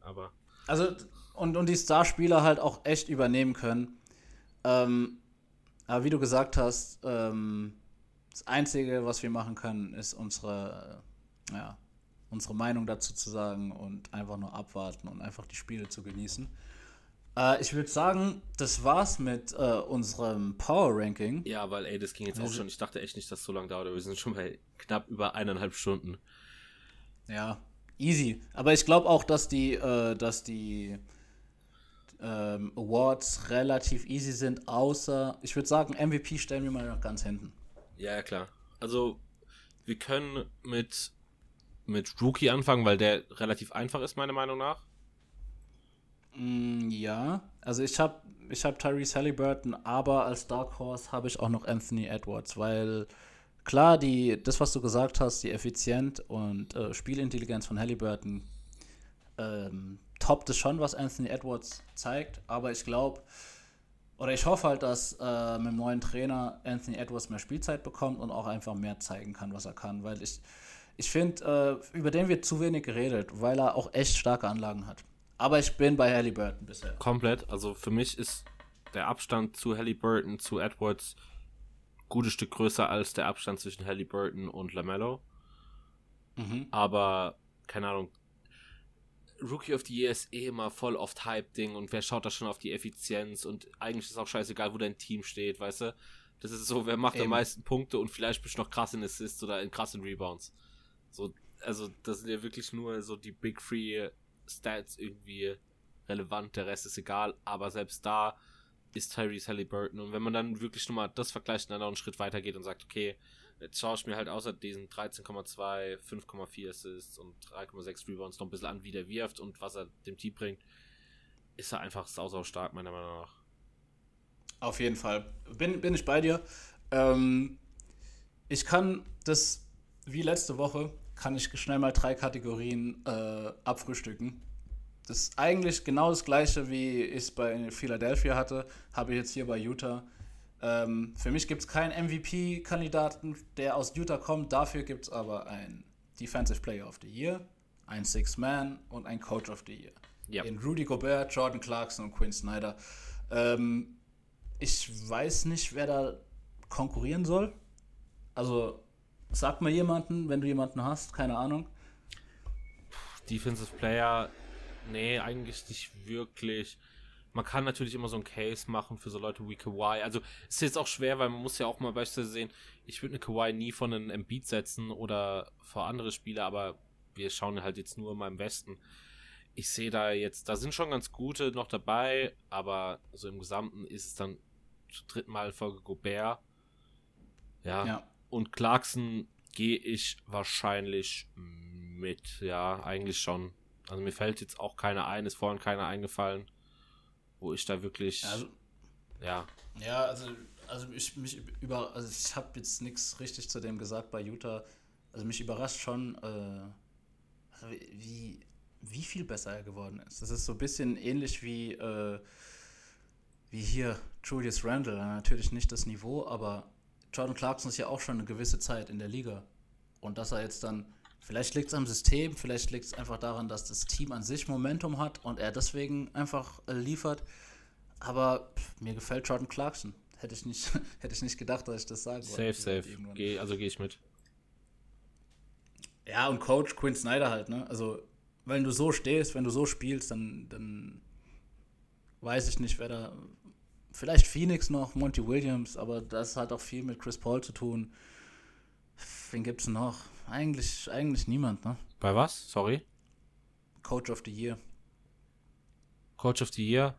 Aber Also, und, und die Starspieler halt auch echt übernehmen können. Ähm, aber wie du gesagt hast, ähm, das Einzige, was wir machen können, ist unsere, äh, ja, unsere Meinung dazu zu sagen und einfach nur abwarten und einfach die Spiele zu genießen. Äh, ich würde sagen, das war's mit äh, unserem Power Ranking. Ja, weil, ey, das ging jetzt auch Also- schon. Ich dachte echt nicht, dass es so lange dauert. Wir sind schon bei knapp über eineinhalb Stunden. Ja, easy. Aber ich glaube auch, dass die, äh, dass die ähm, Awards relativ easy sind, außer, ich würde sagen, MVP stellen wir mal noch ganz hinten. Ja, klar. Also, wir können mit, mit Rookie anfangen, weil der relativ einfach ist, meiner Meinung nach. Mm, ja, also ich habe ich hab Tyrese Halliburton, aber als Dark Horse habe ich auch noch Anthony Edwards, weil klar, die, das, was du gesagt hast, die Effizient und äh, Spielintelligenz von Halliburton ähm, toppt es schon, was Anthony Edwards zeigt, aber ich glaube, oder ich hoffe halt, dass äh, mit dem neuen Trainer Anthony Edwards mehr Spielzeit bekommt und auch einfach mehr zeigen kann, was er kann, weil ich, ich finde, äh, über den wird zu wenig geredet, weil er auch echt starke Anlagen hat. Aber ich bin bei Halliburton bisher. Komplett. Also für mich ist der Abstand zu Halliburton, zu Edwards, gutes Stück größer als der Abstand zwischen Halliburton und LaMelo. Mhm. Aber, keine Ahnung, Rookie of the Year ist eh immer voll oft Hype-Ding und wer schaut da schon auf die Effizienz und eigentlich ist es auch scheißegal, wo dein Team steht, weißt du? Das ist so, wer macht Eben. am meisten Punkte und vielleicht bist du noch krass in Assists oder in krassen Rebounds. So, also, das sind ja wirklich nur so die Big Free Stats irgendwie relevant, der Rest ist egal, aber selbst da ist Tyrese Halliburton und wenn man dann wirklich nochmal das vergleicht und dann noch einen Schritt weiter geht und sagt, okay, jetzt schaue ich mir halt außer diesen 13,2, 5,4 Assists und 3,6 Rebounds noch ein bisschen an, wie der wirft und was er dem Team bringt, ist er einfach sau, sau stark, meiner Meinung nach. Auf jeden Fall. Bin, bin ich bei dir. Ähm, ich kann das, wie letzte Woche, kann ich schnell mal drei Kategorien äh, abfrühstücken. Das ist eigentlich genau das gleiche, wie ich es bei Philadelphia hatte, habe ich jetzt hier bei Utah. Ähm, für mich gibt es keinen MVP-Kandidaten, der aus Utah kommt. Dafür gibt es aber einen Defensive Player of the Year, ein Six-Man und ein Coach of the Year. Yep. In Rudy Gobert, Jordan Clarkson und Quinn Snyder. Ähm, ich weiß nicht, wer da konkurrieren soll. Also sag mal jemanden, wenn du jemanden hast, keine Ahnung. Defensive Player, nee, eigentlich nicht wirklich. Man kann natürlich immer so einen Case machen für so Leute wie Kawhi. Also es ist jetzt auch schwer, weil man muss ja auch mal beispielsweise sehen, ich würde eine Kawhi nie von einem Embiid setzen oder vor andere Spieler, aber wir schauen halt jetzt nur mal im Westen. Ich sehe da jetzt, da sind schon ganz gute noch dabei, aber so im Gesamten ist es dann zum dritten Mal Folge Gobert. Ja. ja. Und Clarkson gehe ich wahrscheinlich mit. Ja, eigentlich schon. Also mir fällt jetzt auch keiner ein, ist vorhin keiner eingefallen, wo ich da wirklich. Also, ja. Ja, also, also ich mich über, also ich habe jetzt nichts richtig zu dem gesagt bei Utah. Also mich überrascht schon, äh, wie, wie viel besser er geworden ist. Das ist so ein bisschen ähnlich wie äh, wie hier Julius Randle. Natürlich nicht das Niveau, aber Jordan Clarkson ist ja auch schon eine gewisse Zeit in der Liga. Und dass er jetzt dann, vielleicht liegt es am System, vielleicht liegt es einfach daran, dass das Team an sich Momentum hat und er deswegen einfach äh, liefert. Aber pff, mir gefällt Jordan Clarkson. Hätte ich nicht, hätte ich nicht gedacht, dass ich das sagen wollte. Safe, safe. Geh, also gehe ich mit. Ja, und Coach Quinn Snyder halt, ne? Also, wenn du so stehst, wenn du so spielst, dann, dann weiß ich nicht, wer da, vielleicht Phoenix noch, Monty Williams, aber das hat auch viel mit Chris Paul zu tun. Wen gibt's noch? Eigentlich, eigentlich niemand, ne? Bei was? Sorry? Coach of the Year. Coach of the Year?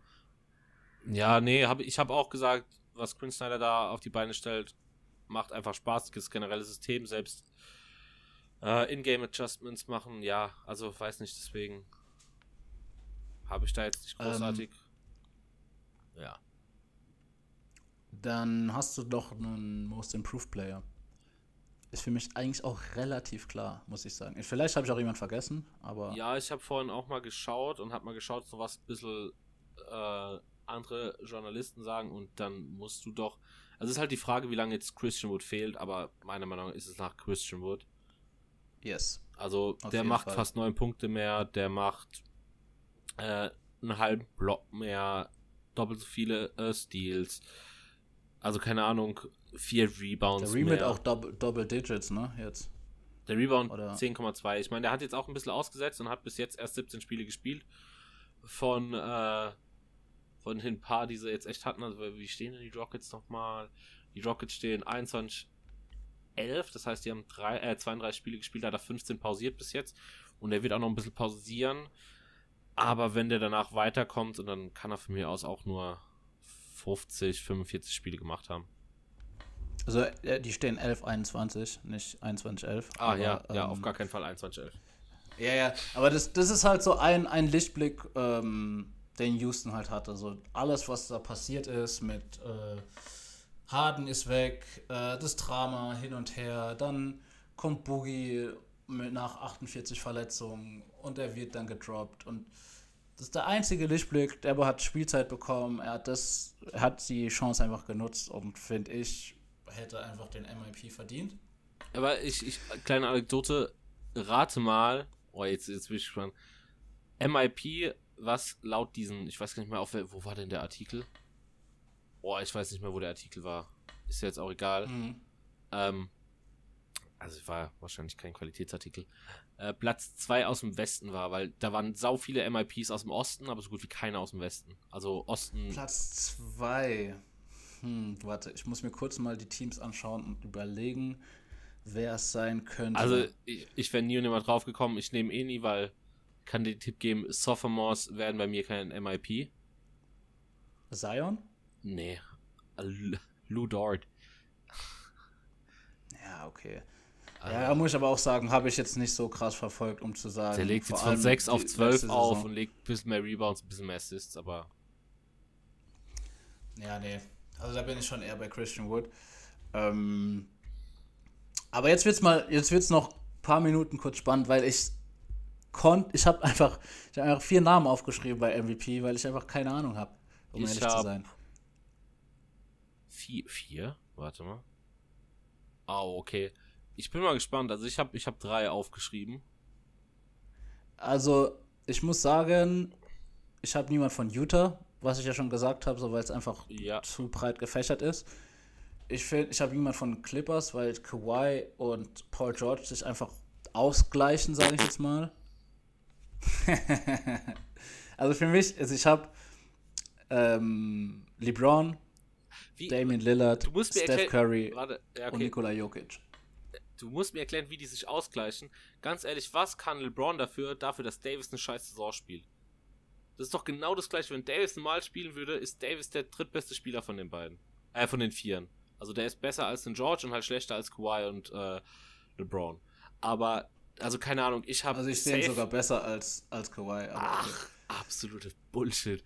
Ja, nee, hab, ich habe auch gesagt, was Quinn Snyder da auf die Beine stellt, macht einfach Spaß. Das generelle System, selbst äh, In-Game Adjustments machen, ja, also weiß nicht, deswegen habe ich da jetzt nicht großartig. Ähm, ja. Dann hast du doch einen Most Improved Player. Ist für mich eigentlich auch relativ klar, muss ich sagen. Vielleicht habe ich auch jemanden vergessen, aber. Ja, ich habe vorhin auch mal geschaut und habe mal geschaut, so was ein bisschen äh, andere Journalisten sagen und dann musst du doch. Also es ist halt die Frage, wie lange jetzt Christian Wood fehlt, aber meiner Meinung nach ist es nach Christian Wood. Yes. Also der macht Fall. fast neun Punkte mehr, der macht äh, einen halben Block mehr, doppelt so viele äh, Steals also keine Ahnung, vier Rebounds. Der Remit auch Double, Double Digits, ne? Jetzt. Der Rebound 10,2. Ich meine, der hat jetzt auch ein bisschen ausgesetzt und hat bis jetzt erst 17 Spiele gespielt. Von, äh, von den paar, die sie jetzt echt hatten. Also, wie stehen denn die Rockets nochmal? Die Rockets stehen 21, 11. Das heißt, die haben drei, äh, 32 Spiele gespielt, da hat er 15 pausiert bis jetzt. Und er wird auch noch ein bisschen pausieren. Aber wenn der danach weiterkommt, und dann kann er von mir aus auch nur 50, 45 Spiele gemacht haben. Also äh, die stehen 11, 21, nicht 21, 11. Ah aber, ja, ja, ähm, auf gar keinen Fall 21, 11. Ja, ja, aber das, das ist halt so ein, ein Lichtblick, ähm, den Houston halt hatte. Also alles, was da passiert ist mit äh, Harden ist weg, äh, das Drama hin und her, dann kommt Boogie mit nach 48 Verletzungen und er wird dann gedroppt und das ist der einzige Lichtblick. Der hat Spielzeit bekommen. Er hat das, er hat die Chance einfach genutzt und finde ich, hätte einfach den MIP verdient. Aber ich, ich, kleine Anekdote, rate mal, oh, jetzt, jetzt bin ich gespannt. MIP, was laut diesen, ich weiß gar nicht mehr, auf, wo war denn der Artikel? Oh, ich weiß nicht mehr, wo der Artikel war. Ist ja jetzt auch egal. Mhm. Ähm, also war wahrscheinlich kein Qualitätsartikel. Äh, Platz 2 aus dem Westen war, weil da waren sau viele MIPs aus dem Osten, aber so gut wie keine aus dem Westen. Also Osten. Platz 2. Hm, warte, ich muss mir kurz mal die Teams anschauen und überlegen, wer es sein könnte. Also ich, ich wäre nie und nimmer drauf gekommen. Ich nehme eh nie, weil kann den Tipp geben, Sophomores werden bei mir kein MIP. Zion? Nee. L Lou Dort. Ja, okay. Ja, da muss ich aber auch sagen, habe ich jetzt nicht so krass verfolgt, um zu sagen. Der legt jetzt von allem 6 die auf 12 letzte auf und legt ein bisschen mehr Rebounds, ein bisschen mehr Assists, aber Ja, nee. Also da bin ich schon eher bei Christian Wood. Ähm, aber jetzt wird's mal, jetzt wird's noch ein paar Minuten kurz spannend, weil ich konnte, ich habe einfach, ich habe einfach vier Namen aufgeschrieben bei MVP, weil ich einfach keine Ahnung habe, um Ich ehrlich zu hab- sein. vier, vier? Warte mal. Ah, okay. Ich bin mal gespannt. Also ich habe ich hab drei aufgeschrieben. Also ich muss sagen, ich habe niemand von Utah, was ich ja schon gesagt habe, so weil es einfach Ja. zu breit gefächert ist. Ich finde, ich habe niemand von Clippers, weil Kawhi und Paul George sich einfach ausgleichen, sage ich jetzt mal. also für mich, also ich habe ähm, LeBron, Wie, Damian Lillard, Steph Curry ja, und okay. Nikola Jokic. Du musst mir erklären, wie die sich ausgleichen. Ganz ehrlich, was kann LeBron dafür, dafür, dass Davis eine scheiß Saison spielt? Das ist doch genau das gleiche. Wenn Davis normal spielen würde, ist Davis der drittbeste Spieler von den beiden. Äh, von den Vieren. Also der ist besser als den George und halt schlechter als Kawhi und äh, LeBron. Aber, also keine Ahnung, ich habe Also ich sehe ihn sogar besser als, als Kawhi. Ach, absolute Bullshit.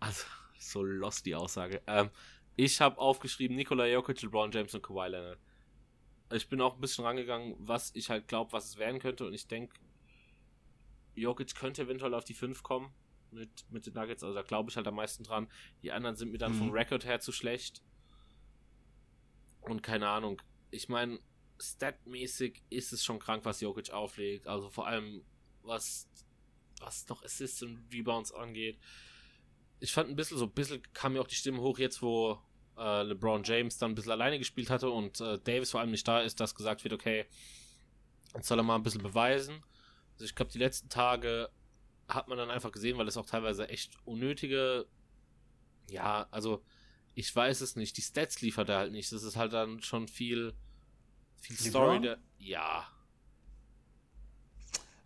Also, so lost die Aussage. Ähm, ich habe aufgeschrieben Nikola Jokic, LeBron James und Kawhi Leonard. Ich bin auch ein bisschen rangegangen, was ich halt glaube, was es werden könnte. Und ich denke, Jokic könnte eventuell auf die 5 kommen mit, mit den Nuggets. Also da glaube ich halt am meisten dran. Die anderen sind mir dann Mhm. vom Rekord her zu schlecht. Und keine Ahnung. Ich meine, statmäßig ist es schon krank, was Jokic auflegt. Also vor allem, was, was noch Assists und Rebounds angeht. Ich fand ein bisschen so, ein bisschen kam mir auch die Stimme hoch jetzt, wo äh, LeBron James dann ein bisschen alleine gespielt hatte und äh, Davis vor allem nicht da ist, dass gesagt wird, okay, jetzt soll er mal ein bisschen beweisen. Also ich glaube, die letzten Tage hat man dann einfach gesehen, weil es auch teilweise echt unnötige, ja, also ich weiß es nicht, die Stats liefert er halt nicht. Das ist halt dann schon viel, viel Story. Der, ja,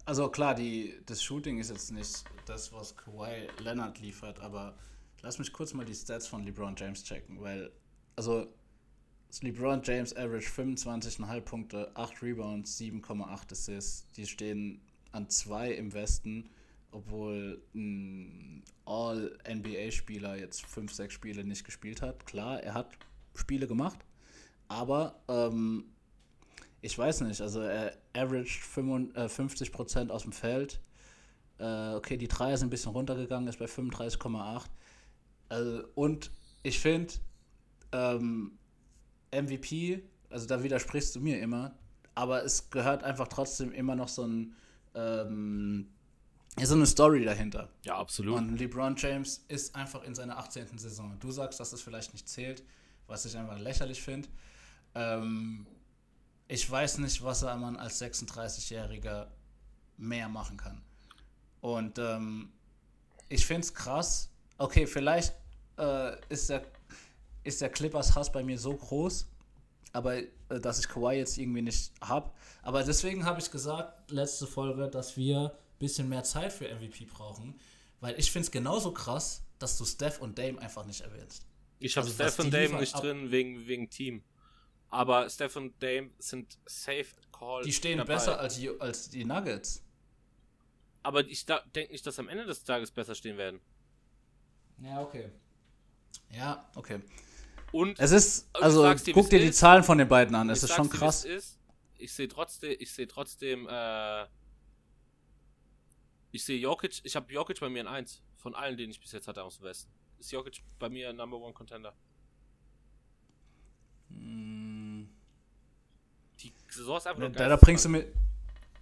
Also klar, die, das Shooting ist jetzt nicht das, was Kawhi Leonard liefert, aber lass mich kurz mal die Stats von LeBron James checken, weil, also LeBron James average 25,5 Punkte, 8 Rebounds, 7,8 Assists. Die stehen an 2 im Westen, obwohl ein All-NBA-Spieler jetzt 5, 6 Spiele nicht gespielt hat. Klar, er hat Spiele gemacht, aber ähm, ich weiß nicht, also er averaged 55, äh, 50% aus dem Feld. Äh, okay, die Dreier sind ein bisschen runtergegangen, ist bei 35,8. Also, und ich finde, ähm, MVP, also da widersprichst du mir immer, aber es gehört einfach trotzdem immer noch so ein ähm, so eine Story dahinter. ja, absolut. Und LeBron James ist einfach in seiner 18. Saison. Du sagst, dass das vielleicht nicht zählt, was ich einfach lächerlich finde. Ähm, ich weiß nicht, was er man als 36-Jähriger mehr machen kann. Und ähm, ich finde es krass. Okay, vielleicht äh, ist, der, ist der Clippers Hass bei mir so groß, aber äh, dass ich Kawhi jetzt irgendwie nicht habe. Aber deswegen habe ich gesagt, letzte Folge, dass wir ein bisschen mehr Zeit für MVP brauchen, weil ich finde es genauso krass, dass du Steph und Dame einfach nicht erwähnst. Ich habe Also, Steph und Dame nicht drin wegen, wegen Team. Aber Steph und Dame sind safe call. Die stehen dabei. besser als die, als die Nuggets. Aber ich denke nicht, dass am Ende des Tages besser stehen werden. Ja, okay. Ja, okay. Und Es ist, also dir, guck dir die ist. Zahlen von den beiden an, es ist schon dir, krass. Ist. Ich sehe trotzdem, ich sehe trotzdem, äh, ich sehe Jokic, ich habe Jokic bei mir in 1. Von allen, denen ich bis jetzt hatte aus dem Westen. Ist Jokic bei mir Number One Contender. Hm, Die Saison ist einfach Da, nur geil da, zu bringst du mich,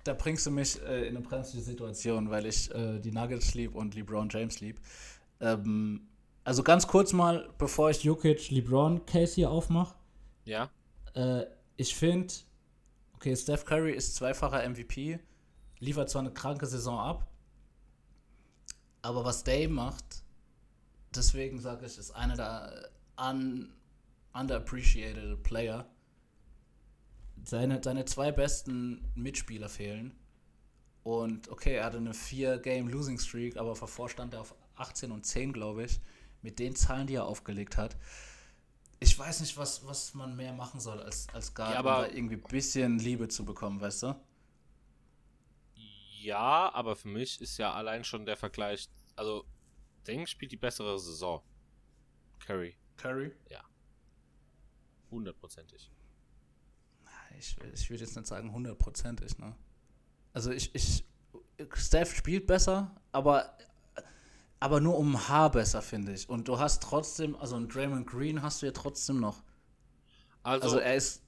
da bringst du mich äh, in eine brenzliche Situation, weil ich äh, die Nuggets lieb und LeBron James lieb. Ähm, also ganz kurz mal, bevor ich Jokic LeBron Case hier aufmache. Ja, Äh, ich finde, okay, Steph Curry ist zweifacher MVP, liefert zwar eine kranke Saison ab, aber was Dame macht, deswegen sage ich, ist einer der un, underappreciated Player. Seine, seine zwei besten Mitspieler fehlen. Und okay, er hatte eine 4-Game-Losing-Streak, aber davor stand er auf 18 und 10, glaube ich. Mit den Zahlen, die er aufgelegt hat. Ich weiß nicht, was, was man mehr machen soll als, als Guard, Ja, aber- irgendwie ein bisschen Liebe zu bekommen, weißt du? ja, aber für mich ist ja allein schon der Vergleich, also Deng spielt die bessere Saison. Curry, Curry? hundertprozentig. Ich, ich würde jetzt nicht sagen hundertprozentig, ne? Also ich, ich, Steph spielt besser, aber, aber nur um ein Haar besser, finde ich. Und du hast trotzdem, also einen Draymond Green hast du ja trotzdem noch. Also, Also er ist,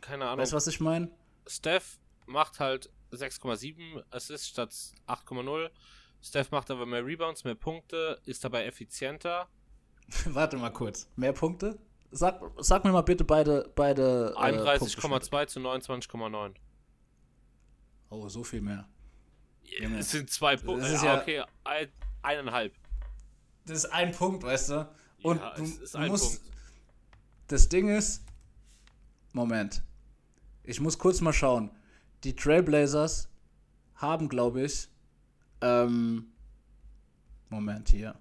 keine Ahnung. weißt du, was ich meine? Steph macht halt 6,7 Assists statt 8,0. Steph macht aber mehr Rebounds, mehr Punkte, ist dabei effizienter. Warte mal kurz. Mehr Punkte? Sag, sag mir mal bitte beide, beide äh, Punkteschnitte. 31,2 zu 29,9. Oh, so viel mehr. Junge. Es sind zwei Punkte. Ja, ja- okay, ein, eineinhalb. Das ist ein Punkt, weißt du? Und ja, du, es ist ein musst, Punkt. das Ding ist, Moment, ich muss kurz mal schauen. Die Trailblazers haben, glaube ich, ähm, Moment hier.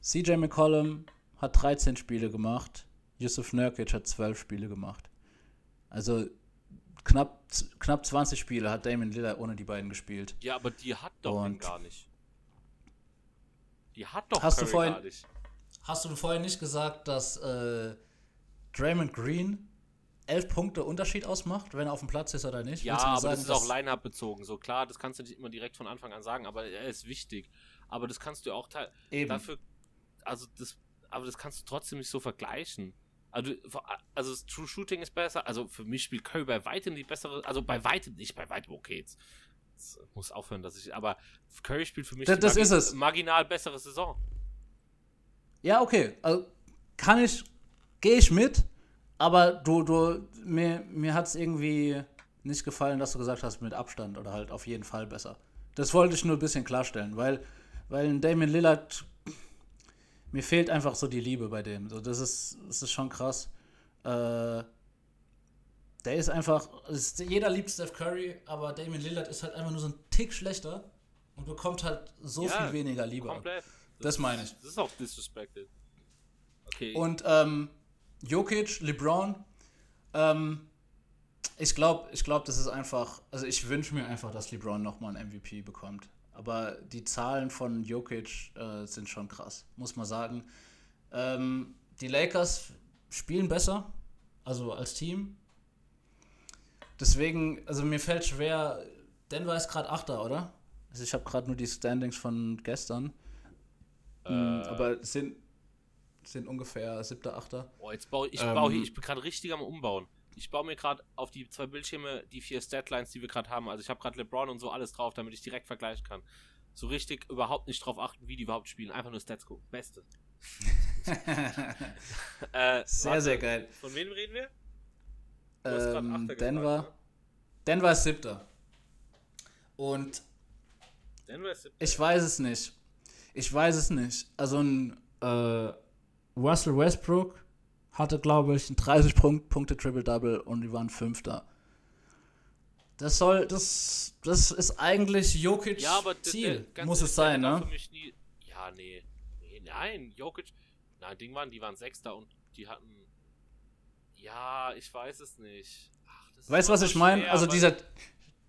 CJ McCollum hat 13 Spiele gemacht, Yusuf Nurkic hat 12 Spiele gemacht. Also knapp, knapp 20 Spiele hat Damon Lillard ohne die beiden gespielt. Ja, aber die hat doch gar nicht. Die hat doch Hast du Curry vorhin- gar nicht. Hast du vorhin nicht gesagt, dass äh, Draymond Green 11 Punkte Unterschied ausmacht, wenn er auf dem Platz ist oder nicht? Ja, du aber sagen, das ist auch Line-Up bezogen. So klar, das kannst du nicht immer direkt von Anfang an sagen, aber er ist wichtig. Aber das kannst du auch teil Eben. dafür, also das, aber das kannst du trotzdem nicht so vergleichen. Also, also das True Shooting ist besser. Also für mich spielt Curry bei weitem die bessere, also bei weitem nicht, bei weitem okay jetzt. Das muss aufhören, dass ich, aber Curry spielt für mich Das- das ist es. marginal bessere Saison. Ja, okay. Also kann ich, gehe ich mit, aber du, du, mir, mir hat es irgendwie nicht gefallen, dass du gesagt hast, mit Abstand oder halt auf jeden Fall besser. Das wollte ich nur ein bisschen klarstellen, weil, weil ein Damon Lillard, mir fehlt einfach so die Liebe bei dem. So, das ist, das ist schon krass. Äh, der ist einfach, ist, jeder liebt Steph Curry, aber Damon Lillard ist halt einfach nur so ein Tick schlechter und bekommt halt so Ja, viel weniger Liebe. Komplett. Das meine ich. Das ist auch disrespected. Okay. Und ähm, Jokic, LeBron, ähm, ich glaube, ich glaub, das ist einfach, also ich wünsche mir einfach, dass LeBron nochmal einen MVP bekommt. Aber die Zahlen von Jokic äh, sind schon krass, muss man sagen. Ähm, die Lakers spielen besser, also als Team. Deswegen, also mir fällt schwer, Denver ist gerade Achter, oder? Also ich habe gerade nur die Standings von gestern. Mm, aber es sind, sind ungefähr siebter, achter. Oh, jetzt baue ich, Ähm, baue hier, ich bin gerade richtig am Umbauen. Ich baue mir gerade auf die zwei Bildschirme die vier Statlines, die wir gerade haben. Also ich habe gerade LeBron und so alles drauf, damit ich direkt vergleichen kann. So richtig überhaupt nicht drauf achten, wie die überhaupt spielen. Einfach nur Stats gucken. Beste. äh, Sehr, warte, sehr geil. Von wem reden wir? Ähm, Achter gefragt, Denver. Denver ist siebter. Und Denver ist siebter. ich weiß es nicht. Ich weiß es nicht. Also ein äh, Russell Westbrook hatte, glaube ich, ein 30 Punkt, Punkte Triple-Double und die waren Fünfter. Das soll, das, das ist eigentlich Jokic Ja, aber Ziel. Muss es sein, ne? Nie, ja, nee. nee. Nein, Jokic. Nein, Ding waren, die waren Sechster und die hatten. Ja, ich weiß es nicht. Ach, Weißt du, was so ich meine? Also dieser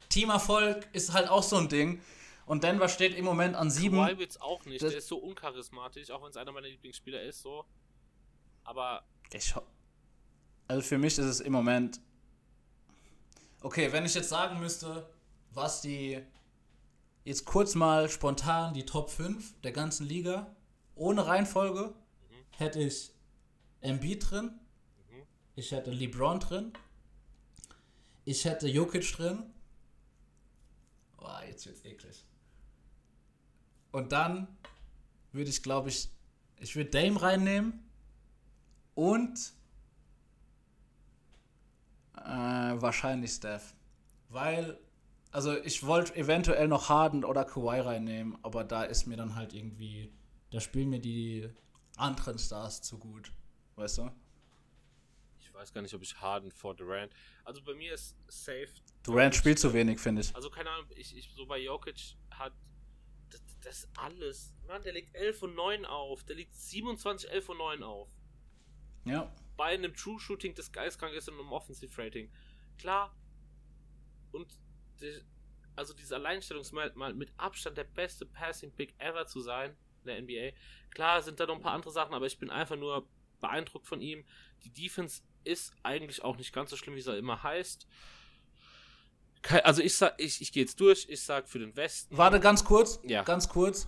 Teamerfolg ist halt auch so ein Ding. Und Denver steht im Moment an sieben. Kawhi wird's auch nicht. Das- der ist so uncharismatisch, auch wenn es einer meiner Lieblingsspieler ist, so. Aber Ich, also für mich ist es im Moment. Okay, wenn ich jetzt sagen müsste, was die. Jetzt kurz mal spontan die Top 5 der ganzen Liga, ohne Reihenfolge, hätte ich Embiid drin, ich hätte LeBron drin, ich hätte Jokic drin. Boah, jetzt wird's eklig. Und dann würde ich, glaube ich, ich würde Dame reinnehmen und äh, wahrscheinlich Steph. Weil, also ich wollte eventuell noch Harden oder Kawhi reinnehmen, aber da ist mir dann halt irgendwie, da spielen mir die anderen Stars zu gut. Weißt du? Weiß gar nicht, ob ich Harden vor Durant. Also bei mir ist safe. Durant spielt zu wenig, finde ich. Also keine Ahnung, ich, ich so bei Jokic hat das, das alles. Mann, der legt 11 und 9 auf. Der legt 27, 11 und 9 auf. Ja. Bei einem True Shooting, das geistkrank ist und einem Offensive Rating. Klar. Und die, also dieses Alleinstellungsmerkmal mit Abstand der beste Passing Pick ever zu sein in der NBA. Klar sind da noch ein paar andere Sachen, aber ich bin einfach nur beeindruckt von ihm. Die Defense ist eigentlich auch nicht ganz so schlimm, wie es immer heißt. Also ich sag, ich, ich gehe jetzt durch, ich sag für den Westen. Warte ganz kurz, Ja. ganz kurz.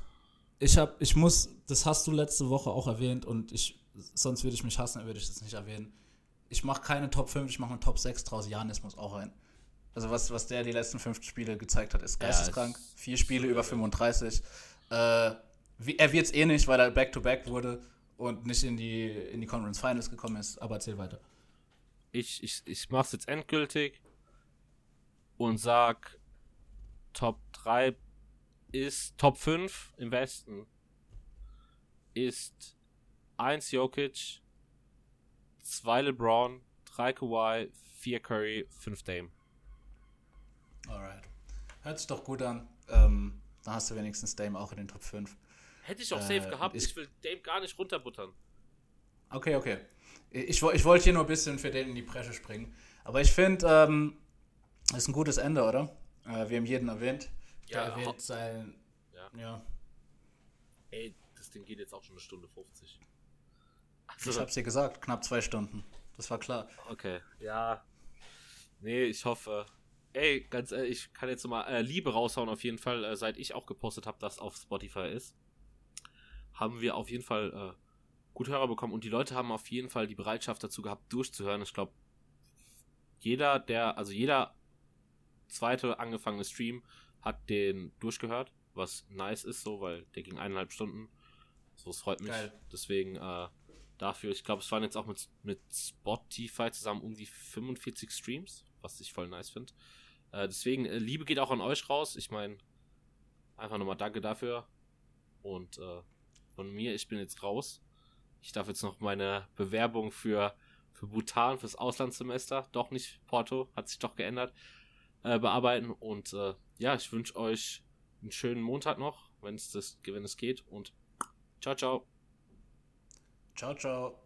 Ich hab, ich muss, das hast du letzte Woche auch erwähnt und ich, sonst würde ich mich hassen, würde ich das nicht erwähnen. Ich mache keine Top 5, ich mache eine Top 6 draus. Janis muss auch rein. Also was, was der die letzten fünf Spiele gezeigt hat, ist Ja, geisteskrank. ist Vier Spiele über geil. 35. Äh, wie, er wird es eh nicht, weil er Back-to-Back wurde und nicht in die, in die Conference Finals gekommen ist. Aber erzähl weiter. Ich, ich, ich mach's jetzt endgültig und sag Top 3 ist Top 5 im Westen ist 1 Jokic, 2 LeBron, 3 Kawhi, 4 Curry, 5 Dame. Alright. Hört sich doch gut an. Ähm, dann hast du wenigstens Dame auch in den Top 5. Hätte ich auch Äh, safe gehabt. ich- Ich will Dame gar nicht runterbuttern. Okay, okay. Ich, ich wollte hier nur ein bisschen für den in die Bresche springen. Aber ich finde, ähm, das ist ein gutes Ende, oder? Äh, wir haben jeden erwähnt. Der Ja, erwähnt hau- sein. Ja. Ja. Ey, das Ding geht jetzt auch schon eine Stunde 50. Ich Also, hab's dir gesagt, knapp zwei Stunden. Das war klar. Okay, ja. Nee, ich hoffe. Ey, ganz ehrlich, ich kann jetzt mal äh, Liebe raushauen, auf jeden Fall, äh, seit ich auch gepostet habe, dass auf Spotify ist. Haben wir auf jeden Fall äh, gut Hörer bekommen und die Leute haben auf jeden Fall die Bereitschaft dazu gehabt, durchzuhören. Ich glaube, jeder, der, also jeder zweite angefangene Stream hat den durchgehört, was nice ist, so, weil der ging eineinhalb Stunden. So, es freut mich. Geil. Deswegen, äh, dafür. Ich glaube, es waren jetzt auch mit, mit Spotify zusammen um die 45 Streams, was ich voll nice finde. Äh, deswegen, äh, Liebe geht auch an euch raus. Ich meine, einfach nochmal danke dafür. Und äh, von mir, ich bin jetzt raus. Ich darf jetzt noch meine Bewerbung für, für Bhutan, fürs Auslandssemester, doch nicht Porto, hat sich doch geändert, äh, bearbeiten. Und äh, ja, ich wünsche euch einen schönen Montag noch, wenn es wenn es geht. Und ciao, ciao. Ciao, ciao.